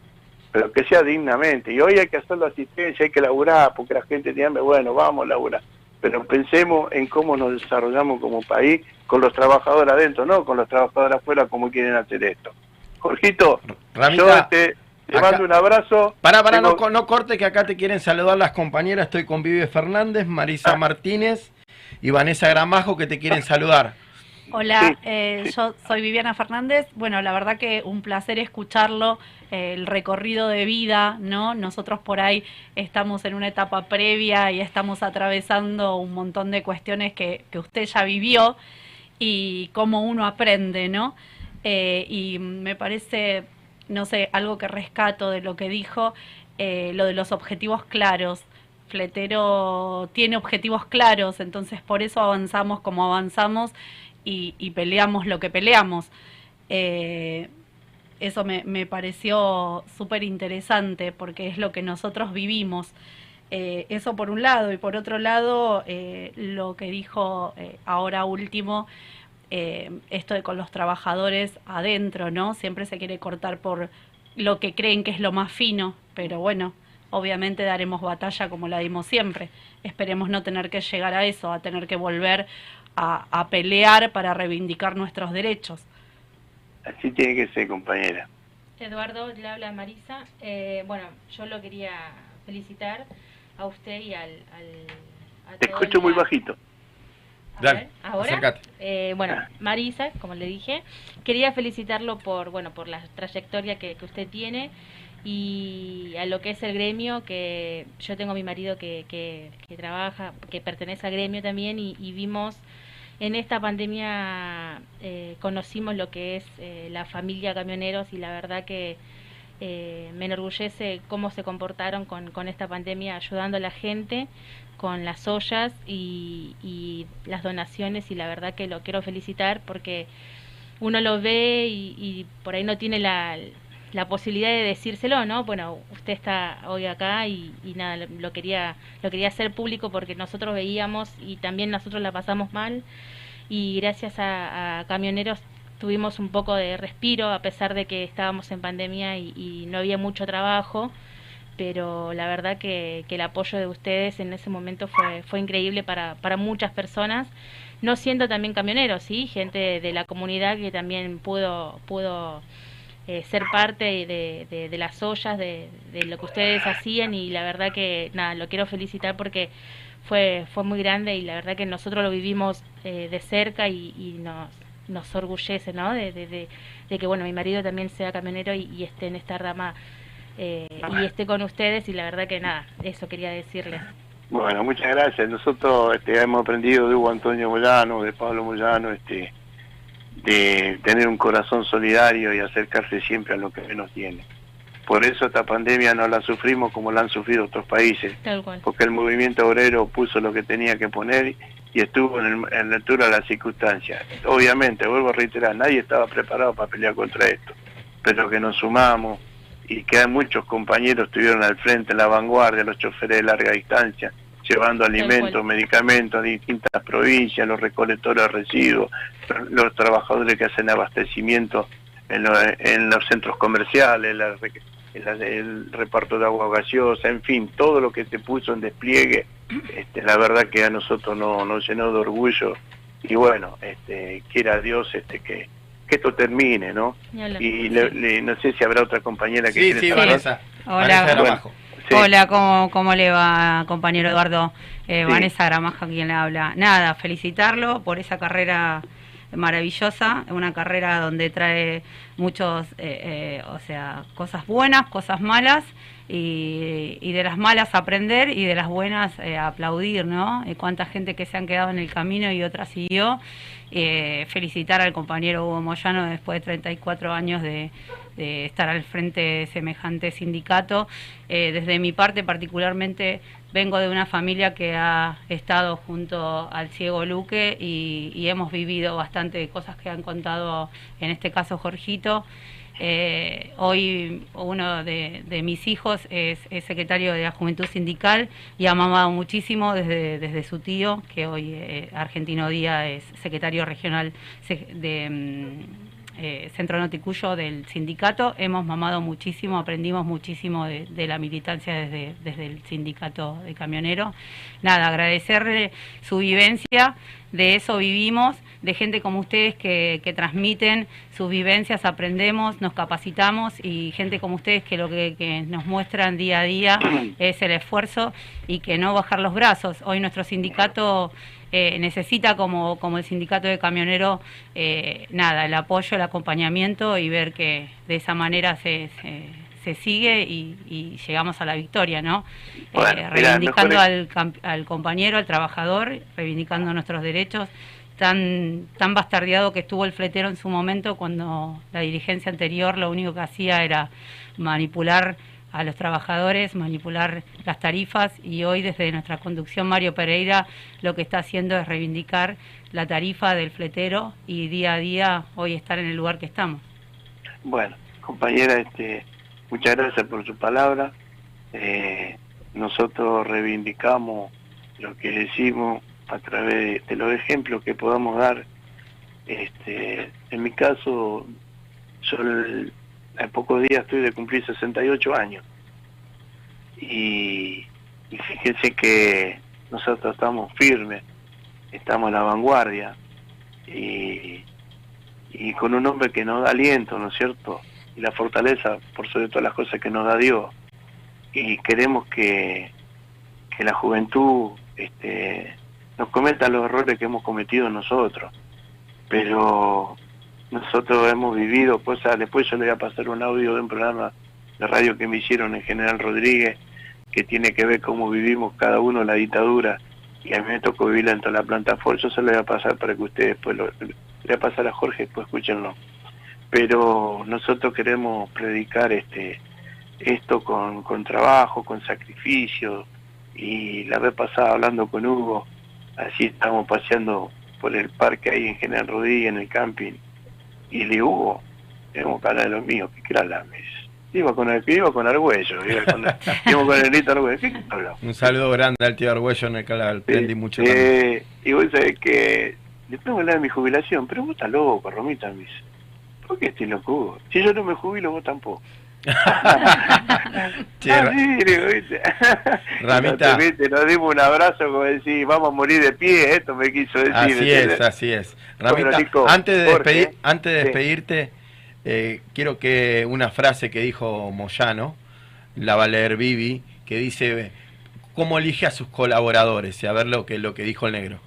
pero que sea dignamente. Y hoy hay que hacer la asistencia, hay que laburar, porque la gente tiene bueno, vamos a laburar. Pero pensemos en cómo nos desarrollamos como país con los trabajadores adentro, no con los trabajadores afuera como quieren hacer esto. Jorgito, yo este, te mando un abrazo. Para, para, no, no corte que acá te quieren saludar las compañeras. Estoy con Vive Fernández, Marisa ah. Martínez y Vanessa Gramajo que te quieren saludar. Hola, eh, yo soy Viviana Fernández. Bueno, la verdad que un placer escucharlo, eh, el recorrido de vida, ¿no? Nosotros por ahí estamos en una etapa previa y estamos atravesando un montón de cuestiones que, que usted ya vivió y cómo uno aprende, ¿no? Eh, y me parece, no sé, algo que rescato de lo que dijo, lo de los objetivos claros. Fletero tiene objetivos claros, entonces por eso avanzamos como avanzamos y, peleamos lo que peleamos. Eh, eso me, pareció súper interesante porque es lo que nosotros vivimos. Eh, eso por un lado y por otro lado eh, lo que dijo ahora último, esto de con los trabajadores adentro, ¿no? Siempre se quiere cortar por lo que creen que es lo más fino, pero bueno, obviamente daremos batalla como la dimos siempre. Esperemos no tener que llegar a eso, a tener que volver a, pelear para reivindicar nuestros derechos. Así tiene que ser, compañera. Eduardo, le habla Marisa. Eh, bueno, yo lo quería felicitar a usted y al... Te escucho muy bajito. Dale, ahora, eh, bueno, ah. Marisa, como le dije, quería felicitarlo por, bueno, por la trayectoria que, usted tiene y a lo que es el gremio, que yo tengo a mi marido que, que, trabaja, que pertenece al gremio también y, vimos en esta pandemia eh, conocimos lo que es eh, la familia camioneros y la verdad que eh, me enorgullece cómo se comportaron con, con, esta pandemia ayudando a la gente con las ollas y, y, las donaciones y la verdad que lo quiero felicitar porque uno lo ve y por ahí no tiene la, la posibilidad de decírselo, ¿no? Bueno, usted está hoy acá y, y, nada, lo quería, lo quería hacer público porque nosotros veíamos y también nosotros la pasamos mal y gracias a, camioneros tuvimos un poco de respiro a pesar de que estábamos en pandemia y, no había mucho trabajo, pero la verdad que, que, el apoyo de ustedes en ese momento fue, fue increíble para, para muchas personas, no siendo también camioneros, ¿sí? gente de la comunidad que también pudo, pudo eh, ser parte de, de, las ollas, de, de, lo que ustedes hacían y la verdad que nada, lo quiero felicitar porque fue, fue muy grande y la verdad que nosotros lo vivimos eh, de cerca y, nos, nos orgullece, ¿no? De, de, que, bueno, mi marido también sea camionero y, esté en esta rama eh, y esté con ustedes y la verdad que nada, eso quería decirles. Bueno, muchas gracias. Nosotros este, hemos aprendido de Hugo Antonio Moyano, de Pablo Moyano, este, de tener un corazón solidario y acercarse siempre a lo que menos tiene. Por eso esta pandemia no la sufrimos como la han sufrido otros países, porque el movimiento obrero puso lo que tenía que poner y estuvo en, la altura de las circunstancias. Obviamente, vuelvo a reiterar, nadie estaba preparado para pelear contra esto, pero que nos sumamos y que muchos compañeros estuvieron al frente, en la vanguardia, los choferes de larga distancia, llevando alimentos, medicamentos a distintas provincias, los recolectores de residuos, los trabajadores que hacen abastecimiento en, los centros comerciales, el reparto de agua gaseosa, en fin, todo lo que se puso en despliegue, este, la verdad que a nosotros nos no llenó de orgullo. Y bueno, este, quiera Dios este, que, que esto termine, ¿no? Y no sé si habrá otra compañera que sí, sí, Vanessa. Hola. Hola, ¿cómo, ¿cómo le va, compañero Eduardo? Eh, Sí. Vanessa Gramaja, quien le habla. Nada, felicitarlo por esa carrera maravillosa, una carrera donde trae muchos, eh, eh, o sea, cosas buenas, cosas malas, y, y de las malas aprender y de las buenas eh, aplaudir, ¿no? Eh, cuánta gente que se han quedado en el camino y otra siguió. Eh, felicitar al compañero Hugo Moyano después de 34 años de, de estar al frente de semejante sindicato. Eh, desde mi parte particularmente vengo de una familia que ha estado junto al ciego Luque y, hemos vivido bastante cosas que han contado, en este caso Jorgito. Eh, hoy uno de, mis hijos es, secretario de la Juventud Sindical y ha mamado muchísimo desde, desde su tío, que hoy eh, Argentino Día es secretario regional de mm, eh, Centro Noticuyo del sindicato. Hemos mamado muchísimo, aprendimos muchísimo de, de la militancia desde, desde el sindicato de camioneros. Nada, agradecerle su vivencia, de eso vivimos, de gente como ustedes que, que transmiten sus vivencias, aprendemos, nos capacitamos y gente como ustedes que lo que, que nos muestran día a día es el esfuerzo y que no bajar los brazos. Hoy nuestro sindicato eh, necesita, como, como el sindicato de camioneros, eh, nada, el apoyo, el acompañamiento y ver que de esa manera se, se, se sigue y, y llegamos a la victoria, ¿no? Bueno, Eh, reivindicando al, al compañero, al trabajador, reivindicando nuestros derechos, tan, tan bastardeado que estuvo el fletero en su momento cuando la dirigencia anterior lo único que hacía era manipular a los trabajadores, manipular las tarifas y hoy desde nuestra conducción Mario Pereira lo que está haciendo es reivindicar la tarifa del fletero y día a día hoy estar en el lugar que estamos. Bueno, compañera, este, muchas gracias por su palabra. Eh, nosotros reivindicamos lo que decimos a través de los ejemplos que podamos dar. Este, en mi caso, yo en pocos días estoy de cumplir 68 años. Y, fíjense que nosotros estamos firmes, estamos en la vanguardia. Y, y con un hombre que nos da aliento, ¿no es cierto? Y la fortaleza por sobre todas las cosas que nos da Dios. Y queremos que, que la juventud este, nos cometa los errores que hemos cometido nosotros. Pero nosotros hemos vivido cosas, después yo le voy a pasar un audio de un programa de radio que me hicieron en General Rodríguez, que tiene que ver cómo vivimos cada uno la dictadura, y a mí me tocó vivirla dentro de la planta Ford, yo se lo voy a pasar para que ustedes después lo, le voy a pasar a Jorge, después escúchenlo. Pero nosotros queremos predicar este esto con, con trabajo, con sacrificio, y la vez pasada hablando con Hugo, así estábamos paseando por el parque ahí en General Rodríguez, en el camping, y le Hugo, tenemos que hablar de lo mío, ¿qué quiere hablar? Me dice, Iba con el iba con Argüello, iba con, iba con el Nito Argüello, ¿qué habló? Un saludo grande al tío Arguello en el canal, aprendí mucho. Eh, y vos sabés que después me hablar de mi jubilación, pero vos estás loco, Romita, me dice. ¿Por qué estoy loco? Si yo no me jubilo, vos tampoco. Che, Ah, Ra- sí, digo, ¿viste? Ramita. Nos, ¿viste? nos dimos un abrazo como decir, vamos a morir de pie, esto me quiso decir. Así es, así es. Bueno, Ramita, Nico, antes de, despedir- antes de despedirte, eh, quiero que una frase que dijo Moyano, la va a leer Vivi, que dice cómo elige a sus colaboradores y a ver lo que, lo que dijo el negro.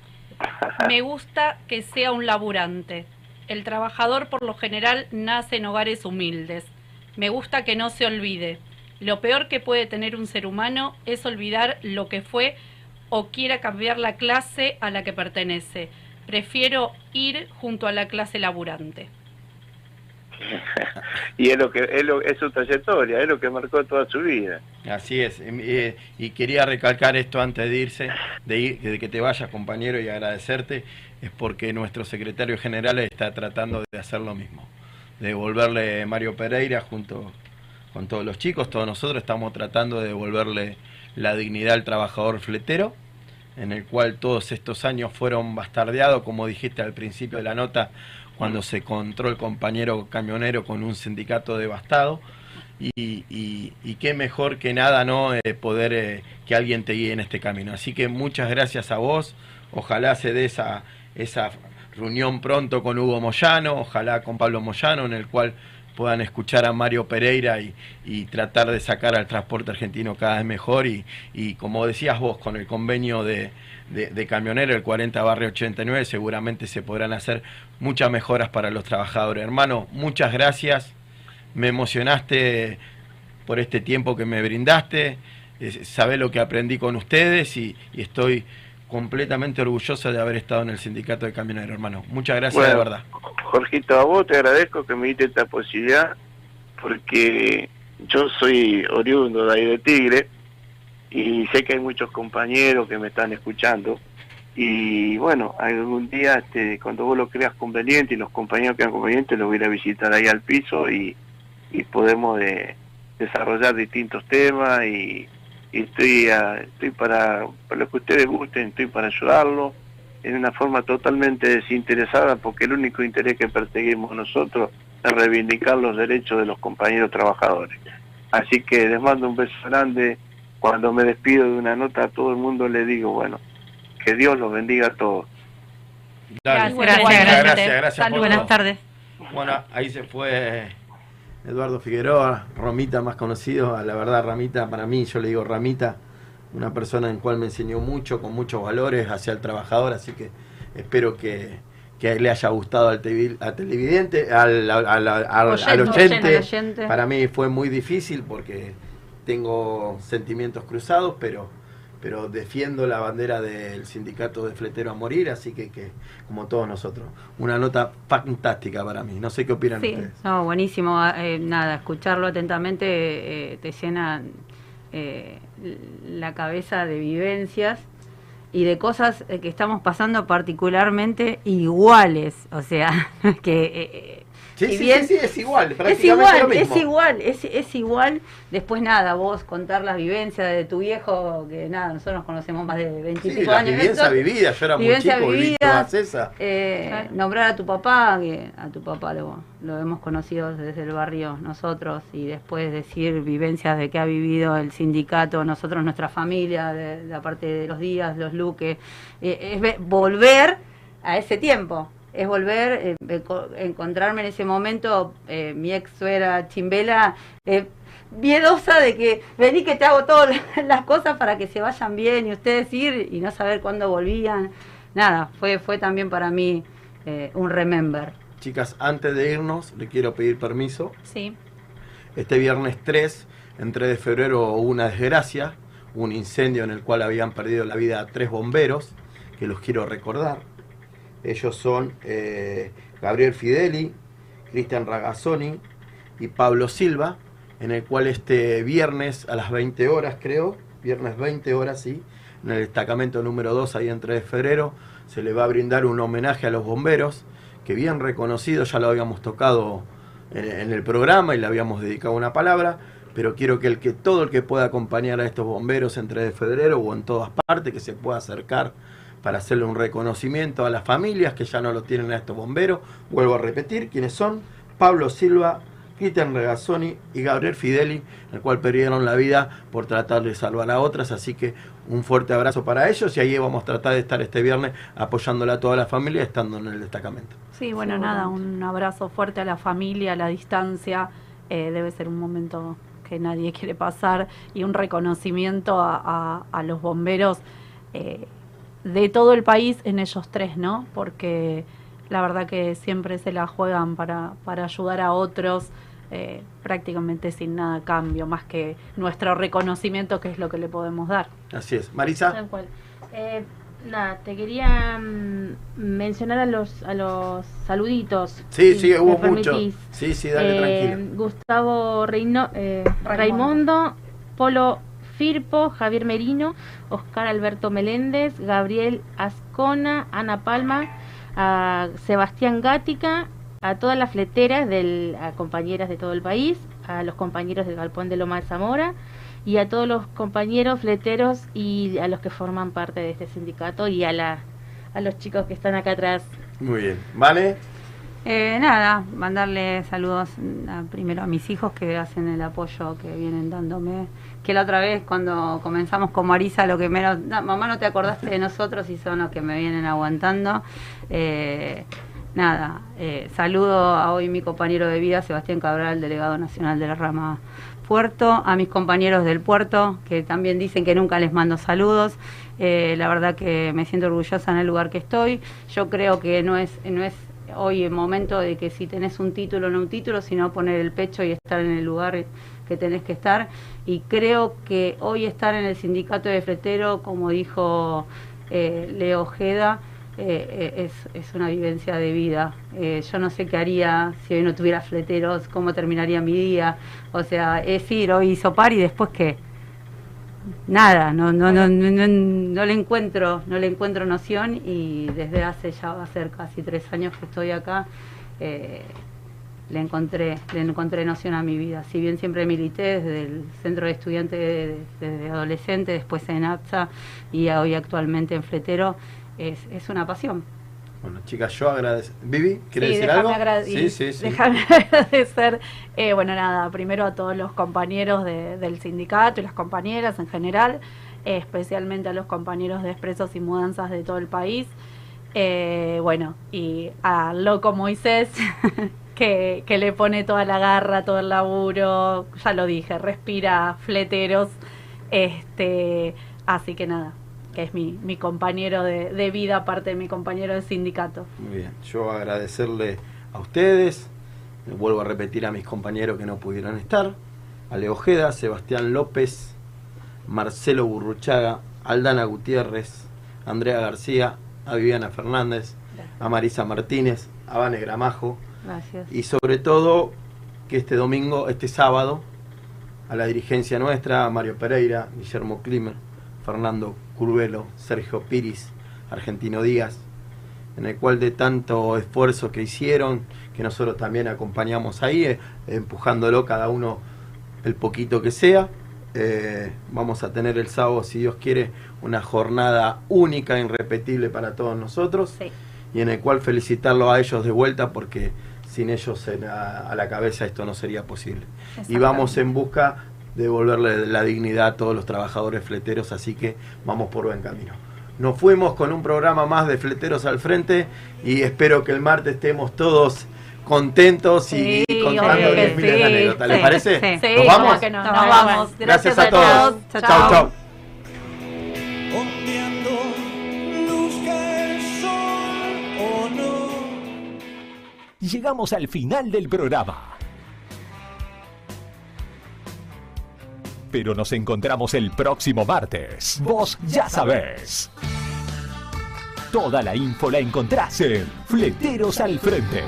Me gusta que sea un laburante. El trabajador por lo general nace en hogares humildes. Me gusta que no se olvide. Lo peor que puede tener un ser humano es olvidar lo que fue o quiera cambiar la clase a la que pertenece. Prefiero ir junto a la clase laburante. y es lo que es, lo- es su trayectoria, es lo que marcó toda su vida. Así es, y quería recalcar esto antes de irse, de, ir- de que te vayas compañero y agradecerte, es porque nuestro secretario general está tratando de hacer lo mismo, devolverle Mario Pereira junto con todos los chicos, todos nosotros estamos tratando de devolverle la dignidad al trabajador fletero, en el cual todos estos años fueron bastardeados, como dijiste al principio de la nota, cuando se encontró el compañero camionero con un sindicato devastado. Y, qué mejor que nada, ¿no? Eh, poder eh, que alguien te guíe en este camino. Así que muchas gracias a vos. Ojalá se dé esa, esa reunión pronto con Hugo Moyano, ojalá con Pablo Moyano, en el cual puedan escuchar a Mario Pereira y, tratar de sacar al transporte argentino cada vez mejor. Y, como decías vos, con el convenio de, de, camionero, el 40 barrio 89, seguramente se podrán hacer muchas mejoras para los trabajadores. Hermano, muchas gracias, me emocionaste por este tiempo que me brindaste, sabé lo que aprendí con ustedes y estoy completamente orgulloso de haber estado en el sindicato de camioneros, hermano. Muchas gracias, de verdad. Jorgito, a vos te agradezco que me diste esta posibilidad porque yo soy oriundo de ahí de Tigre y sé que hay muchos compañeros que me están escuchando y bueno, algún día este, cuando vos lo creas conveniente y los compañeros crean conveniente los voy a ir a visitar ahí al piso y, y podemos de- desarrollar distintos temas y, y estoy, a- estoy para, para lo que ustedes gusten, estoy para ayudarlos en una forma totalmente desinteresada porque el único interés que perseguimos nosotros es reivindicar los derechos de los compañeros trabajadores. Así que les mando un beso grande. Cuando me despido de una nota a todo el mundo le digo, bueno, que Dios los bendiga a todos. Dale. Gracias, gracias. gracias, gracias Salud. por Buenas todo. tardes. Bueno, ahí se fue Eduardo Figueroa, Romita más conocido. La verdad, Ramita, para mí, yo le digo Ramita, una persona en cual me enseñó mucho, con muchos valores hacia el trabajador, así que espero que, que le haya gustado al, tevi- al televidente, al, al, al- al- al Oyente, oyente. al oyente. Para mí fue muy difícil porque tengo sentimientos cruzados, pero pero defiendo la bandera del sindicato de fletero a morir, así que, que como todos nosotros, una nota fantástica para mí. No sé qué opinan Sí, ustedes. no, buenísimo. eh, nada, escucharlo atentamente eh, te llena eh, la cabeza de vivencias y de cosas eh, que estamos pasando particularmente iguales. O sea, que... Sí, si sí, bien- sí, sí, es igual, Es igual, lo mismo. es igual, es, es igual. Después nada, vos contar las vivencias de tu viejo, que nada, nosotros nos conocemos más de Sí, veintipico la años. vivencia vivida, yo era muy Vivencia chico, vivida, todas esas. eh, nombrar a tu papá, que a tu papá lo, lo hemos conocido desde el barrio nosotros, y después decir vivencias de que ha vivido el sindicato, nosotros, nuestra familia, de, la parte de los días, los luques, eh, es ve- volver a ese tiempo. Es volver, eh, enco- encontrarme en ese momento, eh, mi ex suegra Chimbela, eh, miedosa de que vení que te hago todas las cosas para que se vayan bien y ustedes ir y no saber cuándo volvían. Nada, fue, fue también para mí eh, un remember. Chicas, antes de irnos, le quiero pedir permiso. Sí. Este viernes 3, en 3 de febrero, hubo una desgracia, un incendio en el cual habían perdido la vida tres bomberos, que los quiero recordar. Ellos son eh, Gabriel Fideli, Cristian Ragazzoni y Pablo Silva, en el cual este viernes a las 20 horas, creo, viernes 20 horas, sí, en el destacamento número 2, ahí en 3 de febrero, se le va a brindar un homenaje a los bomberos, que bien reconocido, ya lo habíamos tocado en, en el programa y le habíamos dedicado una palabra, pero quiero que el que todo el que pueda acompañar a estos bomberos en 3 de febrero o en todas partes, que se pueda acercar para hacerle un reconocimiento a las familias que ya no lo tienen a estos bomberos. Vuelvo a repetir quiénes son: Pablo Silva, Cristian Regazzoni y Gabriel Fideli, el cual perdieron la vida por tratar de salvar a otras. Así que un fuerte abrazo para ellos y ahí vamos a tratar de estar este viernes apoyándola a toda la familia estando en el destacamento. Sí, bueno, nada, un abrazo fuerte a la familia, a la distancia. eh, debe ser un momento que nadie quiere pasar y un reconocimiento a, a- a los bomberos eh, de todo el país en ellos tres, ¿no? Porque la verdad que siempre se la juegan para, para ayudar a otros. eh, prácticamente sin nada a cambio, más que nuestro reconocimiento, que es lo que le podemos dar. Así es. Marisa. Tal cual. Eh, nada, te quería mm, mencionar a los a los saluditos. Sí, si sí, me hubo mucho. permitís. Sí, sí, dale, Eh, tranquilo. Gustavo Reino, eh, Raimundo, Polo Firpo, Javier Merino, Oscar Alberto Meléndez, Gabriel Ascona, Ana Palma, a Sebastián Gática, a todas las fleteras, del, a compañeras de todo el país, a los compañeros del Galpón de Loma de Zamora y a todos los compañeros fleteros y a los que forman parte de este sindicato y a, la, a los chicos que están acá atrás. Muy bien. ¿Vale? Eh, nada, mandarle saludos a- primero a mis hijos que hacen el apoyo que vienen dándome. Que la otra vez cuando comenzamos con Marisa, lo que menos, "No, mamá no te acordaste de nosotros y son los que me vienen aguantando. Eh, nada, eh, saludo a hoy mi compañero de vida, Sebastián Cabral, delegado nacional de la rama Puerto, a mis compañeros del puerto, que también dicen que nunca les mando saludos. Eh, la verdad que me siento orgullosa en el lugar que estoy. Yo creo que no es, no es hoy el momento de que si tenés un título o no un título, sino poner el pecho y estar en el lugar que tenés que estar. Y creo que hoy estar en el sindicato de fletero, como dijo eh, Leo Ojeda, eh, eh, es, es, una vivencia de vida. Eh, yo no sé qué haría si hoy no tuviera fleteros, cómo terminaría mi día. O sea, es ir hoy par y después qué. Nada, no, no, no, no, no le encuentro, no le encuentro noción y desde hace ya va a ser casi tres años que estoy acá, le encontré, le encontré noción a mi vida. Si bien siempre milité desde el centro de estudiantes desde adolescente, después en APSA y hoy actualmente en Fletero, es, es una pasión. Bueno, chicas, yo agradezco. Vivi, ¿quieres decir algo? sí, sí, sí. Déjame agradecer, eh, bueno, nada, primero a todos los compañeros de, del sindicato y las compañeras en general, eh, especialmente a los compañeros de expresos y mudanzas de todo el país. Eh, bueno, y a Loco Moisés, que, que le pone toda la garra, todo el laburo, ya lo dije, respira fleteros. Este, así que nada, que es mi, mi compañero de, de, vida, aparte de mi compañero de sindicato. Muy bien, yo agradecerle a ustedes, vuelvo a repetir a mis compañeros que no pudieron estar, a Leo Ojeda, Sebastián López, Marcelo Burruchaga, Aldana Gutiérrez, Andrea García, a Viviana Fernández, a Marisa Martínez, a Vane Gramajo. Gracias. Y sobre todo que este domingo, este sábado, a la dirigencia nuestra, a Mario Pereira, Guillermo Klimer, Fernando Curvelo, Sergio Piris, Argentino Díaz, en el cual de tanto esfuerzo que hicieron, que nosotros también acompañamos ahí, eh, empujándolo cada uno el poquito que sea. Eh, vamos a tener el sábado, si Dios quiere, una jornada única, irrepetible para todos nosotros, sí. y en el cual felicitarlo a ellos de vuelta porque sin ellos la, a la cabeza esto no sería posible. Y vamos en busca de devolverle la dignidad a todos los trabajadores fleteros, así que vamos por buen camino. Nos fuimos con un programa más de Fleteros al Frente y espero que el martes estemos todos contentos sí, y contando que miles de anécdotas. ¿Les sí, parece? Sí, ¿Nos vamos? no, nos vamos. Gracias, Gracias a todos. Chao, chao. Llegamos al final del programa. Pero nos encontramos el próximo martes. Vos ya sabés. Toda la info la encontrás en Fleteros al Frente.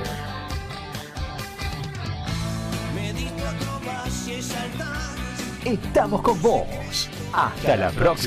Estamos con vos. Hasta la próxima.